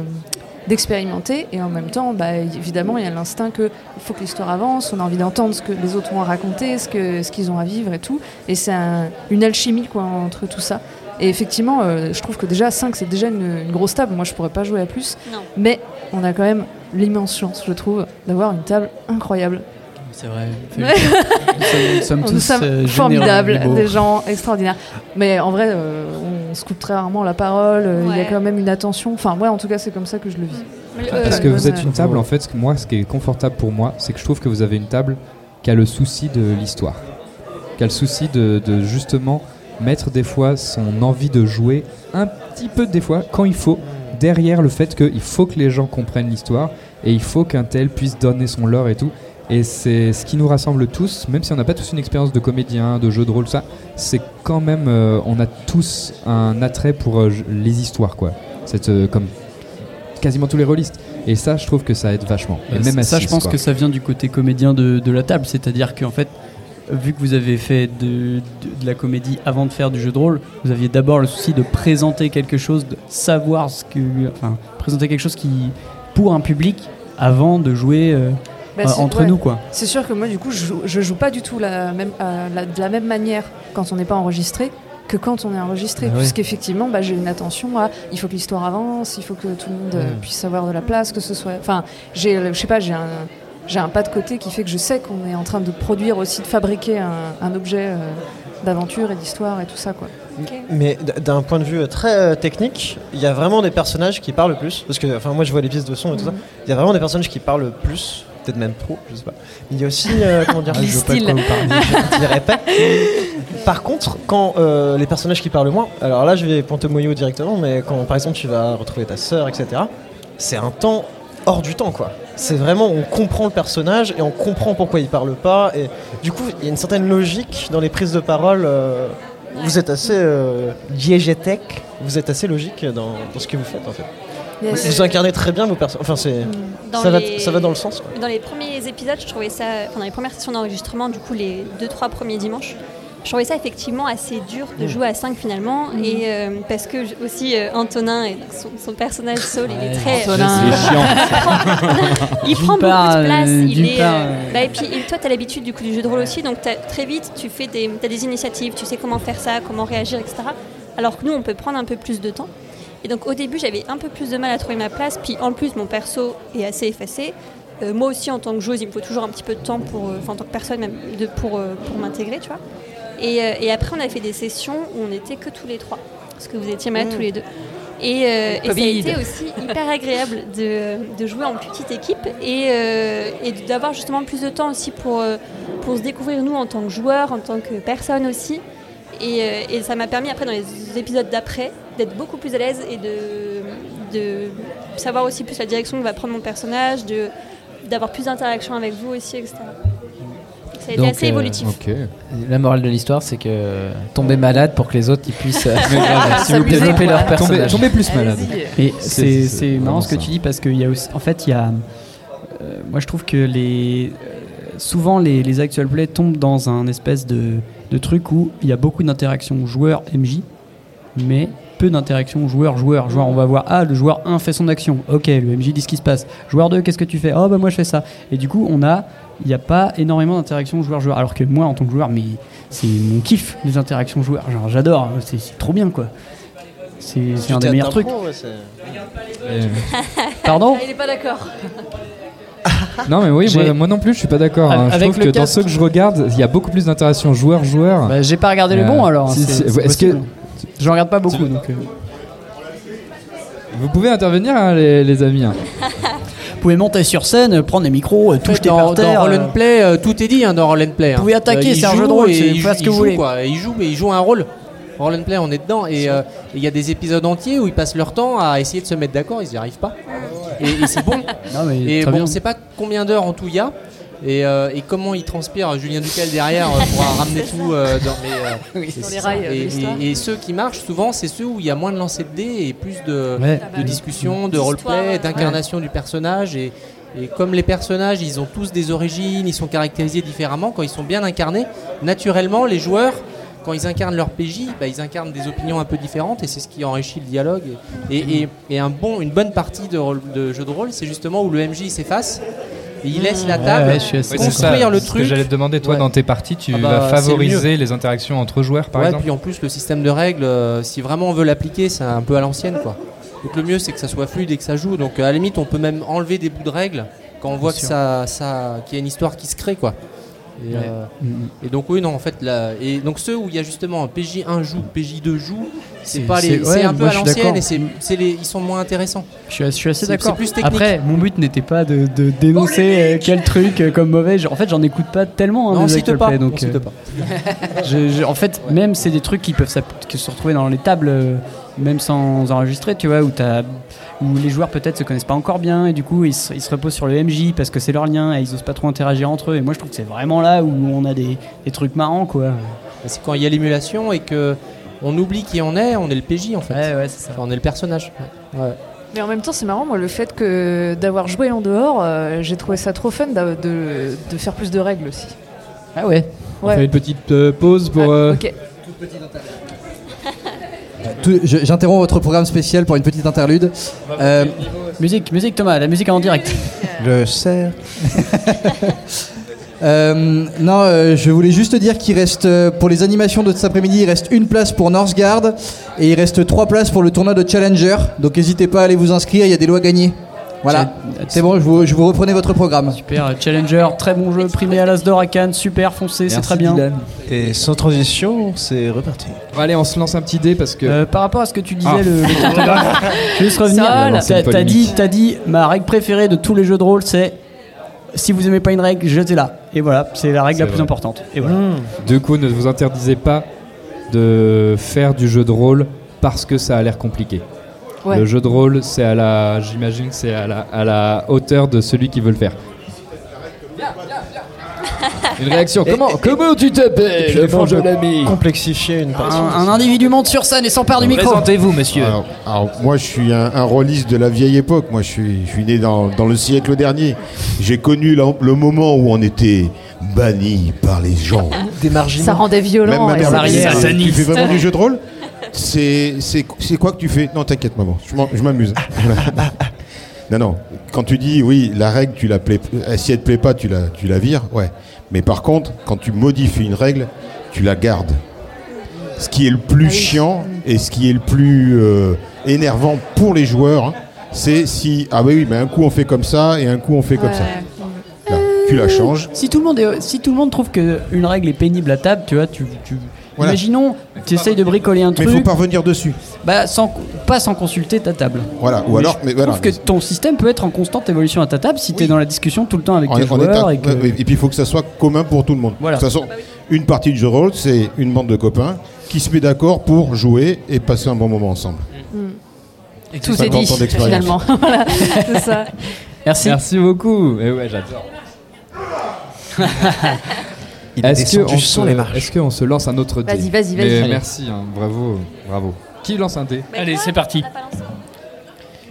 d'expérimenter et en même temps, bah, évidemment, il y a l'instinct que il faut que l'histoire avance, on a envie d'entendre ce que les autres ont à raconter, ce que ce qu'ils ont à vivre et tout. Et c'est un- une alchimie quoi entre tout ça. Et effectivement, euh, je trouve que déjà 5 c'est déjà une, une grosse table. Moi, je pourrais pas jouer à plus. Non. Mais on a quand même l'immense chance, je trouve, d'avoir une table incroyable. C'est vrai. Ouais. Nous sommes Nous tous sommes euh, formidables, des gens extraordinaires. Mais en vrai, euh, on se coupe très rarement la parole. euh, Il y a quand même une attention. Enfin, ouais, en tout cas, c'est comme ça que je le vis. Euh, Parce que vous êtes une table, en fait, ce que moi, ce qui est confortable pour moi, c'est que je trouve que vous avez une table qui a le souci de l'histoire. Qui a le souci de, de justement mettre des fois son envie de jouer, un petit peu des fois, quand il faut, derrière le fait qu'il faut que les gens comprennent l'histoire et il faut qu'un tel puisse donner son lore et tout. Et c'est ce qui nous rassemble tous, même si on n'a pas tous une expérience de comédien, de jeu de rôle, ça, c'est quand même, euh, on a tous un attrait pour euh, les histoires, quoi. C'est euh, comme quasiment tous les rôlistes. Et ça, je trouve que ça aide vachement. Et même ça, je pense quoi. que ça vient du côté comédien de, de la table. C'est-à-dire qu'en fait, vu que vous avez fait de, de- de la comédie avant de faire du jeu de rôle, vous aviez d'abord le souci de présenter quelque chose, de savoir ce que. Enfin, présenter quelque chose qui. pour un public avant de jouer Bah, euh, c'est- entre ouais. nous, quoi. C'est sûr que moi, du coup, je joue, je joue pas du tout la même, euh, la- de la même manière quand on n'est pas enregistré que quand on est enregistré. Ah ouais. Puisqu'effectivement, bah, j'ai une attention à il faut que l'histoire avance, il faut que tout le monde euh, Mm. puisse avoir de la place, que ce soit. Enfin, j'ai, je sais pas, j'ai un. J'ai un pas de côté qui fait que je sais qu'on est en train de produire aussi, de fabriquer un, un objet euh, d'aventure et d'histoire et tout ça. Quoi. Mais d'un point de vue très euh, technique, il y a vraiment des personnages qui parlent plus. Parce que, enfin, moi je vois les pistes de son et tout ça. Il y a vraiment des personnages qui parlent plus, peut-être même trop, je sais pas. Mais il y a aussi, euh, comment dire, Ah, je pas quoi vous parlez. je dirais pas. Par contre, quand euh, les personnages qui parlent moins, alors là je vais pointer Moyo directement, mais quand par exemple tu vas retrouver ta sœur, etc., c'est un temps hors du temps quoi. C'est vraiment, on comprend le personnage et on comprend pourquoi il parle pas. Et du coup, il y a une certaine logique dans les prises de parole. euh, vous êtes assez euh, diégétique, vous êtes assez logique dans, dans ce que vous faites en fait. Yes. Vous incarnez très bien vos personnages. Enfin, c'est ça, va, les- ça va dans le sens. quoi. Dans les premiers épisodes, je trouvais ça, enfin, dans les premières sessions d'enregistrement, du coup les 2-3 premiers dimanches, je trouvais ça effectivement assez dur de Mm. jouer à 5 finalement. Mm. Et euh, parce que aussi euh, Antonin, et son, son personnage Saul, il est très. Antonin. il C'est prend, il prend beaucoup part, de place. euh, il est, part, euh, euh, bah, et puis et toi, tu as l'habitude du coup du jeu de rôle aussi, donc très vite, tu fais des, as des initiatives, tu sais comment faire ça, comment réagir, etc. Alors que nous, on peut prendre un peu plus de temps. Et donc au début, j'avais un peu plus de mal à trouver ma place. Puis en plus, mon perso est assez effacé. Euh, moi aussi, en tant que joueuse, il me faut toujours un petit peu de temps pour, euh, enfin en tant que personne même, de, pour, euh, pour m'intégrer, tu vois. Et, euh, et après, on a fait des sessions où on n'était que tous les trois, parce que vous étiez malades Mm. tous les deux. Et, euh, et ça a été aussi hyper agréable de, de jouer en petite équipe et, euh, et d'avoir justement plus de temps aussi pour, pour se découvrir nous en tant que joueurs, en tant que personne aussi. Et, euh, et ça m'a permis après dans les épisodes d'après d'être beaucoup plus à l'aise et de, de savoir aussi plus la direction que va prendre mon personnage, de d'avoir plus d'interaction avec vous aussi, etc. Ça a été Donc, assez euh, évolutif. La morale de l'histoire, c'est que tomber malade pour que les autres ils puissent euh, vous plaît, développer quoi. leur personnage. tomber plus malade. Et C'est- marrant ce que ça. tu dis parce qu'il y a aussi, en fait, il y a, euh, moi je trouve que les, euh, souvent les, les actual play tombent dans un espèce de, de truc où il y a beaucoup d'interactions joueur MJ, mais peu d'interactions joueur joueur joueur. On va voir ah le joueur 1 fait son action, ok le MJ dit ce qui se passe. Joueur 2 qu'est-ce que tu fais? Oh bah moi je fais ça. Et du coup on a il n'y a pas énormément d'interactions joueur-joueur. Alors que moi, en tant que joueur, mais c'est mon kiff, les interactions joueurs. Genre, j'adore, c'est trop bien, quoi. C'est un des meilleurs trucs. ouais, Pardon Il est pas d'accord. Non mais oui, moi, moi non plus je suis pas d'accord. hein. Je Avec trouve le que dans casque- ceux que je regarde, il y a beaucoup plus d'interactions joueur-joueur. Bah, j'ai pas regardé les Euh, alors. si, c'est- si, c'est Est-ce que. Je regarde pas beaucoup donc. euh. vous pouvez intervenir hein, les, les amis hein. Vous pouvez monter sur scène, euh, prendre les micros, euh, dans, par terre. dans Roll euh, and Play, euh, tout est dit hein, dans Roll and Play. Vous pouvez attaquer, c'est un jeu de rôle, c'est- il faites ce joue- que vous il voulez. joue, quoi. Il joue, mais il joue un rôle. Roll and Play, on est dedans. Et euh, il y a des épisodes entiers où ils passent leur temps à essayer de se mettre d'accord, ils n'y arrivent pas. et, et c'est bon. Non, mais et très bon, bien. on sait pas combien d'heures en tout il y a. Et, euh, et comment il transpire Julien Ducal derrière euh, pour ramener tout euh, dans, mais, euh, Oui, les rails, de Et, l'histoire. et- et ceux qui marchent souvent, c'est ceux où il y a moins de lancers de dés et plus de, Ouais. Ah bah de oui. discussions, de roleplay, ouais. d'incarnation du personnage. Et, et comme les personnages, ils ont tous des origines, ils sont caractérisés différemment. Quand ils sont bien incarnés, naturellement, les joueurs, quand ils incarnent leur PJ, bah, ils incarnent des opinions un peu différentes et c'est ce qui enrichit le dialogue. Et, et- et un bon, une bonne partie de, rôle- de jeu de rôle, c'est justement où le MJ s'efface il laisse la table ouais, construire ça. le Ce que truc. j'allais te demander, toi, Ouais. dans tes parties, tu Ah bah, vas le favoriser les interactions entre joueurs, par ouais, exemple puis en plus le système de règles, euh, si vraiment on veut l'appliquer, c'est un peu à l'ancienne quoi. Donc le mieux c'est que ça soit fluide et que ça joue. Donc à la limite on peut même enlever des bouts de règles quand on voit que sûr. ça, ça, qu'il y a une histoire qui se crée quoi. Et, Ouais. euh, Mm, mm. et donc oui non en fait là et donc ceux où il y a justement un PJ1 joue, PJ2 joue, c'est pas les, c'est- ouais, un peu à l'ancienne et c'est, c'est les, ils sont moins intéressants. Je suis, je suis assez d'accord. c'est plus technique. Après, mon but n'était pas de, de dénoncer euh, quel truc euh, comme mauvais. En fait, j'en écoute pas tellement. Hein, Non, on cite actual pas, play, on donc, cite euh, pas. je- je- en fait, même c'est des trucs qui peuvent se retrouver dans les tables, euh, même sans enregistrer, tu vois, où, t'as- où les joueurs peut-être se connaissent pas encore bien et du coup ils se, ils se reposent sur le MJ parce que c'est leur lien et ils osent pas trop interagir entre eux. Et moi, je trouve que c'est vraiment là où on a des, des trucs marrants, quoi. C'est quand il y a l'émulation et que on oublie qui on est, on est le PJ en fait. Ouais, ouais, c'est ça. Enfin, on est le personnage. Ouais. Ouais. Mais en même temps, c'est marrant, moi, le fait que d'avoir joué en dehors, euh, j'ai trouvé ça trop fun de, de faire plus de règles aussi. Ah ouais. On Ouais. fait une petite euh, pause pour. euh, Ok. Tout- je- J'interromps votre programme spécial pour une petite interlude. Euh, Musique, musique Thomas, la musique en direct. Le cerf. Euh, non, euh, je voulais juste dire qu'il reste, euh, pour les animations de cet après-midi, il reste une place pour Northgard et il reste trois places pour le tournoi de Challenger. Donc n'hésitez pas à aller vous inscrire, il y a des lots à gagner. Voilà, c'est bon, je vous, je vous reprenez votre programme. Super, Challenger, très bon jeu, primé à l'As d'or à Cannes, super foncé, c'est très bien. Et sans transition, c'est reparti. Allez, on se lance un petit dé parce que. Euh, par rapport à ce que tu disais, Ah. le, le cartographe, je vais juste revenir. T'as dit, t'as dit, ma règle préférée de tous les jeux de rôle, c'est si vous aimez pas une règle, jetez-la. Et voilà, c'est la règle la plus vrai. importante. Et voilà. Du coup, ne vous interdisez pas de faire du jeu de rôle parce que ça a l'air compliqué. Ouais. Le jeu de rôle, c'est à la, j'imagine, que c'est à la, à la hauteur de celui qui veut le faire. Une réaction. Comment, comment tu t'appelles, ami Complexifier une partie. Un, un individu monte sur scène et s'empare du micro. Présentez-vous, monsieur. Alors, alors, moi, je suis un, un rôliste de la vieille époque. Moi, je suis, je suis né dans, dans le siècle dernier. J'ai connu la- le moment où on était banni par les gens. Des marginaux. Ça rendait violent. Même ma mère ça rendait- tu fais vraiment du jeu de rôle? C'est c'est- c'est quoi que tu fais? Non, t'inquiète, maman. Je m'amuse. non, non. Quand tu dis, oui, la règle, tu la plais, euh, si elle te plaît pas, tu la, tu la vires, ouais. Mais par contre, quand tu modifies une règle, tu la gardes. Ce qui est le plus chiant et ce qui est le plus euh, énervant pour les joueurs, hein, c'est si, ah bah oui, mais un coup on fait comme ça et un coup on fait comme ça. Tu la changes. Si tout le monde, est- si tout le monde trouve qu'une règle est pénible à table, tu vois, tu, tu- Voilà. imaginons, tu essayes de bricoler un Mais truc. il faut pas revenir dessus. Bah, sans, pas sans consulter ta table. Voilà, ou alors- je mais voilà, trouve que ton système peut être en constante évolution à ta table si tu es dans la discussion tout le temps avec tes joueurs. et que- puis il faut que ça soit commun pour tout le monde. Voilà. De toute façon, une partie de jeu de rôle, c'est une bande de copains qui se met d'accord pour jouer et passer un bon moment ensemble. Et tout est 50 dit, finalement. Voilà, c'est ça. Merci. Merci beaucoup. Et ouais, j'adore. Il a Est-ce descendu qu'on sans se, les marches. est-ce qu'on se lance un autre dé Vas-y, vas-y, vas-y. Merci, hein, bravo, bravo. Qui lance un dé Allez, c'est parti.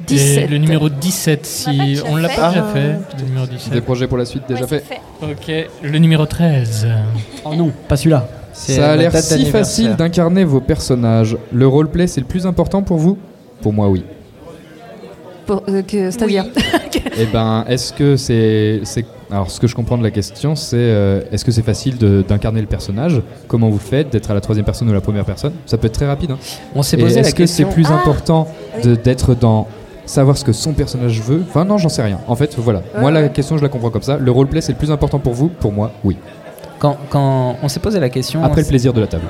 17. Et le numéro 17, si on l'a pas fait. déjà Ah. fait. Le numéro 17. Des projets pour la suite déjà fait Ok, le numéro 13. Oh non, pas celui-là. Ça a l'air si facile d'incarner vos personnages. Le roleplay, c'est le plus important pour vous? Pour moi, oui. Pour- euh, que- C'est-à-dire Eh ben, est-ce que c'est, c'est- alors ce que je comprends de la question, c'est euh, est-ce que c'est facile de- d'incarner le personnage? Comment vous faites D'être à la troisième personne ou la première personne? Ça peut être très rapide. hein. On s'est Et posé la Est-ce que c'est plus Ah, important de- d'être dans savoir ce que son personnage veut? Enfin non, j'en sais rien. En fait, voilà. Moi, la question, je la comprends comme ça. Le roleplay, c'est le plus important pour vous? Pour moi, oui. Quand, quand on s'est posé la question. Après le plaisir de la table.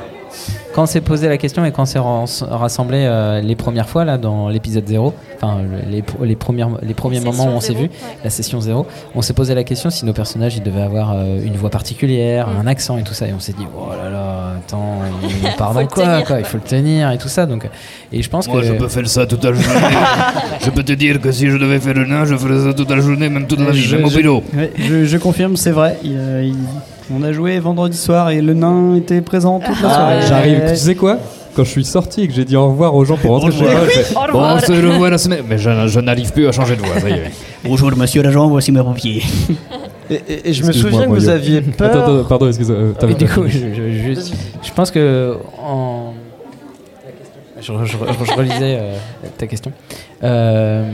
Quand on s'est posé la question et quand on s'est rassemblé euh, les premières fois là dans l'épisode 0, enfin le- les, les, premières, les premiers La moments où on session s'est vu, ouais. la session 0, on s'est posé la question si nos personnages ils devaient avoir euh, une voix particulière, Mm. un accent et tout ça. Et on s'est dit, oh là là, attends, il parle Faut dans le quoi, quoi Il faut le tenir et tout ça. Donc, et je pense Moi, que. je peux faire ça toute la journée. je peux te dire que si je devais faire un nain, je ferais ça toute la journée, même toute la vie. Je- Même au je- vélo. ouais, je, je confirme, c'est vrai. Il, euh, il- on a joué vendredi soir et le nain était présent toute la soirée. J'arrive, tu sais quoi Quand je suis sorti et que j'ai dit au revoir aux gens pour rentrer chez moi, bon, on se revoit la semaine. Mais je, je n'arrive plus à changer de voix, ça y est. Bonjour, monsieur l'agent, voici mes papiers. Et, et- et je me souviens que vous aviez peur. Attends, attends, pardon, excuse-moi. euh, du coup, je, je- juste- je pense que en. Je, je- je- je relisais euh, ta question. Euh,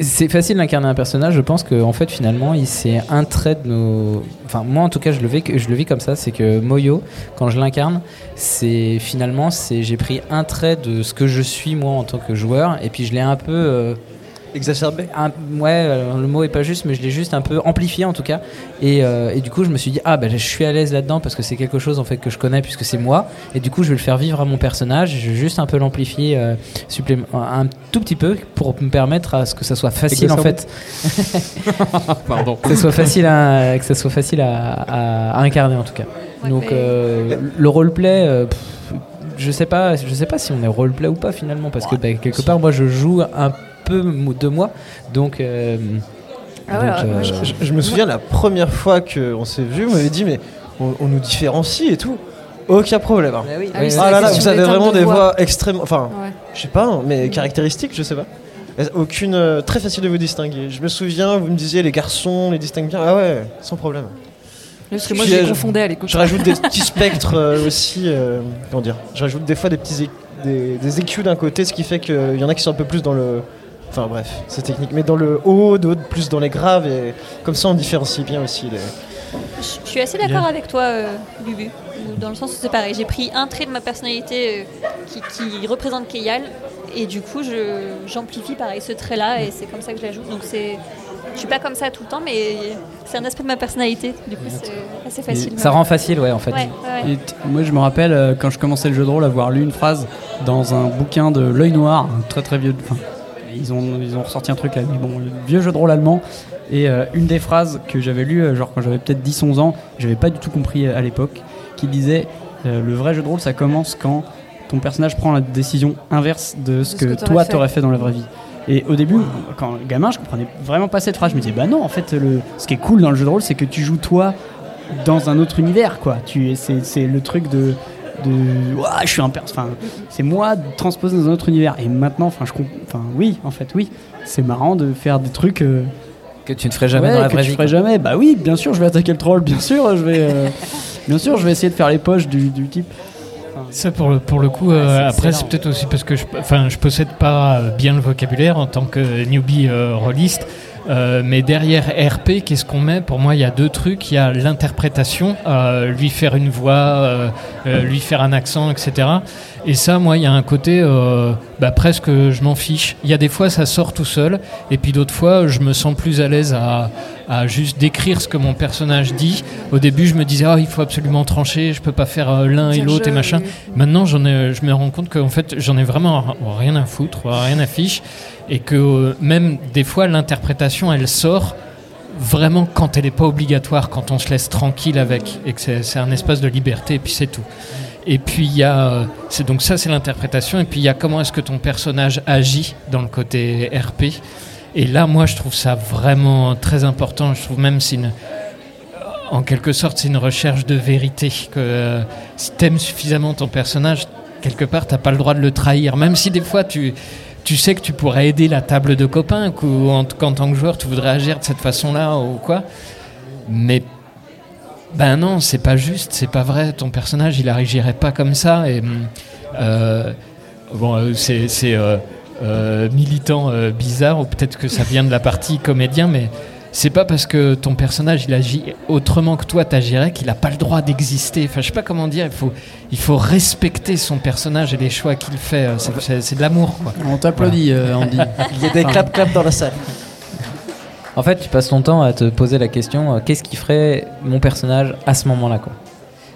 c'est facile d'incarner un personnage. Je pense que en fait, finalement, c'est un trait de nos. Enfin, moi, en tout cas, je le vis, je le vis comme ça. C'est que Moyo, quand je l'incarne, c'est finalement, c'est j'ai pris un trait de ce que je suis moi en tant que joueur, et puis je l'ai un peu. Exacerbé un- Ouais, le mot est pas juste, mais je l'ai juste un peu amplifié en tout cas. Et, euh, et du coup, je me suis dit, ah ben je suis à l'aise là-dedans parce que c'est quelque chose en fait que je connais puisque c'est moi. Et du coup, je vais le faire vivre à mon personnage. Je vais juste un peu l'amplifier euh, un tout petit peu pour me permettre à ce que ça soit facile en fait. Pardon. que ça soit facile à, que ça soit facile à, à- à incarner en tout cas. Donc euh, le roleplay. euh, pff, je sais pas, je sais pas si on est roleplay ou pas finalement parce que bah, quelque part moi je joue un peu de moi donc. euh, Ah ouais, donc, ouais, euh, je, me souviens la première fois qu'on s'est vu, vous m'avez dit mais on, on nous différencie et tout. Aucun problème. hein. oui. Ah, Ah oui, là là, vous avez vraiment de des voix. voix extrêmement, enfin, Ouais. je sais pas, hein, mais caractéristiques, je sais pas. Aucune, euh, très facile de vous distinguer. Je me souviens, vous me disiez les garçons, les distinguent bien. Ah ouais, sans problème. Parce que moi, je les confondais à l'écoute. Je rajoute des petits spectres euh, aussi. euh, comment dire Je rajoute des fois des petits des, des EQ d'un côté, ce qui fait qu'il y en a qui sont un peu plus dans le. Enfin bref, c'est technique. Mais dans le haut, d'autres plus dans les graves. Et comme ça, on différencie bien aussi. Les... Je suis assez d'accord avec toi, euh, Bubu, dans le sens où c'est pareil. J'ai pris un trait de ma personnalité euh, qui, qui représente Keyal, et du coup, je- j'amplifie pareil ce trait-là, et c'est comme ça que je l'ajoute. Donc c'est, je suis pas comme ça tout le temps, mais c'est un aspect de ma personnalité. Du coup, c'est assez facile. ça rend facile, ouais, en fait. Ouais, ouais. Et t- moi, je me rappelle euh, quand je commençais le jeu de rôle avoir lu une phrase dans un bouquin de L'œil noir, un très très vieux. Enfin, ils ont, ils ont ressorti un truc là, mais bon, vieux jeu de rôle allemand. Et euh, une des phrases que j'avais lues, euh, genre quand j'avais peut-être 10-11 ans, j'avais pas du tout compris euh, à l'époque, qui disait euh, le vrai jeu de rôle ça commence quand ton personnage prend la décision inverse de ce ce que, toi t'aurais fait dans la vraie vie. Et au début, quand gamin, je comprenais vraiment pas cette phrase. Je me disais, bah non, en fait, le, ce qui est cool dans le jeu de rôle, c'est que tu joues toi dans un autre univers, quoi. Tu, c'est, c'est le truc de, de, Ouah, je suis un pers- enfin, c'est moi transposé dans un autre univers. Et maintenant, enfin, je, enfin, oui, en fait, oui, c'est marrant de faire des trucs euh, que tu ne ferais jamais ouais, dans la que vraie tu vie. ferais quoi. jamais. Bah oui, bien sûr, je vais attaquer le troll. Bien sûr, je vais, euh, bien sûr, je vais essayer de faire les poches du, du type. Ça pour le, pour le coup, euh, après c'est peut-être aussi parce que je, enfin, je possède pas bien le vocabulaire en tant que newbie euh, rôliste. Euh, mais derrière RP, qu'est-ce qu'on met? Pour moi, il y a deux trucs. Il y a l'interprétation, euh, lui faire une voix, euh, lui faire un accent, etc. Et ça, moi, il y a un côté bah, presque je m'en fiche. Il y a des fois, ça sort tout seul. Et puis d'autres fois, je me sens plus à l'aise à, à juste décrire ce que mon personnage dit. Au début, je me disais, oh, il faut absolument trancher, je peux pas faire euh, l'un et l'autre et machin. Maintenant, j'en ai, je me rends compte qu'en fait, j'en ai vraiment rien à foutre, rien à fiche, et que euh, même des fois, l'interprétation, elle sort vraiment quand elle n'est pas obligatoire, quand on se laisse tranquille avec, et que c'est un espace de liberté, et puis c'est tout. Et puis il y a, euh, c'est donc ça, c'est l'interprétation, et puis il y a comment est-ce que ton personnage agit dans le côté RP. Et là, moi, je trouve ça vraiment très important. Je trouve même c'est une, en quelque sorte, c'est une recherche de vérité. Que euh, si t'aimes suffisamment ton personnage, quelque part, t'as pas le droit de le trahir. Même si des fois, tu, tu sais que tu pourrais aider la table de copains, qu'en en, qu'en tant que joueur, tu voudrais agir de cette façon-là ou quoi. Mais ben non, c'est pas juste, c'est pas vrai. Ton personnage, il agirait pas comme ça. Et hum, euh, bon, euh, c'est c'est, euh, euh, militant euh, bizarre, ou peut-être que ça vient de la partie comédien, mais c'est pas parce que ton personnage il agit autrement que toi t'agirais qu'il a pas le droit d'exister. Enfin, je sais pas comment dire. Il faut, il faut respecter son personnage et les choix qu'il fait. Euh, C'est- C'est c'est de l'amour, quoi. On t'applaudit, Voilà. euh, Andy. Il y a des clap clap dans la salle. En fait, tu passes ton temps à te poser la question euh, qu'est-ce qui ferait mon personnage à ce moment-là quoi?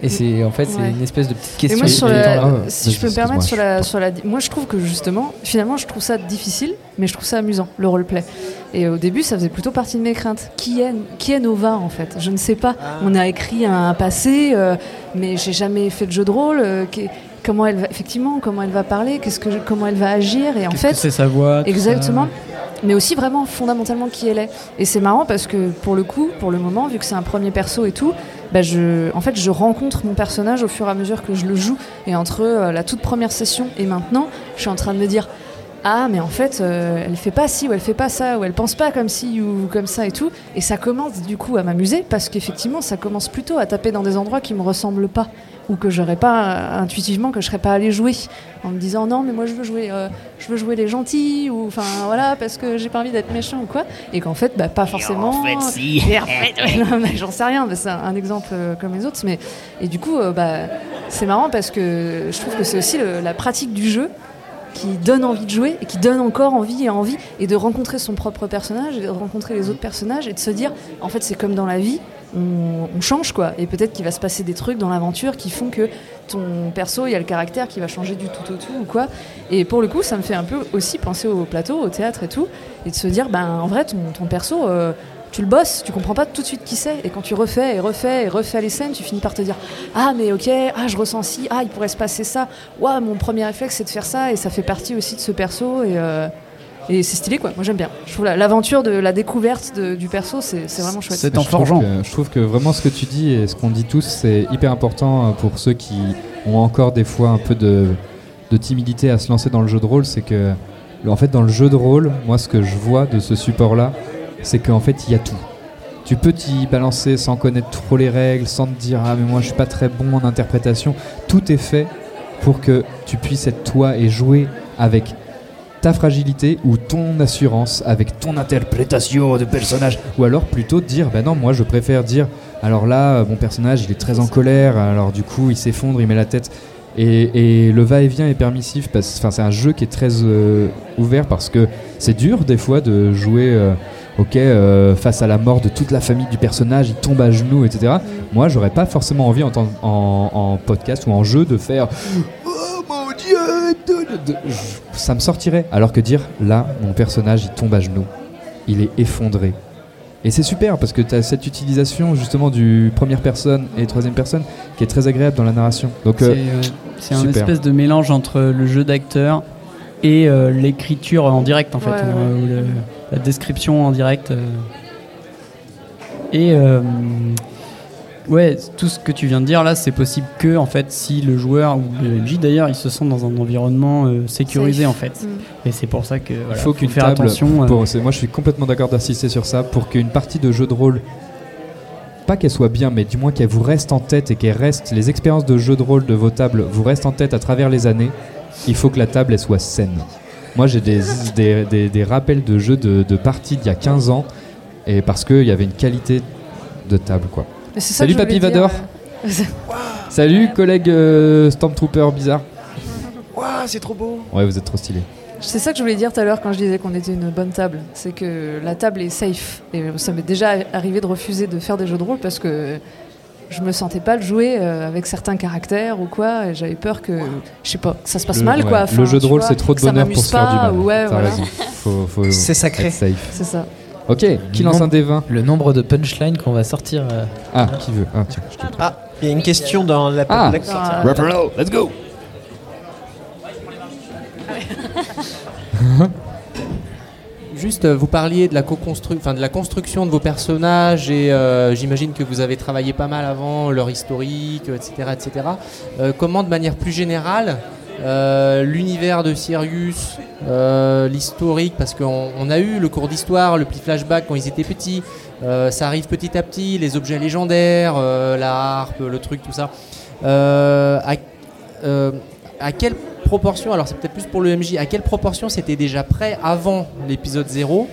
Et c'est en fait c'est Ouais. une espèce de petite Et question. moi, sur la- si je peux me permettre, sur la, sur la, moi je trouve que justement, finalement, je trouve ça difficile, mais je trouve ça amusant, le roleplay. Et au début, ça faisait plutôt partie de mes craintes. Qui est, qui est Nova en fait? Je ne sais pas. On a écrit un passé, euh, mais j'ai jamais fait de jeu de rôle. euh, qui- comment elle va, effectivement, comment elle va parler, qu'est-ce que, comment elle va agir, et en fait, que c'est sa voix exactement. ça Mais aussi vraiment fondamentalement qui elle est. Et c'est marrant parce que pour le coup, pour le moment, vu que c'est un premier perso et tout, bah je, en fait, je rencontre mon personnage au fur et à mesure que je le joue. Et entre euh, la toute première session et maintenant, je suis en train de me dire ah mais en fait euh, elle fait pas ci ou elle fait pas ça ou elle pense pas comme ci ou comme ça et tout et ça commence du coup à m'amuser parce qu'effectivement ça commence plutôt à taper dans des endroits qui me ressemblent pas ou que j'aurais pas euh, intuitivement que je serais pas allé jouer en me disant non mais moi je veux jouer euh, je veux jouer les gentils ou enfin voilà parce que j'ai pas envie d'être méchant ou quoi et qu'en fait bah pas forcément fait, si. Et en fait, mais j'en sais rien c'est un, un exemple euh, comme les autres mais et du coup euh, bah c'est marrant parce que je trouve que c'est aussi le- la pratique du jeu qui donne envie de jouer et qui donne encore envie et envie et de rencontrer son propre personnage et de rencontrer les autres personnages et de se dire en fait c'est comme dans la vie on, change quoi. Et peut-être qu'il va se passer des trucs dans l'aventure qui font que ton perso il y a le caractère qui va changer du tout au tout ou quoi. Et pour le coup ça me fait un peu aussi penser au plateau au théâtre et tout et de se dire ben en vrai ton, ton perso euh, tu le bosses, tu comprends pas tout de suite qui c'est, et quand tu refais et refais et refais les scènes, tu finis par te dire ah mais ok, ah je ressens ci, ah il pourrait se passer ça, ouais mon premier réflexe c'est de faire ça, et ça fait partie aussi de ce perso et euh, et c'est stylé quoi. Moi j'aime bien. Je trouve la- l'aventure de la découverte de- du perso c'est c'est vraiment chouette. je trouve, que, je trouve que vraiment ce que tu dis et ce qu'on dit tous, c'est hyper important euh, pour ceux qui ont encore des fois un peu de, de timidité à se lancer dans le jeu de rôle. C'est que, en fait, dans le jeu de rôle, moi, ce que je vois de ce support-là, c'est qu'en fait, il y a tout. Tu peux t'y balancer sans connaître trop les règles, sans te dire ah mais moi je suis pas très bon en interprétation. Tout est fait pour que tu puisses être toi et jouer avec ta fragilité ou ton assurance avec ton interprétation de personnage ou alors plutôt dire ben non moi je préfère dire alors là mon personnage il est très en colère alors du coup il s'effondre il met la tête et, le va-et-vient est permissif parce enfin c'est un jeu qui est très euh, ouvert parce que c'est dur des fois de jouer euh, ok euh, face à la mort de toute la famille du personnage il tombe à genoux etc moi j'aurais pas forcément envie en, tant- en, en podcast ou en jeu de faire Oh mon dieu de- de- je- Ça me sortirait. Alors que dire, là, mon personnage, il tombe à genoux. Il est effondré. Et c'est super parce que tu as cette utilisation justement du première personne et troisième personne qui est très agréable dans la narration. Donc, C'est euh, euh, c'est un super. espèce de mélange entre le jeu d'acteur et euh, l'écriture en direct en fait, Ouais, hein, ouais. ou le- la description en direct. euh. Et euh, ouais, tout ce que tu viens de dire là, c'est possible que en fait si le joueur ou le MJ d'ailleurs, il se sent dans un environnement euh, sécurisé en fait. Mm. Et c'est pour ça que il voilà, faut qu'une faire table. attention. pour- moi, je suis complètement d'accord d'insister sur ça pour qu'une partie de jeu de rôle, pas qu'elle soit bien, mais du moins qu'elle vous reste en tête et qu'elle reste, les expériences de jeu de rôle de vos tables vous restent en tête à travers les années. Il faut que la table elle soit saine. Moi, j'ai des, des, des- des rappels de jeux de, de parties d'il y a 15 ans et parce qu'il y avait une qualité de table, quoi. Mais c'est ça Salut Papy Vador. Salut collègue euh, Stormtrooper bizarre. Waouh, c'est trop beau. Ouais, vous êtes trop stylé. C'est ça que je voulais dire tout à l'heure quand je disais qu'on était une bonne table. C'est que la table est safe. Et ça m'est déjà arrivé de refuser de faire des jeux de rôle parce que je me sentais pas le jouer euh, avec certains caractères ou quoi. Et j'avais peur que, je sais pas, que ça se passe Le- mal ouais, quoi. le jeu de rôle, c'est trop de bonheur pour se faire du mal. Ouais, T'as voilà. raison. Faut- faut C'est sacré. C'est ça. Ok, qui lance un des 20 Le nombre de punchlines qu'on va sortir. euh, Ah, qui veut Ah, tiens, je te Ah, il y a une question dans la Ah. Ah. Let's go. Juste, euh, vous parliez de la, co-constru- enfin, de la construction de vos personnages et euh, j'imagine que vous avez travaillé pas mal avant, leur historique, etc. etc. Euh, comment, de manière plus générale, l'univers de Sirius, l'historique, parce qu'on on a eu le cours d'histoire, le petit flashback quand ils étaient petits, ça arrive petit à petit, les objets légendaires, la harpe, le truc, tout ça. À quelle proportion, alors c'est peut-être plus pour le MJ, à quelle proportion c'était déjà prêt avant l'épisode 0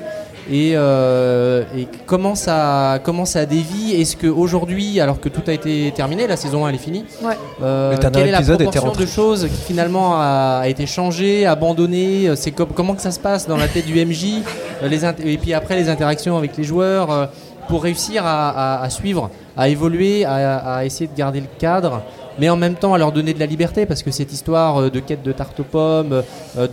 et, euh, et comment, ça, comment ça dévie? Est-ce qu'aujourd'hui, alors que tout a été terminé, la saison 1 elle est finie, Ouais. euh, quelle est la proportion de choses qui finalement a, a été changée, abandonnée? C'est com- comment que ça se passe dans la tête du MJ euh, les et puis après les interactions avec les joueurs euh, pour réussir à, à- à suivre, à évoluer, à, à essayer de garder le cadre, mais en même temps à leur donner de la liberté, parce que cette histoire euh, de quête de tarte aux pommes, euh,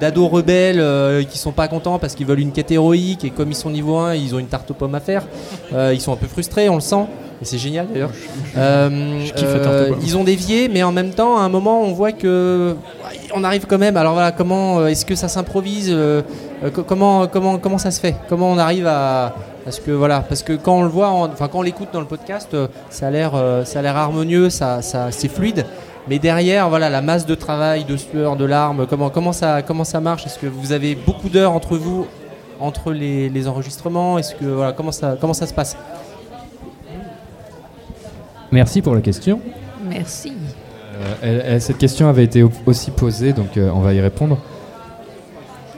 d'ados rebelles euh, qui sont pas contents parce qu'ils veulent une quête héroïque, et comme ils sont niveau 1, ils ont une tarte aux pommes à faire, ils sont un peu frustrés, on le sent, et c'est génial d'ailleurs. Euh, euh, ils ont dévié, mais en même temps, à un moment, on voit que on arrive quand même. Alors voilà, comment est-ce que ça s'improvise euh, co- Comment comment comment ça se fait? Comment on arrive à parce que voilà, parce que quand on le voit, en- enfin quand on l'écoute dans le podcast, euh, ça a l'air euh, ça a l'air harmonieux, ça ça c'est fluide. Mais derrière, voilà, la masse de travail, de sueur, de larmes, comment comment ça comment ça marche? Est-ce que vous avez beaucoup d'heures entre vous, entre les, les enregistrements? Est-ce que voilà, comment ça comment ça se passe? Merci pour la question. Merci. Euh, elle- elle- cette question avait été au- aussi posée, donc euh, on va y répondre.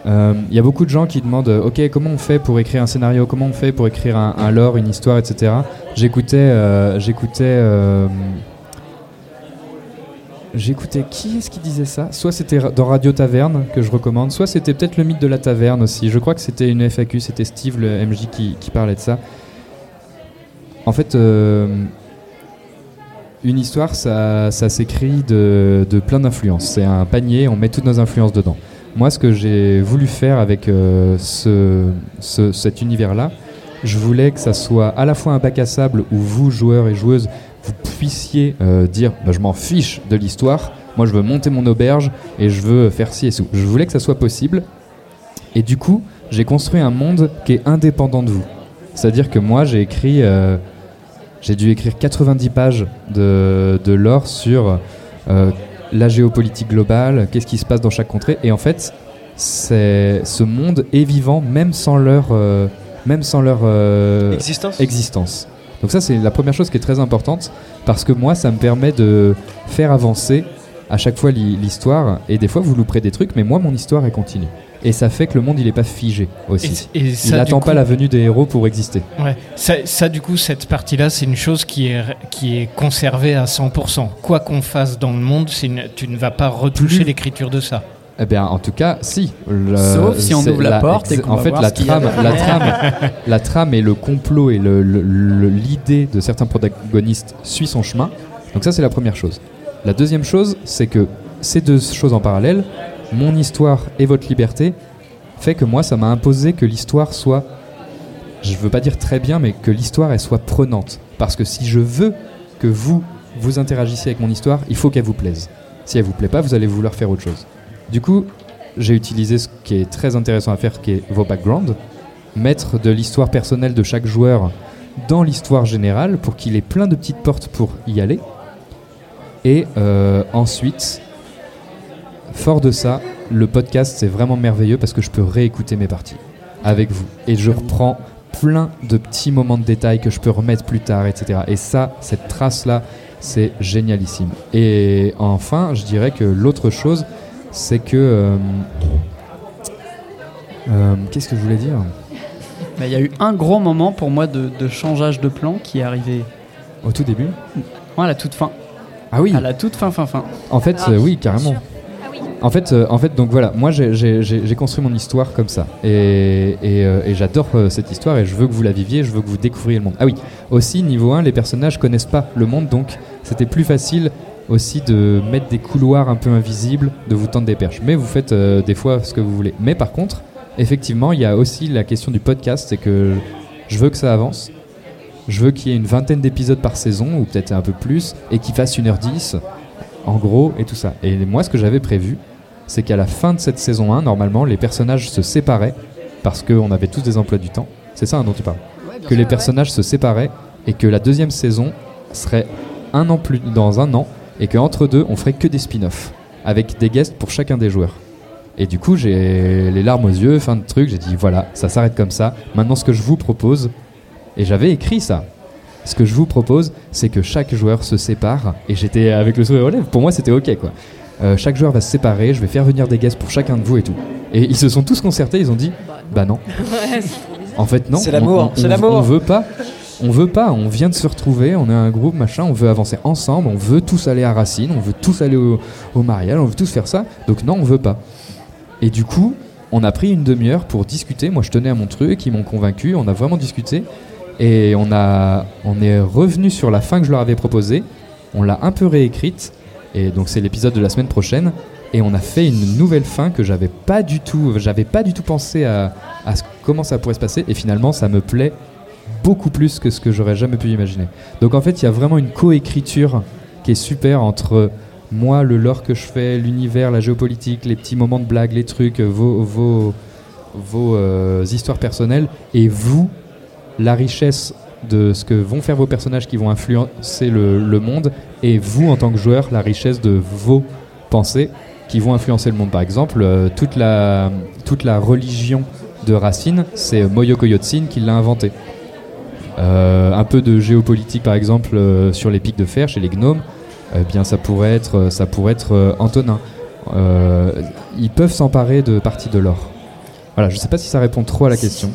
Euh, Il y a beaucoup de gens qui demandent euh, Ok, comment on fait pour écrire un scénario? Comment on fait pour écrire un, lore, une histoire, etc. J'écoutais. euh, J'écoutais. euh, qui est-ce qui disait ça? Soit c'était dans Radio Taverne que je recommande, soit c'était peut-être le mythe de la taverne aussi. Je crois que c'était une FAQ, c'était Steve le MJ qui, parlait de ça. En fait, euh, une histoire, ça, s'écrit de plein d'influences. C'est un panier, on met toutes nos influences dedans. Moi, ce que j'ai voulu faire avec euh, ce, ce- cet univers-là, je voulais que ça soit à la fois un bac à sable où vous, joueurs et joueuses, vous puissiez euh, dire bah, je m'en fiche de l'histoire, moi je veux monter mon auberge et je veux faire ci et ça. Je voulais que ça soit possible. Et du coup, j'ai construit un monde qui est indépendant de vous. C'est-à-dire que moi, j'ai écrit. euh, j'ai dû écrire 90 pages de, de lore sur la géopolitique globale, qu'est-ce qui se passe dans chaque contrée. Et en fait, c'est ce monde est vivant même sans leur, euh, même sans leur euh, Existence. existence. Donc ça, c'est la première chose qui est très importante parce que moi, ça me permet de faire avancer à chaque fois l'hi- l'histoire. Et des fois, vous louperez des trucs, mais moi, mon histoire, elle continue. Et ça fait que le monde, il n'est pas figé aussi. Et- et il ça, n'attend coup- pas la venue des héros pour exister. Ouais. Ça, ça, du coup, cette partie-là, c'est une chose qui est, qui est conservée à 100%. Quoi qu'on fasse dans le monde, une- tu ne vas pas retoucher l'écriture de ça. Eh bien, en tout cas, si. Le- Sauf si on ouvre la porte et qu'on En va fait, voir la ce qu'il y a trame, la trame, la trame et le complot et l'idée de certains protagonistes suit son chemin. Donc ça, c'est la première chose. La deuxième chose, c'est que ces deux choses en parallèle, mon histoire et votre liberté, fait que moi, ça m'a imposé que l'histoire soit, je veux pas dire très bien, mais que l'histoire elle soit prenante. Parce que si je veux que vous vous interagissiez avec mon histoire, il faut qu'elle vous plaise. Si elle vous plaît pas, vous allez vouloir faire autre chose. Du coup, j'ai utilisé ce qui est très intéressant à faire, qui est vos backgrounds, mettre de l'histoire personnelle de chaque joueur dans l'histoire générale pour qu'il ait plein de petites portes pour y aller. Et euh, ensuite, fort de ça, le podcast c'est vraiment merveilleux parce que je peux réécouter mes parties avec vous et je reprends plein de petits moments de détails que je peux remettre plus tard, etc. Et ça, cette trace là, c'est génialissime. Et enfin, je dirais que l'autre chose, c'est que euh, euh, qu'est-ce que je voulais dire? Il y a eu un gros moment pour moi de, de changeage de plan qui est arrivé. Au tout début? Ouais, à la toute fin. Ah oui À la toute fin, fin, fin. En fait, Ah, euh, oui, carrément. En fait, euh, en fait, donc voilà, moi j'ai- construit mon histoire comme ça, et, euh, j'adore euh, cette histoire, et je veux que vous la viviez, je veux que vous découvriez le monde. Ah oui, aussi niveau 1, les personnages connaissent pas le monde, donc c'était plus facile aussi de mettre des couloirs un peu invisibles, de vous tendre des perches. Mais vous faites des fois ce que vous voulez. Mais par contre, effectivement, il y a aussi la question du podcast, c'est que je veux que ça avance. Je veux qu'il y ait une vingtaine d'épisodes par saison, ou peut-être un peu plus, et qu'il fasse 1h10, en gros, et tout ça. Et moi, ce que j'avais prévu, c'est qu'à la fin de cette saison 1, normalement, les personnages se séparaient, parce qu'on avait tous des emplois du temps. C'est ça hein, dont tu parles Que les personnages se séparaient, et que la deuxième saison serait un an plus dans un an, et qu'entre deux, on ferait que des spin-offs, avec des guests pour chacun des joueurs. Et du coup, j'ai les larmes aux yeux, fin de truc, j'ai dit voilà, ça s'arrête comme ça. Maintenant, ce que je vous propose, et j'avais écrit ça. Ce que je vous propose, c'est que chaque joueur se sépare. Et j'étais avec le sourire aux lèvres. Pour moi, c'était ok quoi. Euh, chaque joueur va se séparer. Je vais faire venir des guests pour chacun de vous et tout. Et ils se sont tous concertés. Ils ont dit, bah non. En fait, non. C'est On- l'amour, c'est l'amour. On veut pas. On veut pas. On vient de se retrouver. On est un groupe machin. On veut avancer ensemble. On veut tous aller à Racine. On veut tous aller au, au mariage. On veut tous faire ça. Donc non, on veut pas. Et du coup, on a pris une demi-heure pour discuter. Moi, je tenais à mon truc. Ils m'ont convaincu. On a vraiment discuté. Et on, a, on est revenu sur la fin que je leur avais proposée. On l'a un peu réécrite. Et donc c'est l'épisode de la semaine prochaine. Et on a fait une nouvelle fin que j'avais pas du tout, j'avais pas du tout pensé à, comment ça pourrait se passer. Et finalement, ça me plaît beaucoup plus que ce que j'aurais jamais pu imaginer. Donc en fait, il y a vraiment une coécriture qui est super entre moi, le lore que je fais, l'univers, la géopolitique, les petits moments de blague, les trucs, vos, vos, vos euh, histoires personnelles, et vous, la richesse de ce que vont faire vos personnages qui vont influencer le, le monde, et vous, en tant que joueur, la richesse de vos pensées qui vont influencer le monde. Par exemple, euh, toute, la, toute la religion de Racine, c'est Moyoko Yotsin qui l'a inventée. Euh, un peu de géopolitique, par exemple, euh, sur les pics de fer chez les gnomes, eh bien, ça pourrait être, ça pourrait être Antonin. Ils peuvent s'emparer de parties de l'or. Voilà, je sais pas si ça répond trop à la question.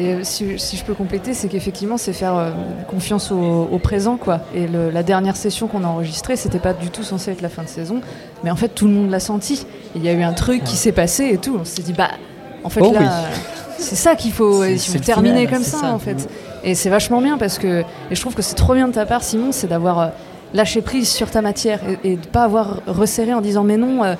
Et si, si je peux compléter, c'est qu'effectivement, c'est faire euh, confiance au, au présent, quoi. Et le- la dernière session qu'on a enregistrée, c'était pas du tout censé être la fin de saison, mais en fait, tout le monde l'a senti. Il y a eu un truc qui s'est passé et tout. On s'est dit, bah, en fait, Oh là, oui. c'est ça qu'il faut, il terminer final, comme ça. en fait. Et c'est vachement bien parce que, et je trouve que c'est trop bien de ta part, Simon, c'est d'avoir euh, lâché prise sur ta matière et, et de pas avoir resserré en disant, mais non. euh,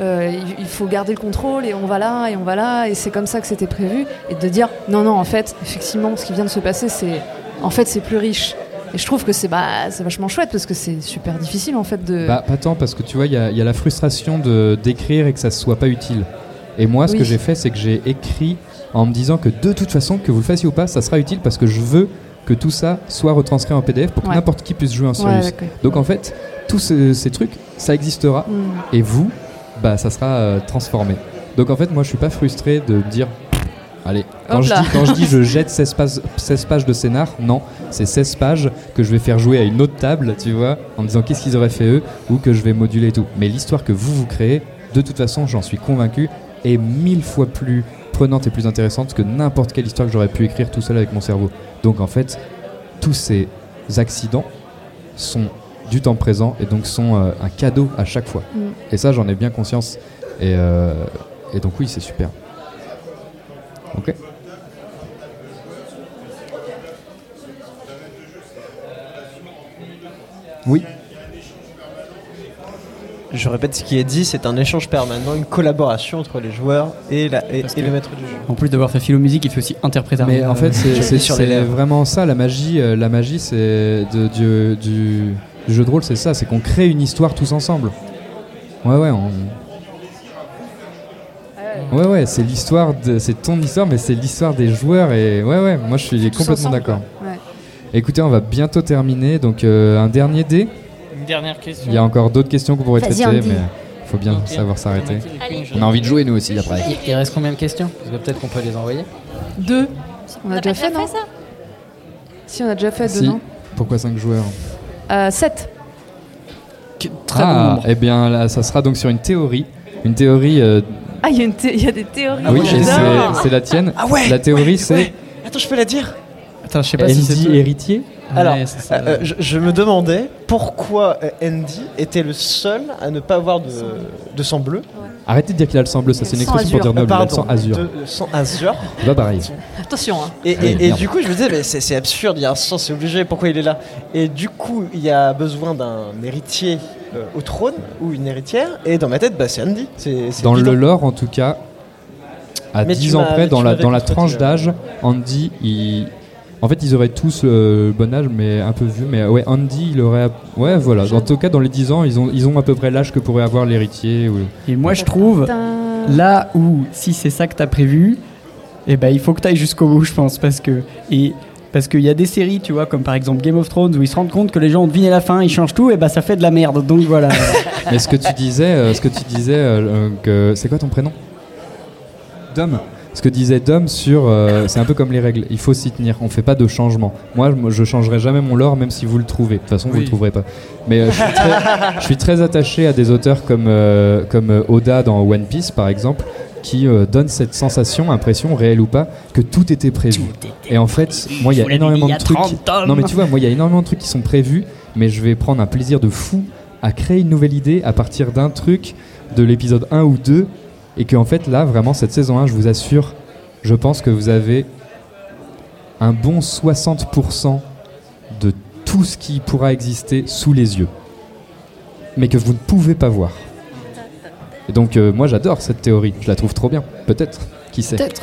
euh, il- faut garder le contrôle et on va là et on va là et c'est comme ça que c'était prévu et de dire non non en fait effectivement ce qui vient de se passer c'est en fait c'est plus riche et je trouve que c'est bah, c'est vachement chouette parce que c'est super difficile en fait de Bah, pas tant, parce que tu vois, il y, a- il y a la frustration de d'écrire et que ça soit pas utile. Et moi, ce Oui. que j'ai fait, c'est que j'ai écrit en me disant que de toute façon, que vous le fassiez ou pas, ça sera utile parce que je veux que tout ça soit retranscrit en PDF pour que Ouais. n'importe qui puisse jouer en Ouais, Sirius. Donc en fait, tous ces, ces trucs, ça existera. Mm. Et vous, bah, ça sera euh, transformé. Donc en fait, moi, je suis pas frustré de me dire. Allez, quand Hop je, là. dis, quand je dis je jette 16 pages, 16 pages de scénar, non, c'est 16 pages que je vais faire jouer à une autre table, tu vois, en me disant qu'est-ce qu'ils auraient fait eux, ou que je vais moduler et tout. Mais l'histoire que vous vous créez, de toute façon, j'en suis convaincu, est mille fois plus prenante et plus intéressante que n'importe quelle histoire que j'aurais pu écrire tout seul avec mon cerveau. Donc en fait, tous ces accidents sont du temps présent et donc sont euh, un cadeau à chaque fois. Mm. Et ça, j'en ai bien conscience. Et, euh, et donc oui, c'est super. Ok. Oui. Je répète ce qui est dit, c'est un échange permanent, une collaboration entre les joueurs et, la, et, le maître du jeu. En plus d'avoir fait philo musique, il fait aussi interpréter. Mais en fait, c'est- vraiment ça, la magie. euh, la magie, c'est de- du, du- du jeu de rôle, c'est ça, c'est qu'on crée une histoire tous ensemble. Ouais, ouais, on... Ouais, ouais, c'est l'histoire, de- c'est ton histoire, mais c'est l'histoire des joueurs. Et ouais, ouais, moi je suis tous complètement d'accord. Ouais. Écoutez, on va bientôt terminer, donc euh, un dernier dé. Une dernière question. Il y a encore d'autres questions qu'on pourrait Vas-y, traiter, Andy. mais il faut bien savoir s'arrêter. On a envie de jouer nous aussi après. Il, il reste combien de questions? Parce que peut-être qu'on peut les envoyer. deux on a déjà fait non? ça? Si on a déjà fait deux Si. non? Pourquoi 5 joueurs? Euh, sept Très bon Ah, nombre. eh bien là, ça sera donc sur une théorie. Une théorie. euh, ah il y, a y des théories oui, et j'adore. c'est- c'est la tienne. Ah ouais La théorie, ouais, c'est ouais. Attends, je peux la dire? Attends, je sais pas si c'est héritier. Alors, Ouais, c'est ça. euh, je, je me demandais pourquoi euh, Andy était le seul à ne pas avoir de, de sang bleu. Arrêtez de dire qu'il a le sang bleu, ça c'est une Sang expression pour dire noble, il a le sang azur. de- sang azur. Pas pareil. attention hein. Et, Oui, et- et merde. du coup, je me disais, mais c'est c'est absurde, il y a un sens, c'est obligé, pourquoi il est là? Et du coup, il y a besoin d'un héritier euh, au trône ou une héritière, et dans ma tête, bah, c'est Andy. C'est c'est Dans le lore, en tout cas, à Mais 10 tu ans près, dans la, dans la tranche d'âge, Andy, il... en fait, ils auraient tous le bon âge, mais un peu vieux. Mais ouais, Andy, il aurait. Ouais, voilà. En tout cas, dans les 10 ans, ils ont, ils ont à peu près l'âge que pourrait avoir l'héritier. ou- Et moi, je trouve, là où, si c'est ça que t'as prévu, eh ben, il faut que t'ailles jusqu'au bout, je pense. Parce que. Et, parce qu'il y a des séries, tu vois, comme par exemple Game of Thrones, où ils se rendent compte que les gens ont deviné la fin, ils changent tout, et bah ça fait de la merde. Donc voilà. Mais ce que tu disais, euh, ce que tu disais, euh, que c'est quoi ton prénom? Dom. Ce que disait Dom sur, euh, c'est un peu comme les règles. Il faut s'y tenir. On fait pas de changement. Moi, je- changerai jamais mon lore, même si vous le trouvez. De toute façon, vous Oui. le trouverez pas. Mais euh, je, suis très, je suis très attaché à des auteurs comme euh, comme Oda dans One Piece, par exemple, qui euh, donnent cette sensation, impression réelle ou pas, que tout était prévu. Et en fait, moi, il y a énormément de trucs. Non, mais tu vois, moi, il y a énormément de trucs qui sont prévus, mais je vais prendre un plaisir de fou à créer une nouvelle idée à partir d'un truc de l'épisode 1 ou 2. Et que, en fait, là, vraiment, cette saison 1, je vous assure, je pense que vous avez un bon 60% de tout ce qui pourra exister sous les yeux, mais que vous ne pouvez pas voir. Et donc euh, moi j'adore cette théorie, je la trouve trop bien. Peut-être, qui sait? Peut-être.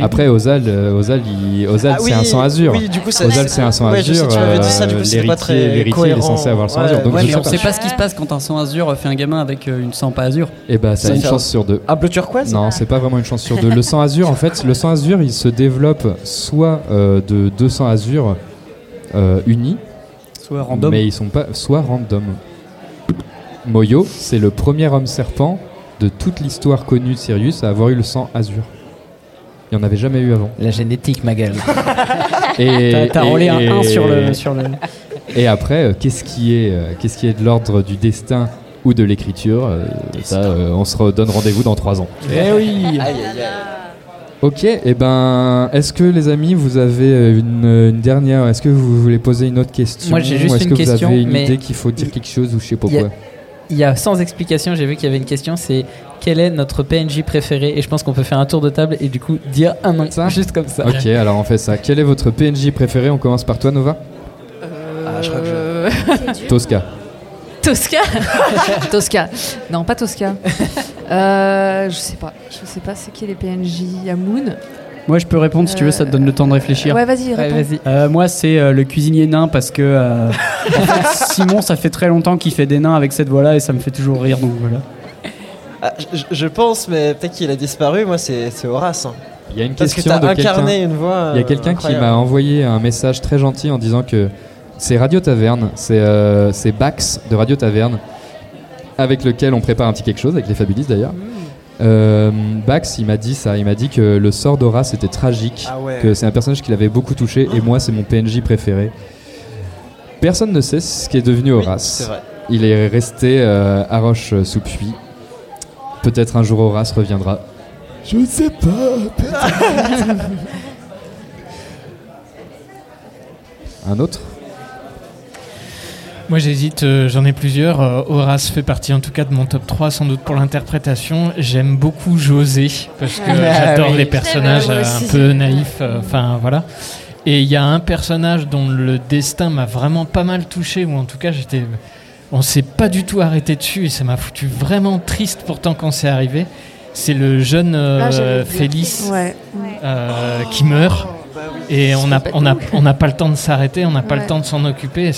Après Ozal, euh, Ozal, il- Ozal Ah c'est un sang azur. oui, du coup, ça- Ozal c'est un sang Ouais, azur. tu m'avais dit ça, du coup, c'était pas l'héritier- très L'héritier il est censé avoir le sang Ouais, azur. Donc Ouais, je mais sais on pas. sait pas ce qui se passe quand un sang azur fait un gamin avec euh, une sang pas azur. Et bah ça a une chance sur deux. Un bleu turquoise Non, c'est pas vraiment une chance sur deux. Le sang azur, en fait, le sang azur, il se développe soit euh, de deux sangs azur euh, unis, Soit random. mais ils sont pas, soit random. Moyo, c'est le premier homme serpent de toute l'histoire connue de Sirius à avoir eu le sang azur. Il n'y en avait jamais eu avant. La génétique, ma gueule. Et- T'as- roulé un et- 1 sur le- sur le- Et après, euh, qu'est-ce qui est, euh, qu'est-ce qui est de l'ordre du destin ou de l'écriture euh, Ça, euh, on se redonne rendez-vous dans trois ans. Eh oui Ok, et ben, est-ce que les amis, vous avez une, une dernière Est-ce que vous voulez poser une autre question? Moi, j'ai juste Ou Est-ce une que question, vous avez une mais- idée qu'il faut dire quelque chose ou je sais pas quoi? Il y a sans explication, j'ai vu qu'il y avait une question, c'est quel est notre PNJ préféré? Et je pense qu'on peut faire un tour de table et du coup dire un nom, juste comme ça. Ok, alors on fait ça. Quel est votre PNJ préféré? On commence par toi, Nova Ah, je crois que Tosca. Tosca? Tosca. Non, pas Tosca. Euh, je sais pas. Je sais pas, c'est qui les PNJ Il y a Moon. Moi, je peux répondre si tu veux, ça te donne le temps de réfléchir. Ouais, vas-y, réponds. Euh, moi, c'est euh, le cuisinier nain parce que euh, en fait, Simon, ça fait très longtemps qu'il fait des nains avec cette voix-là et ça me fait toujours rire, donc voilà. Ah, je, je pense, mais peut-être qu'il a disparu. Moi, c'est Horace. hein. Il y a une Parce que question t'as de incarné quelqu'un. une voix. Il y a quelqu'un qui m'a envoyé un message très gentil en disant que c'est Radio Taverne, c'est euh, c'est Bax de Radio Taverne, avec lequel on prépare un petit quelque chose, avec les Fabulistes d'ailleurs. Euh, Bax, il m'a dit ça, il m'a dit que le sort d'Horace était tragique, Ah ouais. que c'est un personnage qui l'avait beaucoup touché, et moi c'est mon PNJ préféré. Personne ne sait ce qui est devenu Horace. vrai. Il est resté euh, à Roche-sous-Puy. Peut-être un jour Horace reviendra. Je ne sais pas. Un autre? Moi j'hésite, euh, j'en ai plusieurs. Euh, Horace fait partie en tout cas de mon top 3, sans doute pour l'interprétation. J'aime beaucoup José, parce que Ah j'adore oui. les personnages euh, un peu naïfs. euh, Enfin voilà. Et il y a un personnage dont le destin m'a vraiment pas mal touché, ou en tout cas j'étais. On s'est pas du tout arrêté dessus et ça m'a foutu vraiment triste pourtant quand c'est arrivé. C'est le jeune euh, Ah. Félix Ouais. euh, qui meurt. Et on n'a on a, on n'a pas le temps de s'arrêter, on n'a pas Ouais. le temps de s'en occuper. et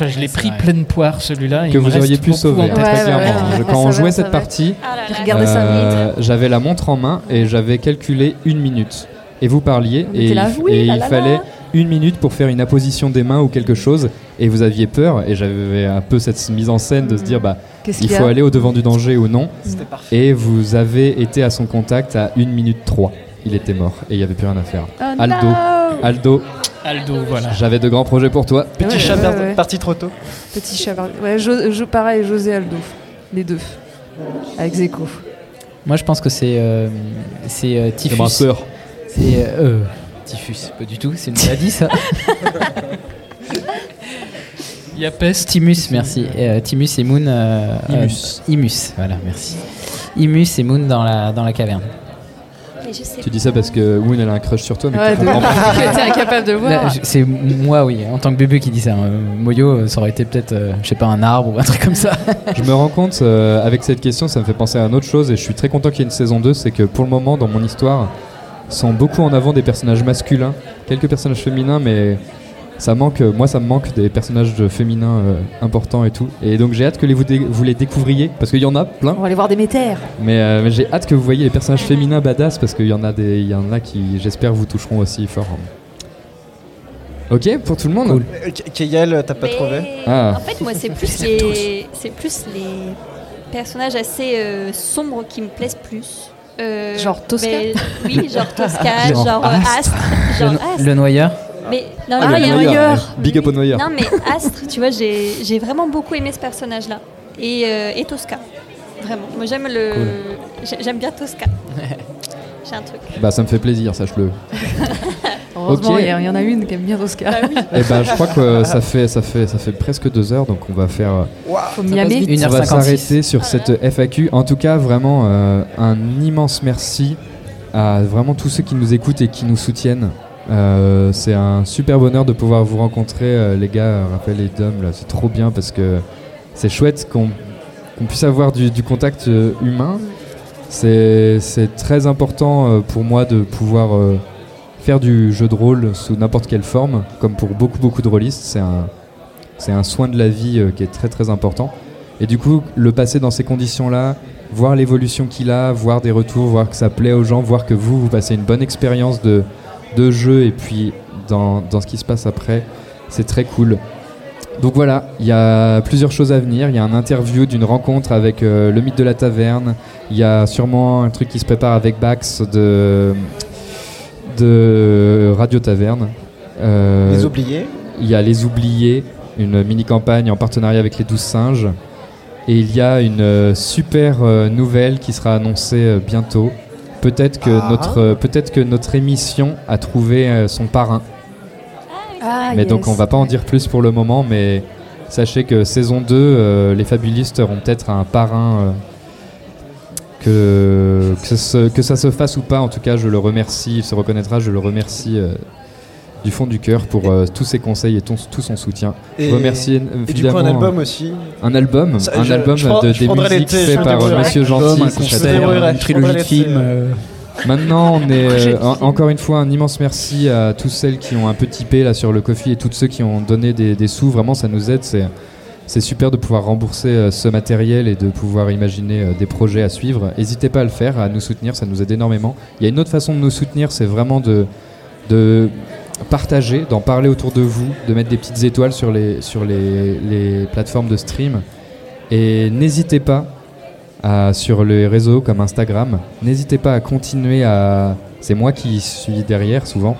Enfin, je l'ai pris pleine poire celui-là. il que vous auriez pu sauver, très Ouais, ouais, clairement. ouais, Je- ouais, quand on jouait va, cette partie, ça euh, j'avais la montre en main et j'avais calculé une minute. Et vous parliez On et, là, il, oui, et là, il là, fallait là. une minute pour faire une apposition des mains ou quelque chose et vous aviez peur et j'avais un peu cette mise en scène de se dire bah Qu'est-ce il faut aller au devant du danger ou non. Parfait. et vous avez été à son contact à 1 minute 3 il était mort et il n'y avait plus rien à faire. Oh Aldo. Aldo Aldo, voilà. j'avais de grands projets pour toi Petit Ouais, chat ouais, per- ouais. parti trop tôt. Petit chat. Ouais, Jo- Jo- pareil, José Aldo. Les deux. Avec Zeko. Moi, je pense que c'est euh, c'est euh, c'est typhus. C'est euh, euh, typhus, pas du tout. C'est une maladie, ça. Il y a peste. Timus, merci. Euh, Timus et Moon. euh, Imus. euh, Imus, voilà, merci. Imus et Moon dans la dans la caverne. Mais je sais tu dis ça parce que Woon elle a un crush sur toi mais Ouais, que t'es incapable de voir. C'est moi, oui, en tant que bébé qui dit ça. Euh, Moyo, euh, ça aurait été peut-être, euh, je sais pas, un arbre ou un truc comme ça. Je me rends compte, euh, avec cette question, ça me fait penser à une autre chose et je suis très content qu'il y ait une saison 2. C'est que pour le moment, dans mon histoire, sont beaucoup en avant des personnages masculins, quelques personnages féminins, mais ça manque, moi ça me manque des personnages féminins euh, importants et tout. Et donc j'ai hâte que les vous, dé- vous les découvriez, parce qu'il y en a plein, On va aller voir des métères. mais, euh, mais j'ai hâte que vous voyez les personnages féminins badass, parce qu'il y en a des, il y en a qui, j'espère, vous toucheront aussi fort. Ok, pour tout le monde Euh, K- Keyal, t'as pas Mais trouvé Ah. En fait, moi, c'est plus les, c'est plus les personnages assez euh, sombres qui me plaisent plus. Euh, Genre Tosca mais- Oui, genre Tosca, Genre genre, euh, Astre. Astre, Le, genre no- Astre. le noyeur. Mais non, Ah, il y a- noyeur. Big up au noyeur. Non, mais Astre, tu vois, j'ai j'ai vraiment beaucoup aimé ce personnage-là. Et, euh, et Tosca. Vraiment. Moi, j'aime le. j'ai- J'aime bien Tosca. J'ai un truc. Bah ça me fait plaisir, sache-le. Heureusement, Ok. il y, a- il y en a une qui aime bien Tosca. Et ben je crois que euh, ça fait, ça, fait, ça fait presque deux heures, donc on va faire... euh, vite. On va 1h56. s'arrêter sur cette FAQ. En tout cas, vraiment euh, un immense merci à vraiment tous ceux qui nous écoutent et qui nous soutiennent. Euh, c'est un super bonheur de pouvoir vous rencontrer, euh, les gars, Raphaël et Dom. Là, c'est trop bien parce que c'est chouette qu'on puisse avoir du, contact euh, humain. C'est très important pour moi de pouvoir faire du jeu de rôle sous n'importe quelle forme, comme pour beaucoup beaucoup de rôlistes. C'est un un soin de la vie qui est très très important. Et du coup, le passer dans ces conditions-là, voir l'évolution qu'il a, voir des retours, voir que ça plaît aux gens, voir que vous, vous passez une bonne expérience de, de jeu et puis dans, dans ce qui se passe après, c'est très cool. Donc voilà, il y a plusieurs choses à venir. Il y a un interview d'une rencontre avec euh, le mythe de la taverne. Il y a sûrement un truc qui se prépare avec Bax de, de Radio Taverne. Euh, Les Oubliés. Il y a Les Oubliés, une mini-campagne en partenariat avec les 12 singes. Et il y a une euh, super nouvelle qui sera annoncée bientôt. Peut-être que, Ah. notre, peut-être que notre émission a trouvé euh, son parrain. Ah, mais donc on va pas en dire plus pour le moment, mais sachez que saison 2, euh, les fabulistes auront peut-être un parrain. euh, que, que, ce- que ça se fasse ou pas, en tout cas, je le remercie, il se reconnaîtra, je le remercie euh, du fond du cœur pour euh, tous ses conseils et ton- tout son soutien. Et- je remercie euh, et du coup, un album aussi. Un album, Ça, un je- album je prends- de, des musiques je fait par euh. Monsieur Gentil. un concert, une trilogie de films, euh. Maintenant, on est euh, encore une fois un immense merci à tous celles qui ont un peu typé là sur le Kofi et toutes ceux qui ont donné des, des sous. Vraiment, ça nous aide. C'est c'est super de pouvoir rembourser euh, ce matériel et de pouvoir imaginer euh, des projets à suivre. N'hésitez pas à le faire, à nous soutenir, ça nous aide énormément. Il y a une autre façon de nous soutenir, c'est vraiment de, de partager, d'en parler autour de vous, de mettre des petites étoiles sur les, sur les, les plateformes de stream. Et n'hésitez pas à- sur les réseaux comme Instagram. N'hésitez pas à continuer à. C'est moi qui suis derrière souvent,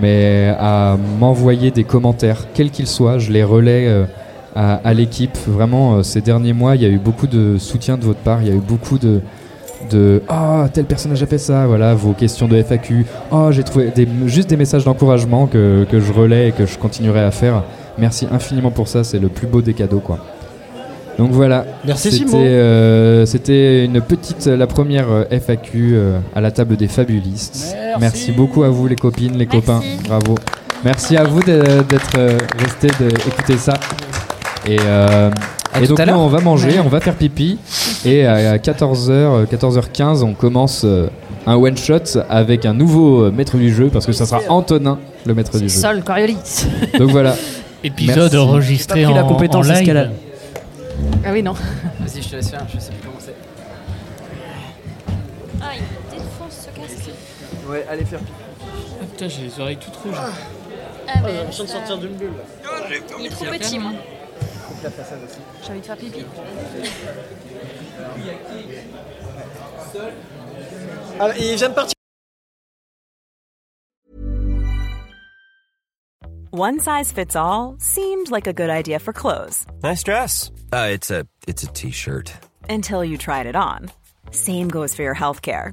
mais à m'envoyer des commentaires, quels qu'ils soient. Je les relais euh, à, l'équipe. Vraiment, euh, ces derniers mois, il y a eu beaucoup de soutien de votre part. Il y a eu beaucoup de. De oh tel personnage a fait ça voilà vos questions de FAQ oh j'ai trouvé des, juste des messages d'encouragement que, que je relais et que je continuerai à faire merci infiniment pour ça c'est le plus beau des cadeaux quoi donc voilà. Merci, C'était, euh, C'était une petite, la première euh, FAQ euh, à la table des fabulistes. Merci. beaucoup à vous les copines, les copains. Bravo. Merci à vous d'être restés d'écouter ça. Et, euh, À et tout donc à nous on va manger, on va faire pipi. Et à 14h, 14h15, on commence euh, un one shot avec un nouveau euh, maître du jeu parce que ça sera Antonin, le maître du jeu. Sol Coriolis. Donc voilà. Épisode Merci. enregistré pas pris la en, compétence en live. escalade. Ah oui, non. Vas-y, je te laisse faire, je sais plus comment c'est. Ah, il défonce ce casque. Ouais, allez faire pipi. Ah, putain, j'ai les oreilles toutes rouges. Ah, mais je viens de sortir d'une bulle. Il est trop petit, moi. J'ai envie de faire pipi. Ah, il vient de partir. One size fits all seemed like a good idea for clothes Nice dress. Uh, it's a it's a t-shirt. until you tried it on. Same goes for your healthcare.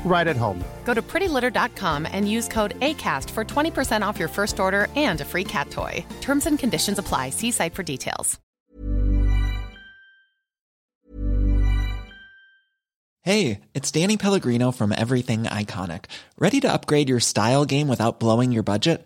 right at home. Go to prettylitter.com and use code ACAST for 20% off your first order and a free cat toy. Terms and conditions apply. See site for details. Hey, it's Danny Pellegrino from Everything Iconic. Ready to upgrade your style game without blowing your budget?